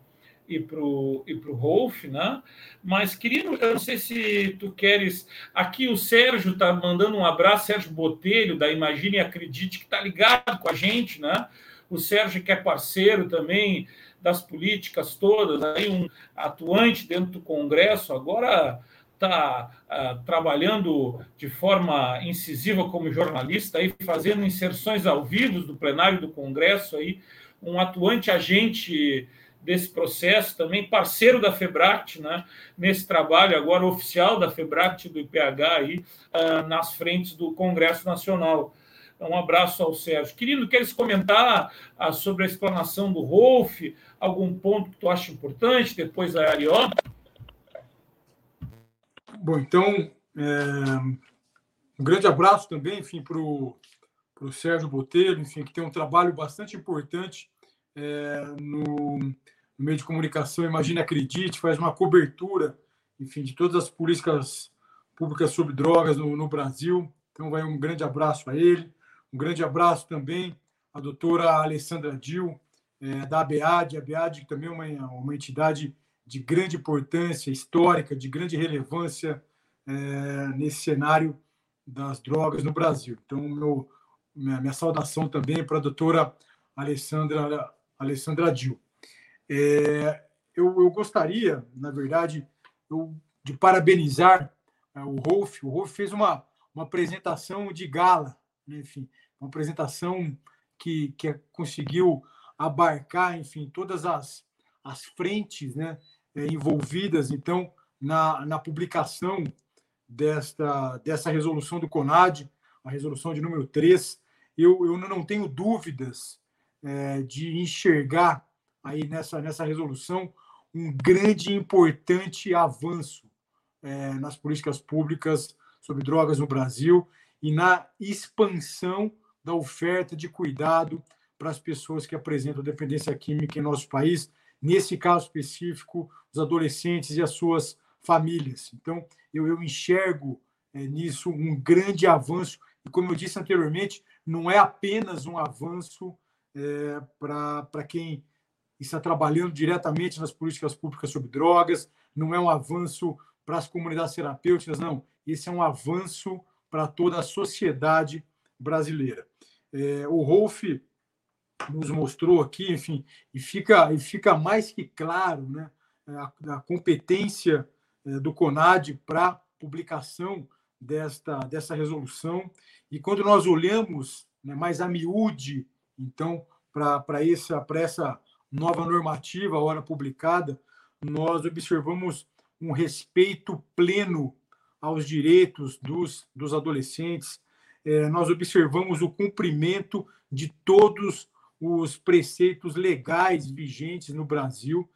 Speaker 1: e para o e pro Rolf, né? Mas, Quirino, eu não sei se tu queres. Aqui o Sérgio está mandando um abraço, Sérgio Botelho, da Imagine e Acredite, que está ligado com a gente, né? O Sérgio, que é parceiro também das políticas todas, aí um atuante dentro do Congresso, agora está uh, trabalhando de forma incisiva como jornalista, aí, fazendo inserções ao vivo do plenário do Congresso, aí, um atuante agente desse processo, também parceiro da Febract, né, nesse trabalho agora oficial da Febract do IPH aí, uh, nas frentes do Congresso Nacional. Um abraço ao Sérgio. Querido, queres comentar uh, sobre a explanação do Rolf? Algum ponto que tu acha importante? Depois a Arió?
Speaker 3: Bom, então, é, um grande abraço também, enfim, para o Sérgio Botelho, enfim, que tem um trabalho bastante importante é, no, no, meio de comunicação. Imagine, acredite, faz uma cobertura, enfim, de todas as políticas públicas sobre drogas no, no Brasil. Então, vai um grande abraço a ele. Um grande abraço também à doutora Alessandra Dil, é, da ABAD. A ABAD também é uma, uma entidade de grande importância histórica, de grande relevância é, nesse cenário das drogas no Brasil. Então, meu, minha, minha saudação também para a doutora Alessandra, Alessandra Dil. É, eu, eu, gostaria, na verdade, eu, de parabenizar é, o Rolf. O Rolf fez uma, uma apresentação de gala, né? enfim, uma apresentação que, que conseguiu abarcar, enfim, todas as, as frentes né, é, envolvidas, então, na, na publicação desta, dessa resolução do CONAD, a resolução de número 3. Eu, eu não tenho dúvidas é, de enxergar aí nessa, nessa resolução um grande e importante avanço é, nas políticas públicas sobre drogas no Brasil e na expansão da oferta de cuidado para as pessoas que apresentam dependência química em nosso país, nesse caso específico, os adolescentes e as suas famílias. Então, eu, eu enxergo é, nisso um grande avanço, e como eu disse anteriormente, não é apenas um avanço é, para quem está trabalhando diretamente nas políticas públicas sobre drogas, não é um avanço para as comunidades terapêuticas, não. Esse é um avanço para toda a sociedade brasileira. É, o Rolf nos mostrou aqui, enfim, e fica, e fica mais que claro né, a, a competência é, do CONAD para publicação desta, dessa resolução. E quando nós olhamos né, mais a miúde, então, para essa, essa nova normativa, a hora publicada, nós observamos um respeito pleno aos direitos dos, dos adolescentes, é, nós observamos o cumprimento de todos os preceitos legais vigentes no Brasil,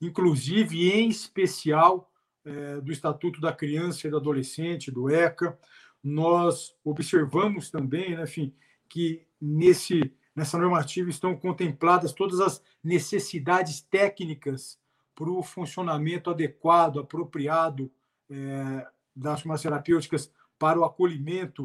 Speaker 3: inclusive, em especial, é, do Estatuto da Criança e do Adolescente, do ECA. Nós observamos também, né, enfim, que nesse, nessa normativa estão contempladas todas as necessidades técnicas para o funcionamento adequado, apropriado é, das farmacêuticas para o acolhimento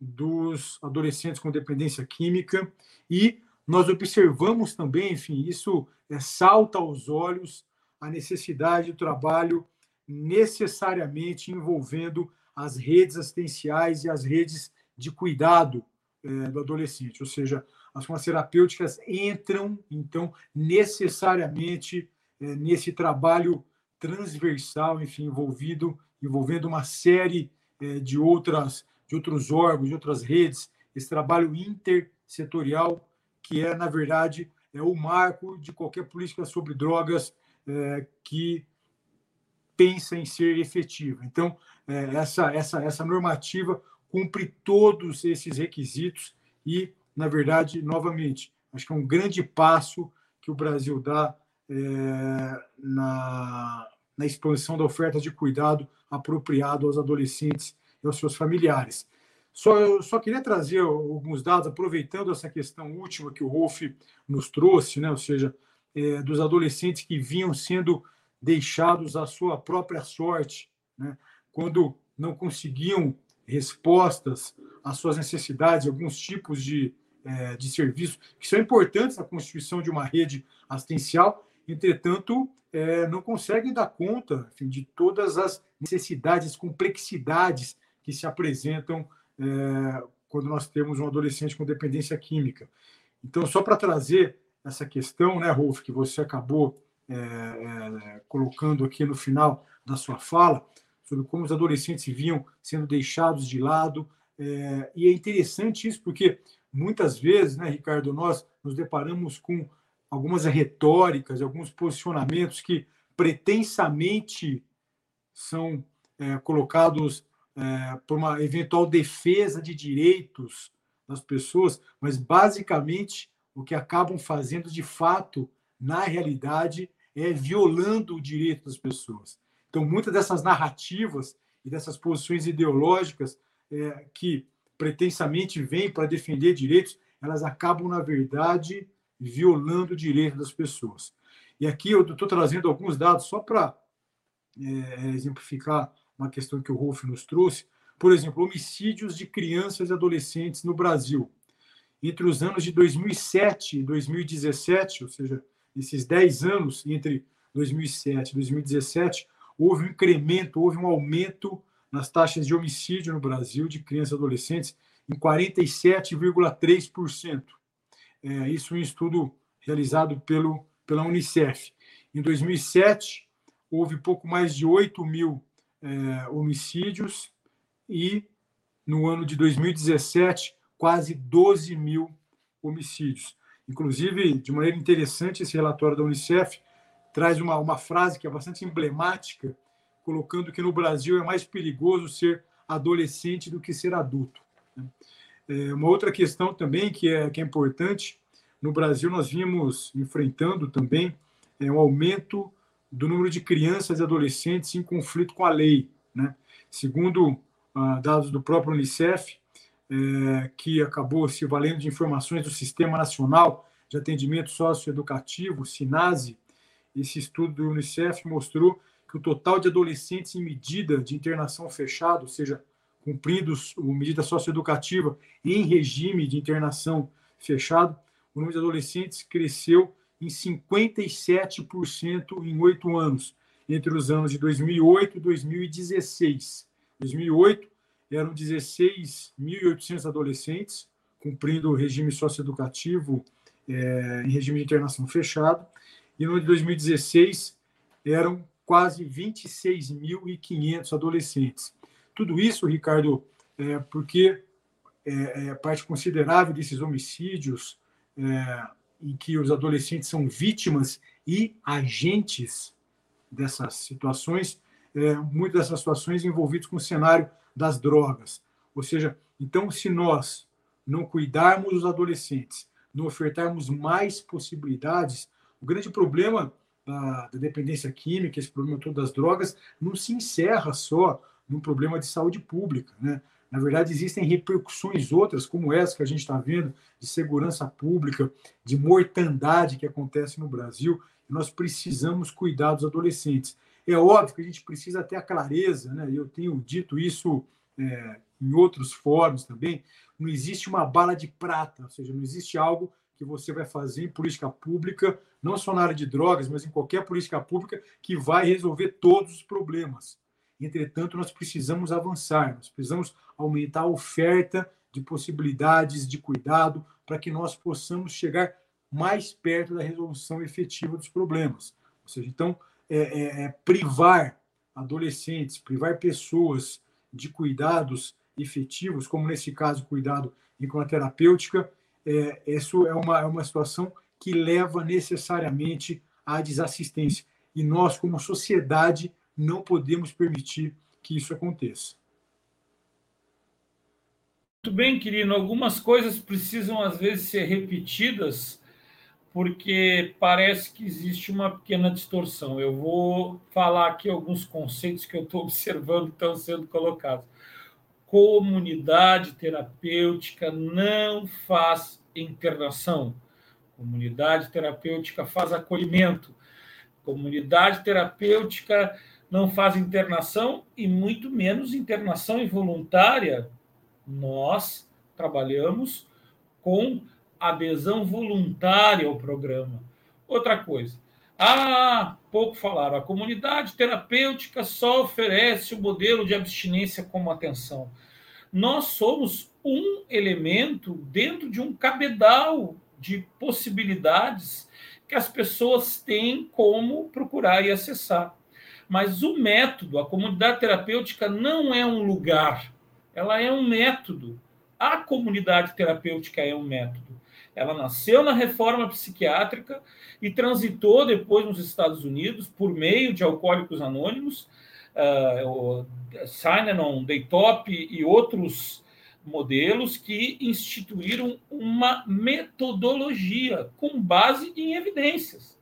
Speaker 3: dos adolescentes com dependência química e nós observamos também, enfim, isso é, salta aos olhos a necessidade do trabalho necessariamente envolvendo as redes assistenciais e as redes de cuidado é, do adolescente, ou seja, as farmacêuticas entram, então, necessariamente é, nesse trabalho transversal, enfim, envolvido, envolvendo uma série é, de outras, de outros órgãos, de outras redes, esse trabalho intersetorial que é, na verdade, é o marco de qualquer política sobre drogas é, que pensa em ser efetiva. Então, é, essa, essa, essa normativa cumpre todos esses requisitos e, na verdade, novamente, acho que é um grande passo que o Brasil dá é, na, na expansão da oferta de cuidado apropriado aos adolescentes aos seus familiares. Só, eu só queria trazer alguns dados, aproveitando essa questão última que o Rolf nos trouxe, né? ou seja, é, dos adolescentes que vinham sendo deixados à sua própria sorte, né? quando não conseguiam respostas às suas necessidades, alguns tipos de é, de serviços que são importantes na constituição de uma rede assistencial, entretanto, é, não conseguem dar conta enfim, de todas as necessidades, complexidades que se apresentam é, quando nós temos um adolescente com dependência química. Então, só para trazer essa questão, né, Rolf, que você acabou é, é, colocando aqui no final da sua fala, sobre como os adolescentes vinham sendo deixados de lado. É, e é interessante isso, porque muitas vezes, né, Ricardo, nós nos deparamos com algumas retóricas, alguns posicionamentos que pretensamente são é, colocados é, por uma eventual defesa de direitos das pessoas, mas basicamente o que acabam fazendo de fato, na realidade, é violando o direito das pessoas. Então, muitas dessas narrativas e dessas posições ideológicas é, que pretensamente vêm para defender direitos, elas acabam, na verdade, violando o direito das pessoas. E aqui eu estou trazendo alguns dados só para é, exemplificar uma questão que o Rolf nos trouxe. Por exemplo, homicídios de crianças e adolescentes no Brasil. Entre os anos de 2007 e 2017, ou seja, esses 10 anos entre 2007 e 2017, houve um incremento, houve um aumento nas taxas de homicídio no Brasil de crianças e adolescentes em 47,3%. É, isso é um estudo realizado pelo, pela Unicef. Em 2007, houve pouco mais de 8 mil é, homicídios e no ano de 2017, quase 12 mil homicídios. Inclusive, de maneira interessante, esse relatório da Unicef traz uma, uma frase que é bastante emblemática, colocando que no Brasil é mais perigoso ser adolescente do que ser adulto. Né? É, uma outra questão também que é, que é importante, no Brasil nós vimos enfrentando também é, um aumento do número de crianças e adolescentes em conflito com a lei. Né? Segundo ah, dados do próprio Unicef, é, que acabou se valendo de informações do Sistema Nacional de Atendimento Socioeducativo, SINASE, esse estudo do Unicef mostrou que o total de adolescentes em medida de internação fechada, ou seja, cumprindo a medida socioeducativa em regime de internação fechado, o número de adolescentes cresceu em 57% em oito anos, entre os anos de 2008 e 2016. 2008 eram 16.800 adolescentes cumprindo o regime socioeducativo é, em regime de internação fechado, e no ano de 2016 eram quase 26.500 adolescentes. Tudo isso, Ricardo, é porque é, é, parte considerável desses homicídios é, em que os adolescentes são vítimas e agentes dessas situações, é, muitas dessas situações envolvidas com o cenário das drogas. Ou seja, então, se nós não cuidarmos dos adolescentes, não ofertarmos mais possibilidades, o grande problema da, da dependência química, esse problema todo das drogas, não se encerra só num problema de saúde pública, né? Na verdade, existem repercussões outras, como essa que a gente está vendo, de segurança pública, de mortandade que acontece no Brasil, nós precisamos cuidar dos adolescentes. É óbvio que a gente precisa ter a clareza, né? eu tenho dito isso é, em outros fóruns também, não existe uma bala de prata, ou seja, não existe algo que você vai fazer em política pública, não só na área de drogas, mas em qualquer política pública, que vai resolver todos os problemas. Entretanto, nós precisamos avançar, nós precisamos aumentar a oferta de possibilidades de cuidado para que nós possamos chegar mais perto da resolução efetiva dos problemas. Ou seja, então, é, é, é privar adolescentes, privar pessoas de cuidados efetivos, como nesse caso, cuidado em terapêutica, é, isso é uma, é uma situação que leva necessariamente à desassistência. E nós, como sociedade, não podemos permitir que isso aconteça.
Speaker 1: Muito bem, querido. Algumas coisas precisam, às vezes, ser repetidas, porque parece que existe uma pequena distorção. Eu vou falar aqui alguns conceitos que eu estou observando que estão sendo colocados. Comunidade terapêutica não faz internação. Comunidade terapêutica faz acolhimento. Comunidade terapêutica não faz internação e muito menos internação involuntária. Nós trabalhamos com adesão voluntária ao programa. Outra coisa, ah, pouco falaram, a comunidade terapêutica só oferece o modelo de abstinência como atenção. Nós somos um elemento dentro de um cabedal de possibilidades que as pessoas têm como procurar e acessar. Mas o método, a comunidade terapêutica não é um lugar, ela é um método. A comunidade terapêutica é um método. Ela nasceu na reforma psiquiátrica e transitou depois nos Estados Unidos por meio de alcoólicos anônimos, uh, o Synanon, Daytop e outros modelos que instituíram uma metodologia com base em evidências.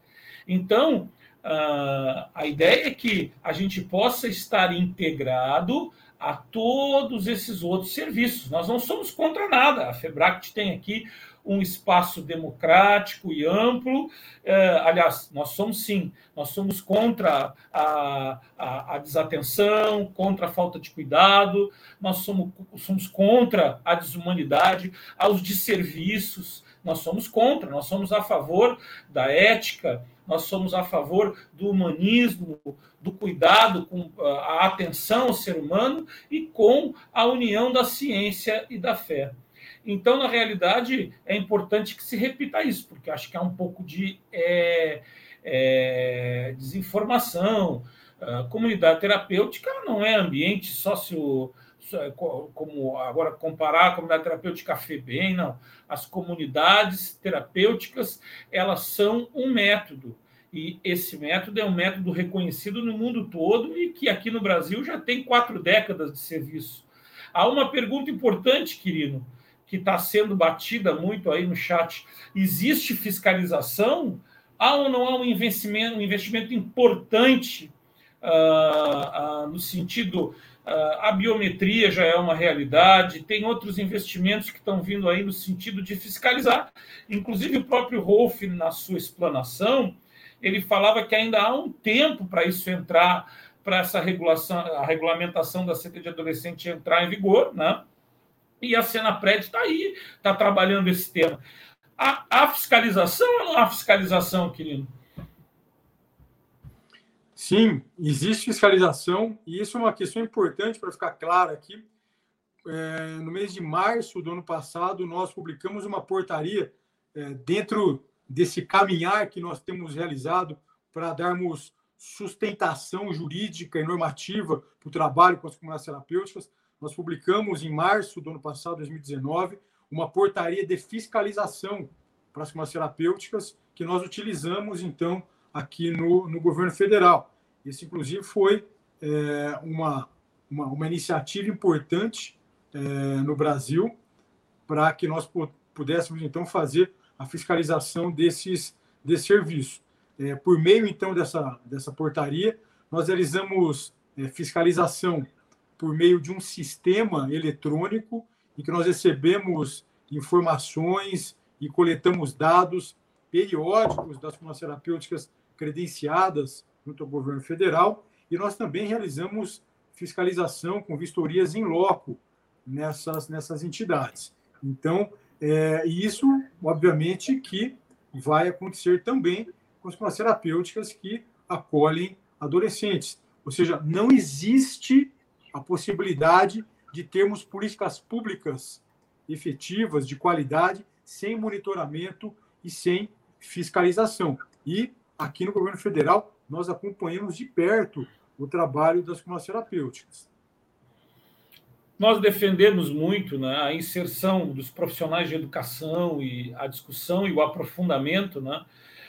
Speaker 1: Então, uh, a ideia é que a gente possa estar integrado a todos esses outros serviços. Nós não somos contra nada. A FEBRACT tem aqui um espaço democrático e amplo. É, aliás, nós somos sim, nós somos contra a, a, a, desatenção, contra a falta de cuidado, nós somos, somos contra a desumanidade, aos desserviços, nós somos contra, nós somos a favor da ética, nós somos a favor do humanismo, do cuidado com a atenção ao ser humano e com a união da ciência e da fé. Então, na realidade, é importante que se repita isso, porque acho que há um pouco de é, é, desinformação. A comunidade terapêutica não é ambiente sócio como agora comparar a comunidade terapêutica FEBEM, não. As comunidades terapêuticas, elas são um método. E esse método é um método reconhecido no mundo todo e que aqui no Brasil já tem quatro décadas de serviço. Há uma pergunta importante, querido que está sendo batida muito aí no chat. Existe fiscalização? Há ou não há um investimento, um investimento importante uh, uh, no sentido. Uh, a biometria já é uma realidade, tem outros investimentos que estão vindo aí no sentido de fiscalizar. Inclusive, o próprio Rolf, na sua explanação, ele falava que ainda há um tempo para isso entrar, para essa regulação, a regulamentação da CT de adolescente entrar em vigor, né? E a Senapred está aí, está trabalhando esse tema. A, a fiscalização há fiscalização, querido?
Speaker 3: Sim, existe fiscalização, e isso é uma questão importante para ficar claro aqui. É, no mês de março do ano passado, nós publicamos uma portaria é, dentro desse caminhar que nós temos realizado para darmos sustentação jurídica e normativa para o trabalho com as comunidades terapêuticas nós publicamos em março do ano passado, 2019, uma portaria de fiscalização para as farmácias terapêuticas que nós utilizamos, então, aqui no, no governo federal. Isso, inclusive, foi é, uma, uma, uma, iniciativa importante é, no Brasil para que nós pudéssemos, então, fazer a fiscalização desses, desse serviço. É, por meio, então, dessa, dessa portaria, nós realizamos é, fiscalização por meio de um sistema eletrônico em que nós recebemos informações e coletamos dados periódicos das farmacêuticas credenciadas junto ao governo federal e nós também realizamos fiscalização com vistorias em loco nessas, nessas entidades. Então, é, isso, obviamente, que vai acontecer também com as farmacêuticas que acolhem adolescentes. Ou seja, não existe a possibilidade de termos políticas públicas efetivas, de qualidade, sem monitoramento e sem fiscalização. E aqui no governo federal, nós acompanhamos de perto o trabalho das terapêuticas.
Speaker 1: Nós defendemos muito né, a inserção dos profissionais de educação e a discussão e o aprofundamento. Né?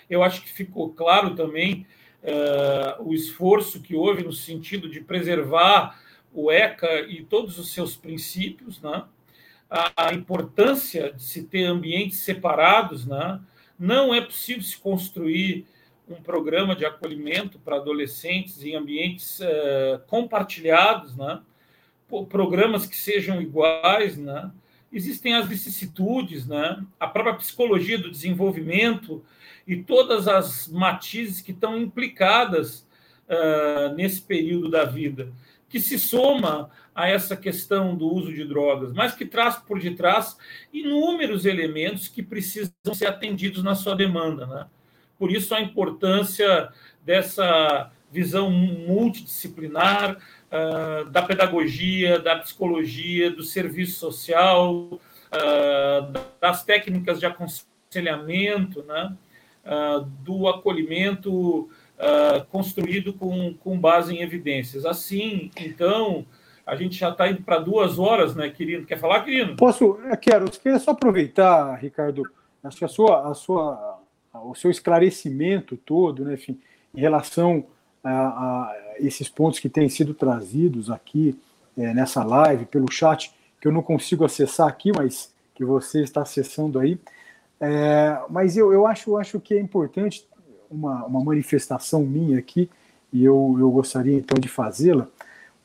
Speaker 1: Eu acho que ficou claro também uh, o esforço que houve no sentido de preservar o ECA e todos os seus princípios, né? a, a importância de se ter ambientes separados, né? não é possível se construir um programa de acolhimento para adolescentes em ambientes uh, compartilhados, né? programas que sejam iguais, né? existem as vicissitudes, né? a própria psicologia do desenvolvimento e todas as matizes que estão implicadas uh, nesse período da vida. que se soma a essa questão do uso de drogas, mas que traz por detrás inúmeros elementos que precisam ser atendidos na sua demanda. Né? Por isso, a importância dessa visão multidisciplinar uh, da pedagogia, da psicologia, do serviço social, uh, das técnicas de aconselhamento, né? Uh, do acolhimento construído com, com base em evidências. Assim, então, a gente já está indo para duas horas, né, querido? Quer falar, querido?
Speaker 3: Posso? Quero. Queria só aproveitar, Ricardo, acho que a sua, a sua, o seu esclarecimento todo, né, enfim, em relação a, a esses pontos que têm sido trazidos aqui é, nessa live, pelo chat, que eu não consigo acessar aqui, mas que você está acessando aí. É, mas eu, eu acho, acho que é importante uma, uma manifestação minha aqui, e eu, eu gostaria então de fazê-la,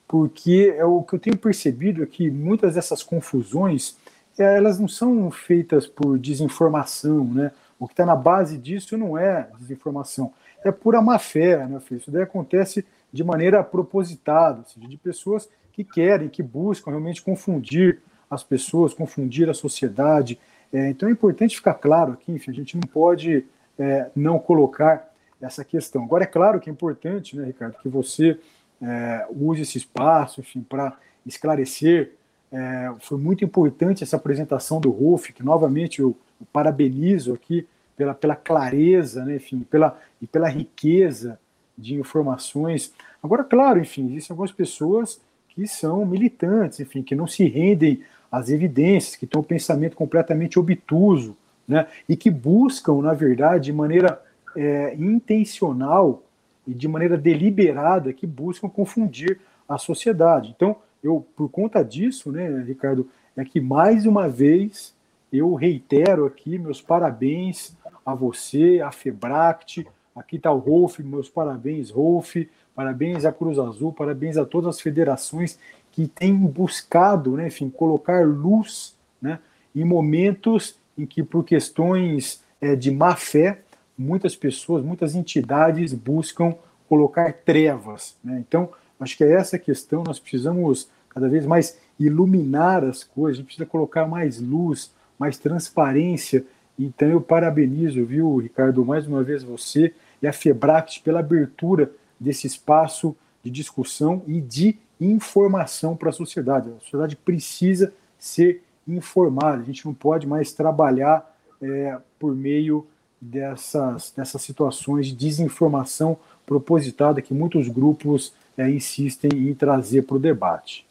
Speaker 3: porque é o que eu tenho percebido é que muitas dessas confusões é, elas não são feitas por desinformação, né? O que está na base disso não é desinformação, é pura má fé, né, Fê? Isso daí acontece de maneira propositada, ou seja, de pessoas que querem, que buscam realmente confundir as pessoas, confundir a sociedade. É, então é importante ficar claro aqui, enfim, a gente não pode é, não colocar essa questão. Agora, é claro que é importante, né, Ricardo, que você é, use esse espaço, enfim, para esclarecer. É, foi muito importante essa apresentação do Rolf, que novamente eu parabenizo aqui pela, pela clareza, né, enfim, pela, e pela riqueza de informações. Agora, claro, enfim, existem algumas pessoas que são militantes, enfim, que não se rendem às evidências, que têm um pensamento completamente obtuso, né, e que buscam, na verdade, de maneira é, intencional e de maneira deliberada, que buscam confundir a sociedade. Então, eu, por conta disso, né, Ricardo, é que mais uma vez eu reitero aqui meus parabéns a você, a Febract, aqui está o Rolf, meus parabéns, Rolf, parabéns à Cruz Azul, parabéns a todas as federações que têm buscado, né, enfim, colocar luz né, em momentos em que, por questões é, de má fé, muitas pessoas, muitas entidades buscam colocar trevas. Né? Então, acho que é essa questão, nós precisamos cada vez mais iluminar as coisas, a gente precisa colocar mais luz, mais transparência então eu parabenizo, viu, Ricardo, mais uma vez você e a Febract pela abertura desse espaço de discussão e de informação para a sociedade. A sociedade precisa ser informada, a gente não pode mais trabalhar é, por meio dessas, dessas situações de desinformação propositada que muitos grupos é, insistem em trazer para o debate.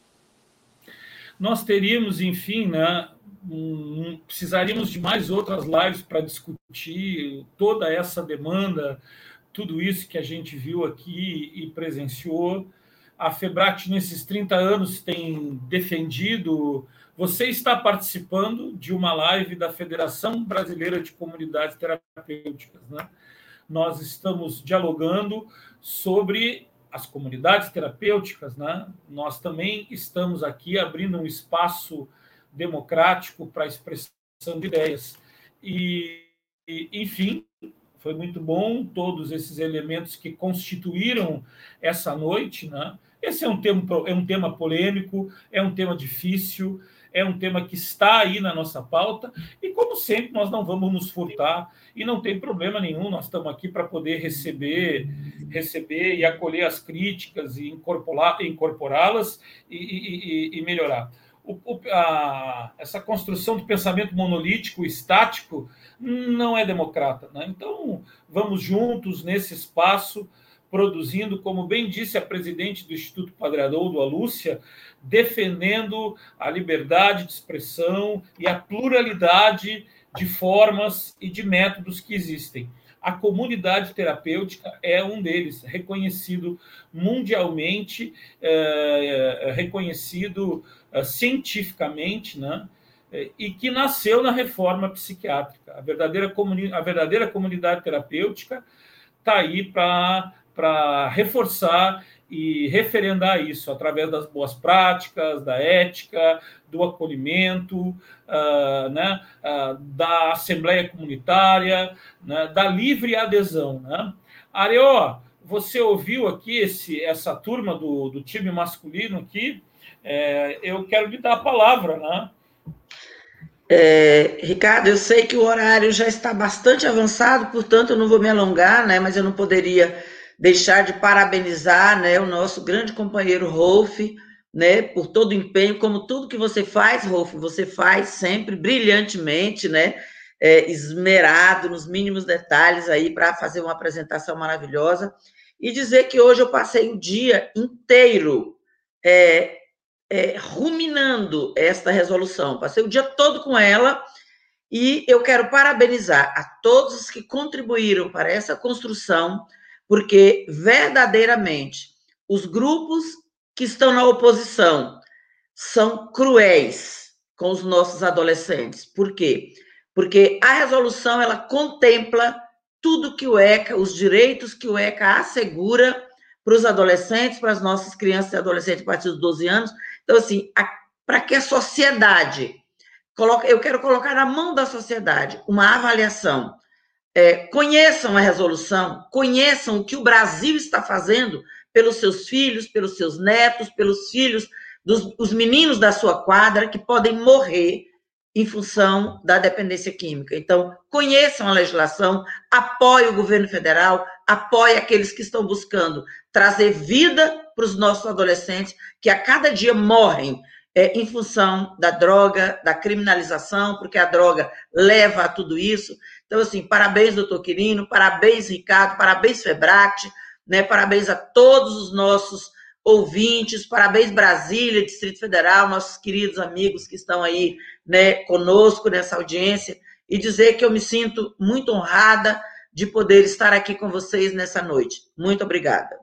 Speaker 1: Nós teríamos, enfim, né, um, precisaríamos de mais outras lives para discutir toda essa demanda, tudo isso que a gente viu aqui e presenciou. A Febrat, nesses 30 anos, tem defendido. Você está participando de uma live da Federação Brasileira de Comunidades Terapêuticas. Né? Nós estamos dialogando sobre as comunidades terapêuticas. Né? Nós também estamos aqui abrindo um espaço democrático para expressão de ideias. E, e, enfim, foi muito bom todos esses elementos que constituíram essa noite. Né? Esse é um, tema, é um tema polêmico, é um tema difícil, é um tema que está aí na nossa pauta, e como sempre, nós não vamos nos furtar, e não tem problema nenhum, nós estamos aqui para poder receber, receber e acolher as críticas e incorporá-las e, e, e melhorar o, a, essa construção de pensamento monolítico, estático, não é democrata. Né? Então, vamos juntos nesse espaço, produzindo, como bem disse a presidente do Instituto Padre Adolfo, a Lúcia, defendendo a liberdade de expressão e a pluralidade de formas e de métodos que existem. A comunidade terapêutica é um deles, reconhecido mundialmente, é, reconhecido é, cientificamente, né? É, e que nasceu na reforma psiquiátrica. A verdadeira, comuni a verdadeira comunidade terapêutica está aí para reforçar e referendar isso através das boas práticas, da ética, do acolhimento, uh, né, uh, da assembleia comunitária, né, da livre adesão. Né? Areó, você ouviu aqui esse, essa turma do, do time masculino aqui. É, eu quero lhe dar a palavra, né?
Speaker 2: É, Ricardo, eu sei que o horário já está bastante avançado, portanto eu não vou me alongar, né? Mas eu não poderia deixar de parabenizar, né, o nosso grande companheiro Rolf, né, por todo o empenho, como tudo que você faz, Rolf, você faz sempre brilhantemente, né? é, esmerado nos mínimos detalhes aí para fazer uma apresentação maravilhosa e dizer que hoje eu passei o dia inteiro é, é, ruminando esta resolução. Passei o dia todo com ela e eu quero parabenizar a todos os que contribuíram para essa construção, porque verdadeiramente os grupos que estão na oposição são cruéis com os nossos adolescentes. Por quê? porque a resolução ela contempla tudo que o ECA, os direitos que o ECA assegura para os adolescentes, para as nossas crianças e adolescentes a partir dos 12 anos. Então, assim, para que a sociedade coloque, eu quero colocar na mão da sociedade uma avaliação. É, conheçam a resolução, conheçam o que o Brasil está fazendo pelos seus filhos, pelos seus netos, pelos filhos dos os meninos da sua quadra que podem morrer em função da dependência química. Então, conheçam a legislação, apoie o governo federal, apoie aqueles que estão buscando trazer vida para os nossos adolescentes, que a cada dia morrem é, em função da droga, da criminalização, porque a droga leva a tudo isso. Então, assim, parabéns, doutor Quirino, parabéns, Ricardo, parabéns, Febract, né, parabéns a todos os nossos ouvintes, parabéns Brasília, Distrito Federal, nossos queridos amigos que estão aí, né, conosco nessa audiência, e dizer que eu me sinto muito honrada de poder estar aqui com vocês nessa noite. Muito obrigada.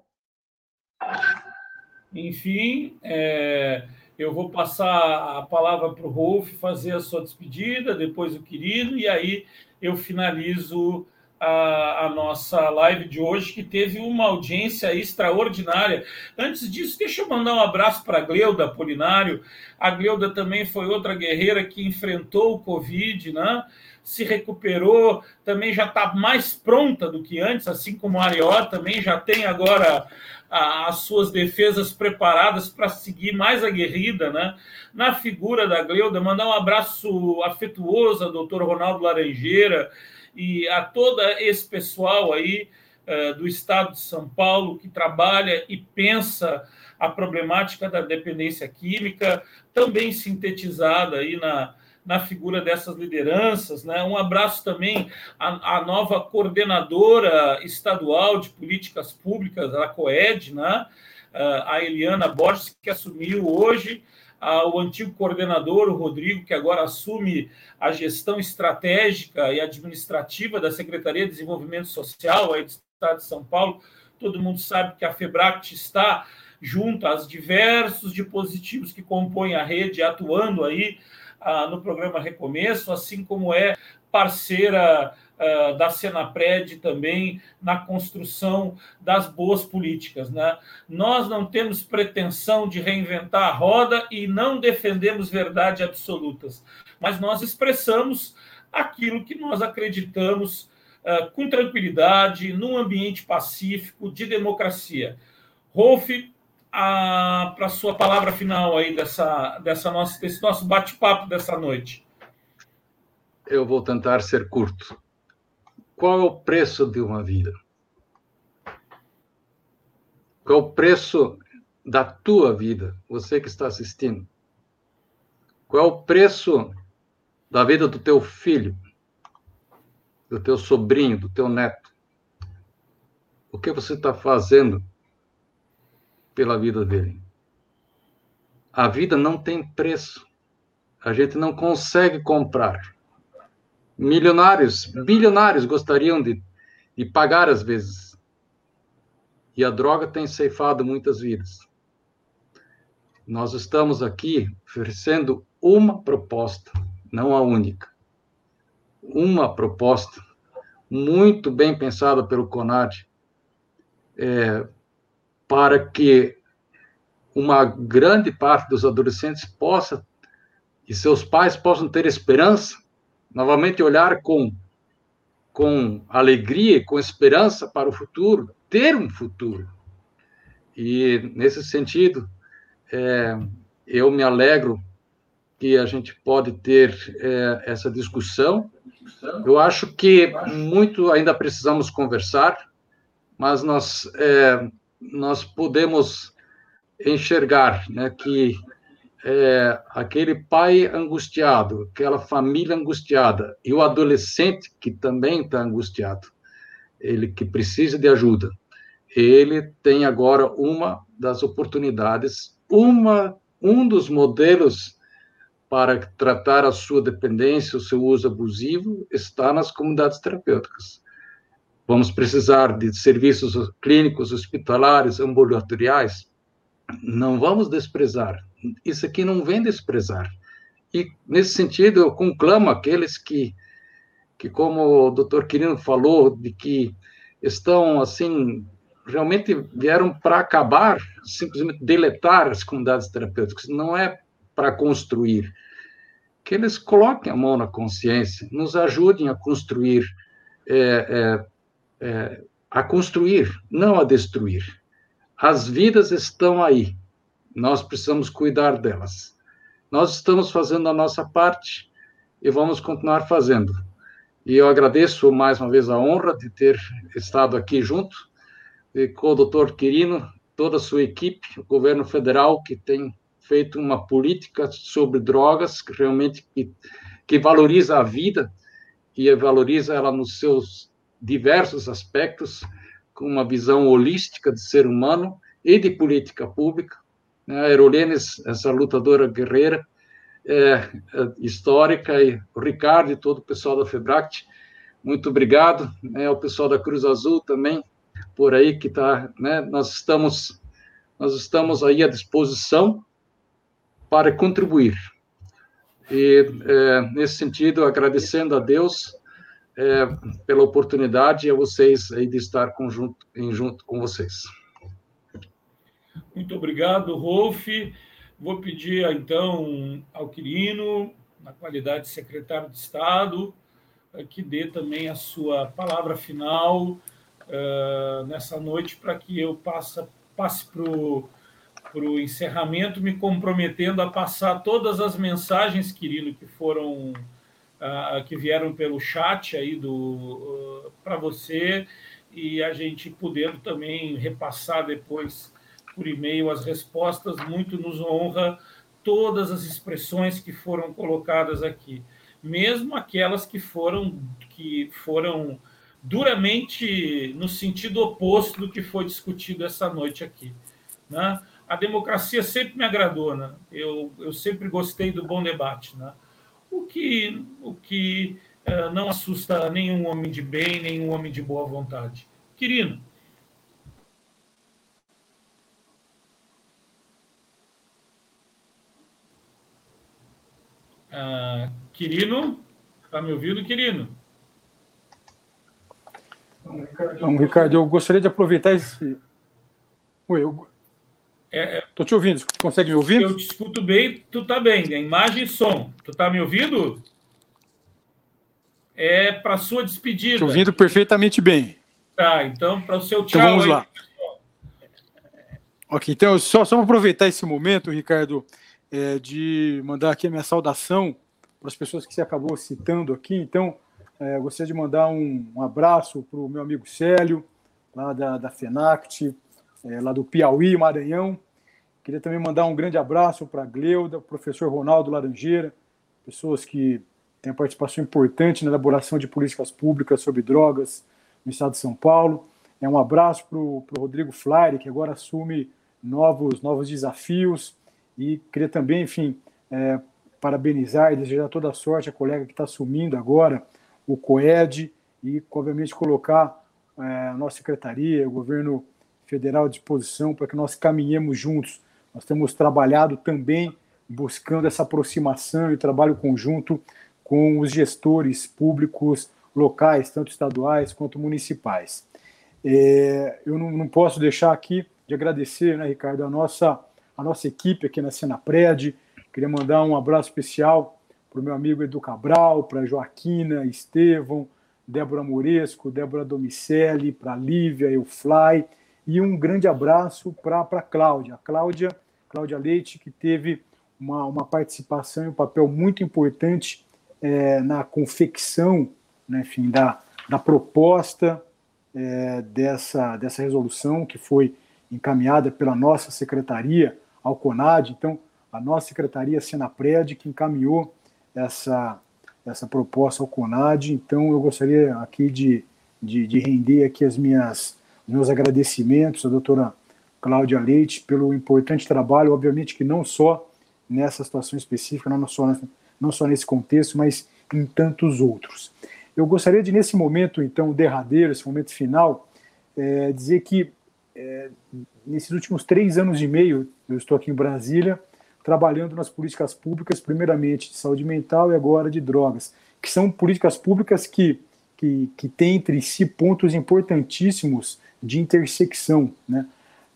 Speaker 1: Enfim, é, eu vou passar a palavra para o Rolf fazer a sua despedida, depois o querido, e aí eu finalizo a, a, nossa live de hoje, que teve uma audiência extraordinária. Antes disso, deixa eu mandar um abraço para a Gleuda Polinário. A Gleuda também foi outra guerreira que enfrentou o Covid, né? se recuperou, também já está mais pronta do que antes, assim como a Arió também já tem agora a, as suas defesas preparadas para seguir mais aguerrida, né? Na figura da Gleuda, mandar um abraço afetuoso ao doutor Ronaldo Laranjeira, e a todo esse pessoal aí uh, do estado de São Paulo que trabalha e pensa a problemática da dependência química, também sintetizada aí na, na figura dessas lideranças. Né? Um abraço também à, à nova coordenadora estadual de políticas públicas, a COED, né? Uh, a Eliana Borges, que assumiu hoje o antigo coordenador, o Rodrigo, que agora assume a gestão estratégica e administrativa da Secretaria de Desenvolvimento Social aí do Estado de São Paulo. Todo mundo sabe que a FEBRACT está junto aos diversos dispositivos que compõem a rede, atuando aí ah, no programa Recomeço, assim como é parceira uh, da Senapred também na construção das boas políticas. Né? Nós não temos pretensão de reinventar a roda e não defendemos verdades absolutas, mas nós expressamos aquilo que nós acreditamos uh, com tranquilidade, num ambiente pacífico, de democracia. Rolf, para a sua palavra final aí dessa, dessa nossa, desse nosso bate-papo dessa noite.
Speaker 4: Eu vou tentar ser curto. Qual é o preço de uma vida? Qual é o preço da tua vida, você que está assistindo? Qual é o preço da vida do teu filho, do teu sobrinho, do teu neto? O que você está fazendo pela vida dele? A vida não tem preço. A gente não consegue comprar milionários, bilionários gostariam de, de pagar às vezes. E a droga tem ceifado muitas vidas. Nós estamos aqui oferecendo uma proposta, não a única. Uma proposta muito bem pensada pelo CONAD é, para que uma grande parte dos adolescentes possa e seus pais possam ter esperança novamente olhar com, com alegria, com esperança para o futuro, ter um futuro. E, nesse sentido, é, eu me alegro que a gente pode ter é, essa discussão. Eu acho que muito ainda precisamos conversar, mas nós, é, nós podemos enxergar né, que é, aquele pai angustiado, aquela família angustiada e o adolescente que também está angustiado, ele que precisa de ajuda, ele tem agora uma das oportunidades, uma um dos modelos para tratar a sua dependência, o seu uso abusivo, está nas comunidades terapêuticas. Vamos precisar de serviços clínicos, hospitalares, ambulatoriais. Não vamos desprezar. Isso aqui não vem desprezar. E, nesse sentido, eu conclamo aqueles que, que como o doutor Quirino falou, de que estão, assim, realmente vieram para acabar, simplesmente deletar as comunidades terapêuticas, não é para construir. Que eles coloquem a mão na consciência, nos ajudem a construir, é, é, é, a construir, não a destruir. As vidas estão aí, nós precisamos cuidar delas. Nós estamos fazendo a nossa parte e vamos continuar fazendo. E eu agradeço mais uma vez a honra de ter estado aqui junto com o doutor Quirino, toda a sua equipe, o governo federal, que tem feito uma política sobre drogas que realmente que, que valoriza a vida e valoriza ela nos seus diversos aspectos, com uma visão holística de ser humano e de política pública. Né? A Aerolenes, essa lutadora guerreira, é, é, histórica, e o Ricardo e todo o pessoal da FEBRACT, muito obrigado. É, o pessoal da Cruz Azul também, por aí que está, né? Nós estamos, nós estamos aí à disposição para contribuir. E é, nesse sentido, agradecendo a Deus é, pela oportunidade e a vocês aí de estar conjunto, em junto com vocês.
Speaker 1: Muito obrigado, Rolf. Vou pedir então ao Quirino, na qualidade de secretário de Estado, que dê também a sua palavra final uh, nessa noite para que eu passe, passe para o encerramento, me comprometendo a passar todas as mensagens, Quirino, que foram uh, que vieram pelo chat aí do uh, para você e a gente podendo também repassar depois por e-mail as respostas. Muito nos honra todas as expressões que foram colocadas aqui, mesmo aquelas que foram que foram duramente no sentido oposto do que foi discutido essa noite aqui. Né? A democracia sempre me agradou, né? eu, eu sempre gostei do bom debate. Né? O que, o que uh, não assusta nenhum homem de bem, nenhum homem de boa vontade. Quirino. Uh, Quirino, está me ouvindo, Quirino?
Speaker 3: Ricardo, eu gostaria de aproveitar esse. Oi, eu. Estou é, é... te ouvindo, consegue me ouvir?
Speaker 1: Eu te escuto bem, tu está bem, a imagem e som. Tu está me ouvindo? É para sua despedida. Te
Speaker 3: ouvindo perfeitamente bem.
Speaker 1: Tá, então para o seu
Speaker 3: tchau. Então vamos aí, lá. Pessoal. Ok, então só, só aproveitar esse momento, Ricardo, é, de mandar aqui a minha saudação para as pessoas que você acabou citando aqui. Então, é, gostaria de mandar um, um abraço para o meu amigo Célio, lá da, da FENACT, é, lá do Piauí, Maranhão. Queria também mandar um grande abraço para a Gleuda, professor Ronaldo Laranjeira, pessoas que têm participação importante na elaboração de políticas públicas sobre drogas no estado de São Paulo. É um abraço para o Rodrigo Flyer, que agora assume novos, novos desafios. E queria também, enfim, é, parabenizar e desejar toda a sorte à colega que está assumindo agora o COED e, obviamente, colocar é, a nossa secretaria, o governo federal à disposição para que nós caminhemos juntos. Nós temos trabalhado também buscando essa aproximação e trabalho conjunto com os gestores públicos locais, tanto estaduais quanto municipais. É, eu não, não, posso deixar aqui de agradecer, né, Ricardo, a nossa, a nossa equipe aqui na Senapred. Queria mandar um abraço especial para o meu amigo Edu Cabral, para Joaquina, Estevão, Débora Moresco, Débora Domicelli, para Lívia, Eufly, e um grande abraço para a Cláudia. A Cláudia, Cláudia Leite, que teve uma, uma participação e um papel muito importante é, na confecção né, enfim, da, da proposta é, dessa, dessa resolução que foi encaminhada pela nossa secretaria ao CONAD. Então, a nossa secretaria Senapred que encaminhou essa, essa proposta ao CONAD. Então, eu gostaria aqui de, de, de render aqui as minhas meus agradecimentos à doutora Cláudia Leite pelo importante trabalho, obviamente que não só nessa situação específica, não só, não só nesse contexto, mas em tantos outros. Eu gostaria de, nesse momento, então, derradeiro, esse momento final, é, dizer que é, nesses últimos três anos e meio, eu estou aqui em Brasília, trabalhando nas políticas públicas, primeiramente de saúde mental e agora de drogas, que são políticas públicas que, que, que têm entre si pontos importantíssimos de intersecção. Né?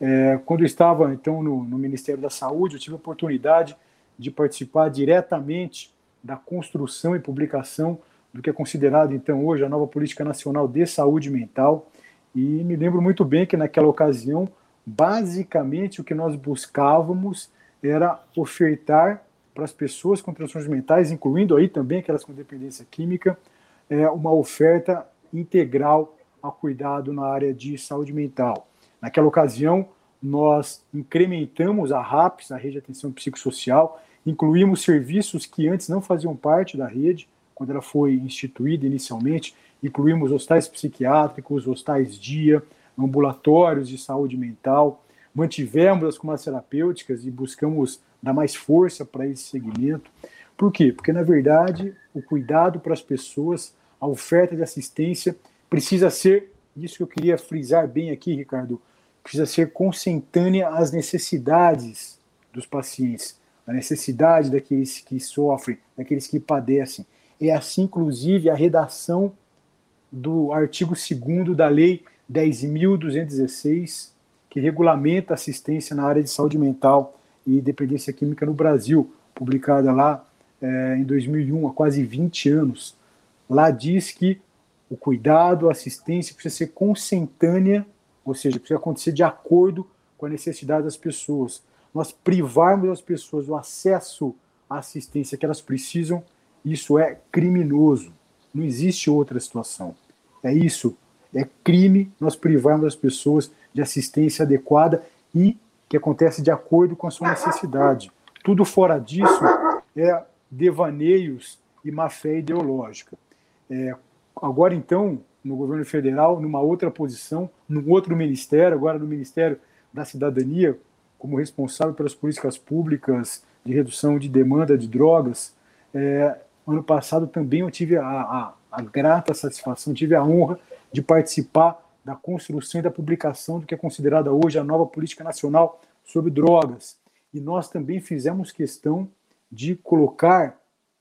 Speaker 3: É, quando eu estava, então, no, no Ministério da Saúde, eu tive a oportunidade de participar diretamente da construção e publicação do que é considerado, então, hoje a nova Política Nacional de Saúde Mental. E me lembro muito bem que naquela ocasião, basicamente, o que nós buscávamos era ofertar para as pessoas com transtornos mentais, incluindo aí também aquelas com dependência química, é, uma oferta integral a cuidado na área de saúde mental. Naquela ocasião, nós incrementamos a RAPS, a Rede de Atenção Psicossocial, incluímos serviços que antes não faziam parte da rede, quando ela foi instituída inicialmente, incluímos hospitais psiquiátricos, hospitais dia, ambulatórios de saúde mental, mantivemos as comas terapêuticas e buscamos dar mais força para esse segmento. Por quê? Porque, na verdade, o cuidado para as pessoas, a oferta de assistência, precisa ser, isso que eu queria frisar bem aqui, Ricardo, precisa ser consentânea às necessidades dos pacientes, a necessidade daqueles que sofrem, daqueles que padecem. É assim, inclusive, a redação do artigo 2 da Lei 10.216, que regulamenta assistência na área de saúde mental e dependência química no Brasil, publicada lá é, em 2001, há quase 20 anos. Lá diz que o cuidado, a assistência precisa ser consentânea, ou seja, precisa acontecer de acordo com a necessidade das pessoas. Nós privarmos as pessoas do acesso à assistência que elas precisam isso é criminoso. Não existe outra situação. É isso. É crime nós privarmos as pessoas de assistência adequada e que acontece de acordo com a sua necessidade. Tudo fora disso é devaneios e má fé ideológica. É, agora, então, no governo federal, numa outra posição, num outro ministério, agora no Ministério da Cidadania, como responsável pelas políticas públicas de redução de demanda de drogas, é, Ano passado também eu tive a, a, a grata satisfação, tive a honra de participar da construção e da publicação do que é considerada hoje a nova política nacional sobre drogas. E nós também fizemos questão de colocar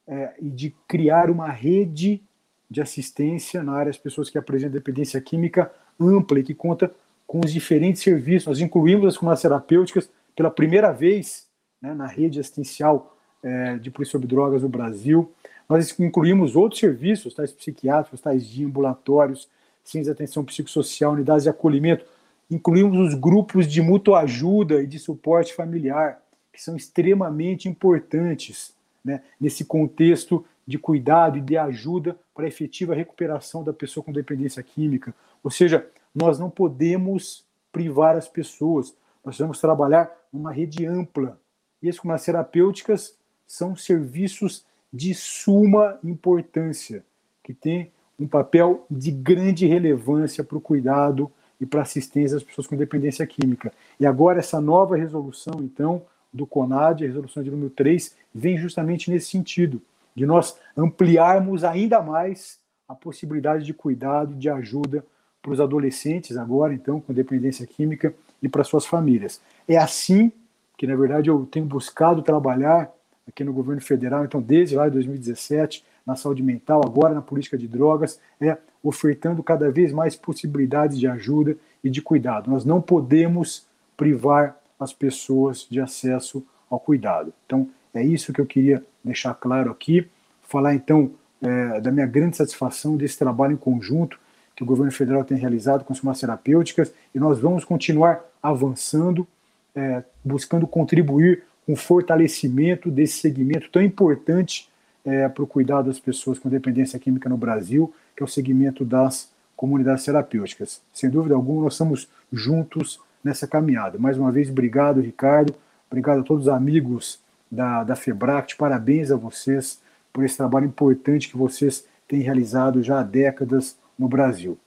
Speaker 3: é, e de criar uma rede de assistência na área das pessoas que apresentam dependência química ampla e que conta com os diferentes serviços. Nós incluímos as comas terapêuticas pela primeira vez né, na rede assistencial é, de polícia sobre drogas no Brasil. Nós incluímos outros serviços, tais psiquiátricos, tais de ambulatórios, centros de atenção psicossocial, unidades de acolhimento. Incluímos os grupos de mútua ajuda e de suporte familiar, que são extremamente importantes né, nesse contexto de cuidado e de ajuda para a efetiva recuperação da pessoa com dependência química. Ou seja, nós não podemos privar as pessoas, nós vamos trabalhar numa rede ampla. E as comas terapêuticas são serviços de suma importância, que tem um papel de grande relevância para o cuidado e para assistência das pessoas com dependência química. E agora essa nova resolução, então, do CONAD, a resolução de número 3, vem justamente nesse sentido, de nós ampliarmos ainda mais a possibilidade de cuidado, de ajuda para os adolescentes agora, então, com dependência química e para suas famílias. É assim que, na verdade, eu tenho buscado trabalhar aqui no governo federal, então desde lá de 2017, na saúde mental, agora na política de drogas, é ofertando cada vez mais possibilidades de ajuda e de cuidado. Nós não podemos privar as pessoas de acesso ao cuidado. Então, é isso que eu queria deixar claro aqui. Falar então é, da minha grande satisfação desse trabalho em conjunto que o governo federal tem realizado com as farmácias terapêuticas e nós vamos continuar avançando, é, buscando contribuir com o fortalecimento desse segmento tão importante é, para o cuidado das pessoas com dependência química no Brasil, que é o segmento das comunidades terapêuticas. Sem dúvida alguma, nós estamos juntos nessa caminhada. Mais uma vez, obrigado, Ricardo. Obrigado a todos os amigos da, da FEBRACT. Parabéns a vocês por esse trabalho importante que vocês têm realizado já há décadas no Brasil.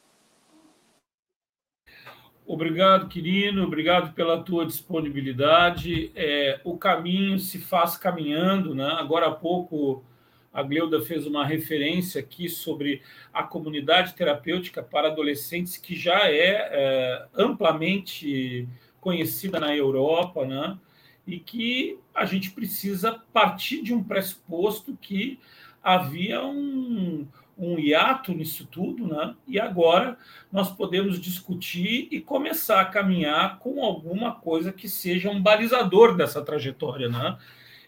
Speaker 1: Obrigado, Quirino, obrigado pela tua disponibilidade. É, o caminho se faz caminhando, né? Agora há pouco a Gleuda fez uma referência aqui sobre a comunidade terapêutica para adolescentes, que já é, é amplamente conhecida na Europa, né? E que a gente precisa partir de um pressuposto que havia um, um hiato nisso tudo, né? E agora nós podemos discutir e começar a caminhar com alguma coisa que seja um balizador dessa trajetória, né?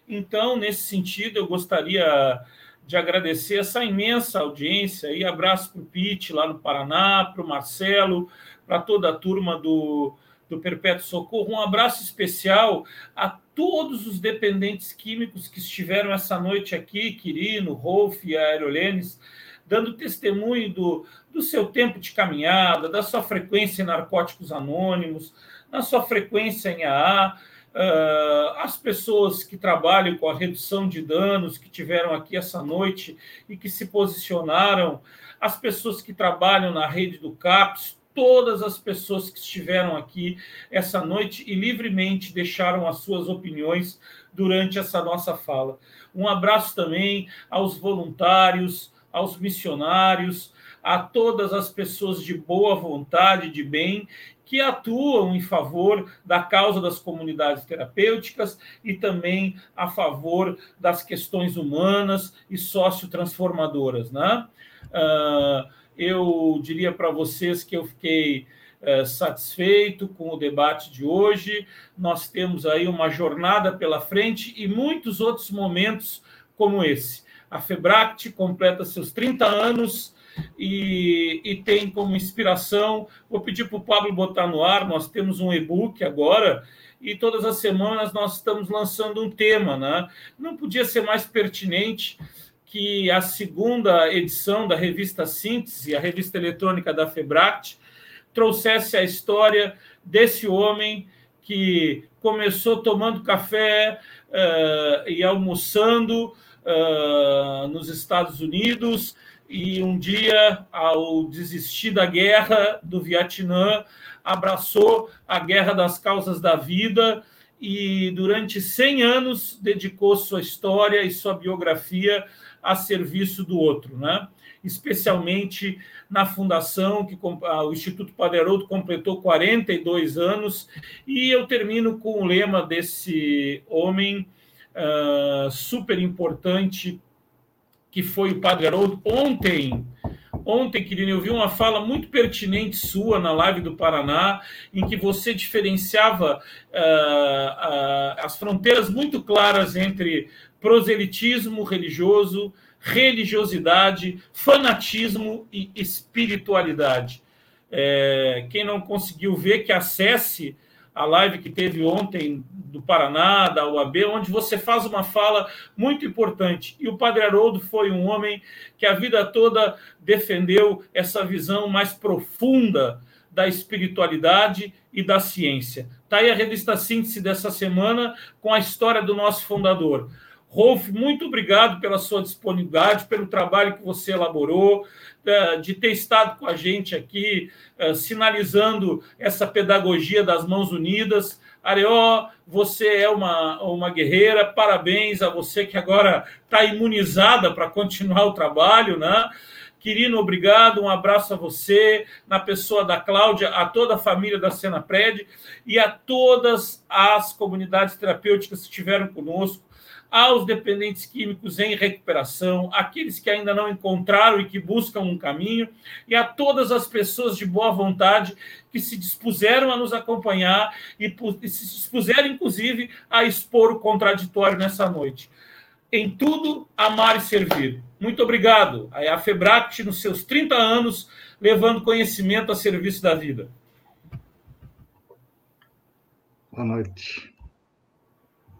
Speaker 1: Então, nesse sentido, eu gostaria de agradecer essa imensa audiência e abraço para o Pete lá no Paraná, para o Marcelo, para toda a turma do, do Perpétuo Socorro. Um abraço especial a todos os dependentes químicos que estiveram essa noite aqui, Quirino, Rolf e Aerolenes, dando testemunho do, do seu tempo de caminhada, da sua frequência em narcóticos anônimos, da sua frequência em AA, as pessoas que trabalham com a redução de danos, que tiveram aqui essa noite e que se posicionaram, as pessoas que trabalham na rede do CAPS, todas as pessoas que estiveram aqui essa noite e livremente deixaram as suas opiniões durante essa nossa fala. Um abraço também aos voluntários, aos missionários, a todas as pessoas de boa vontade, de bem, que atuam em favor da causa das comunidades terapêuticas e também a favor das questões humanas e sociotransformadoras. Né? Uh, eu diria para vocês que eu fiquei uh, satisfeito com o debate de hoje. Nós temos aí uma jornada pela frente e muitos outros momentos como esse. A FEBRACT completa seus 30 anos e, e tem como inspiração. Vou pedir para o Pablo botar no ar. Nós temos um e-book agora e todas as semanas nós estamos lançando um tema, né? Não podia ser mais pertinente que a segunda edição da revista Síntese, a revista eletrônica da Febract, trouxesse a história desse homem que começou tomando café uh, e almoçando uh, nos Estados Unidos e um dia, ao desistir da guerra do Vietnã, abraçou a guerra das causas da vida e durante 100 anos dedicou sua história e sua biografia a serviço do outro, né? especialmente na fundação, que o Instituto Padre Haroldo completou 42 anos, e eu termino com o lema desse homem uh, super importante, que foi o Padre Haroldo. Ontem, ontem, querido, eu vi uma fala muito pertinente sua na live do Paraná, em que você diferenciava uh, uh, as fronteiras muito claras entre proselitismo religioso, religiosidade, fanatismo e espiritualidade. É, quem não conseguiu ver, que acesse a live que teve ontem do Paraná, da UAB, onde você faz uma fala muito importante. E o Padre Haroldo foi um homem que a vida toda defendeu essa visão mais profunda da espiritualidade e da ciência. Está aí a revista Síntese dessa semana com a história do nosso fundador. Rolf, muito obrigado pela sua disponibilidade, pelo trabalho que você elaborou, de ter estado com a gente aqui, eh, sinalizando essa pedagogia das mãos unidas. Areó, você é uma, uma guerreira, parabéns a você que agora está imunizada para continuar o trabalho, né? Quirino, obrigado, um abraço a você, na pessoa da Cláudia, a toda a família da Cena Pred e a todas as comunidades terapêuticas que estiveram conosco aos dependentes químicos em recuperação, aqueles que ainda não encontraram e que buscam um caminho, e a todas as pessoas de boa vontade que se dispuseram a nos acompanhar e, se dispuseram, inclusive, a expor o contraditório nessa noite. em tudo, amar e servir. Muito obrigado. A Febract, nos seus 30 anos, levando conhecimento a serviço da vida.
Speaker 4: Boa noite.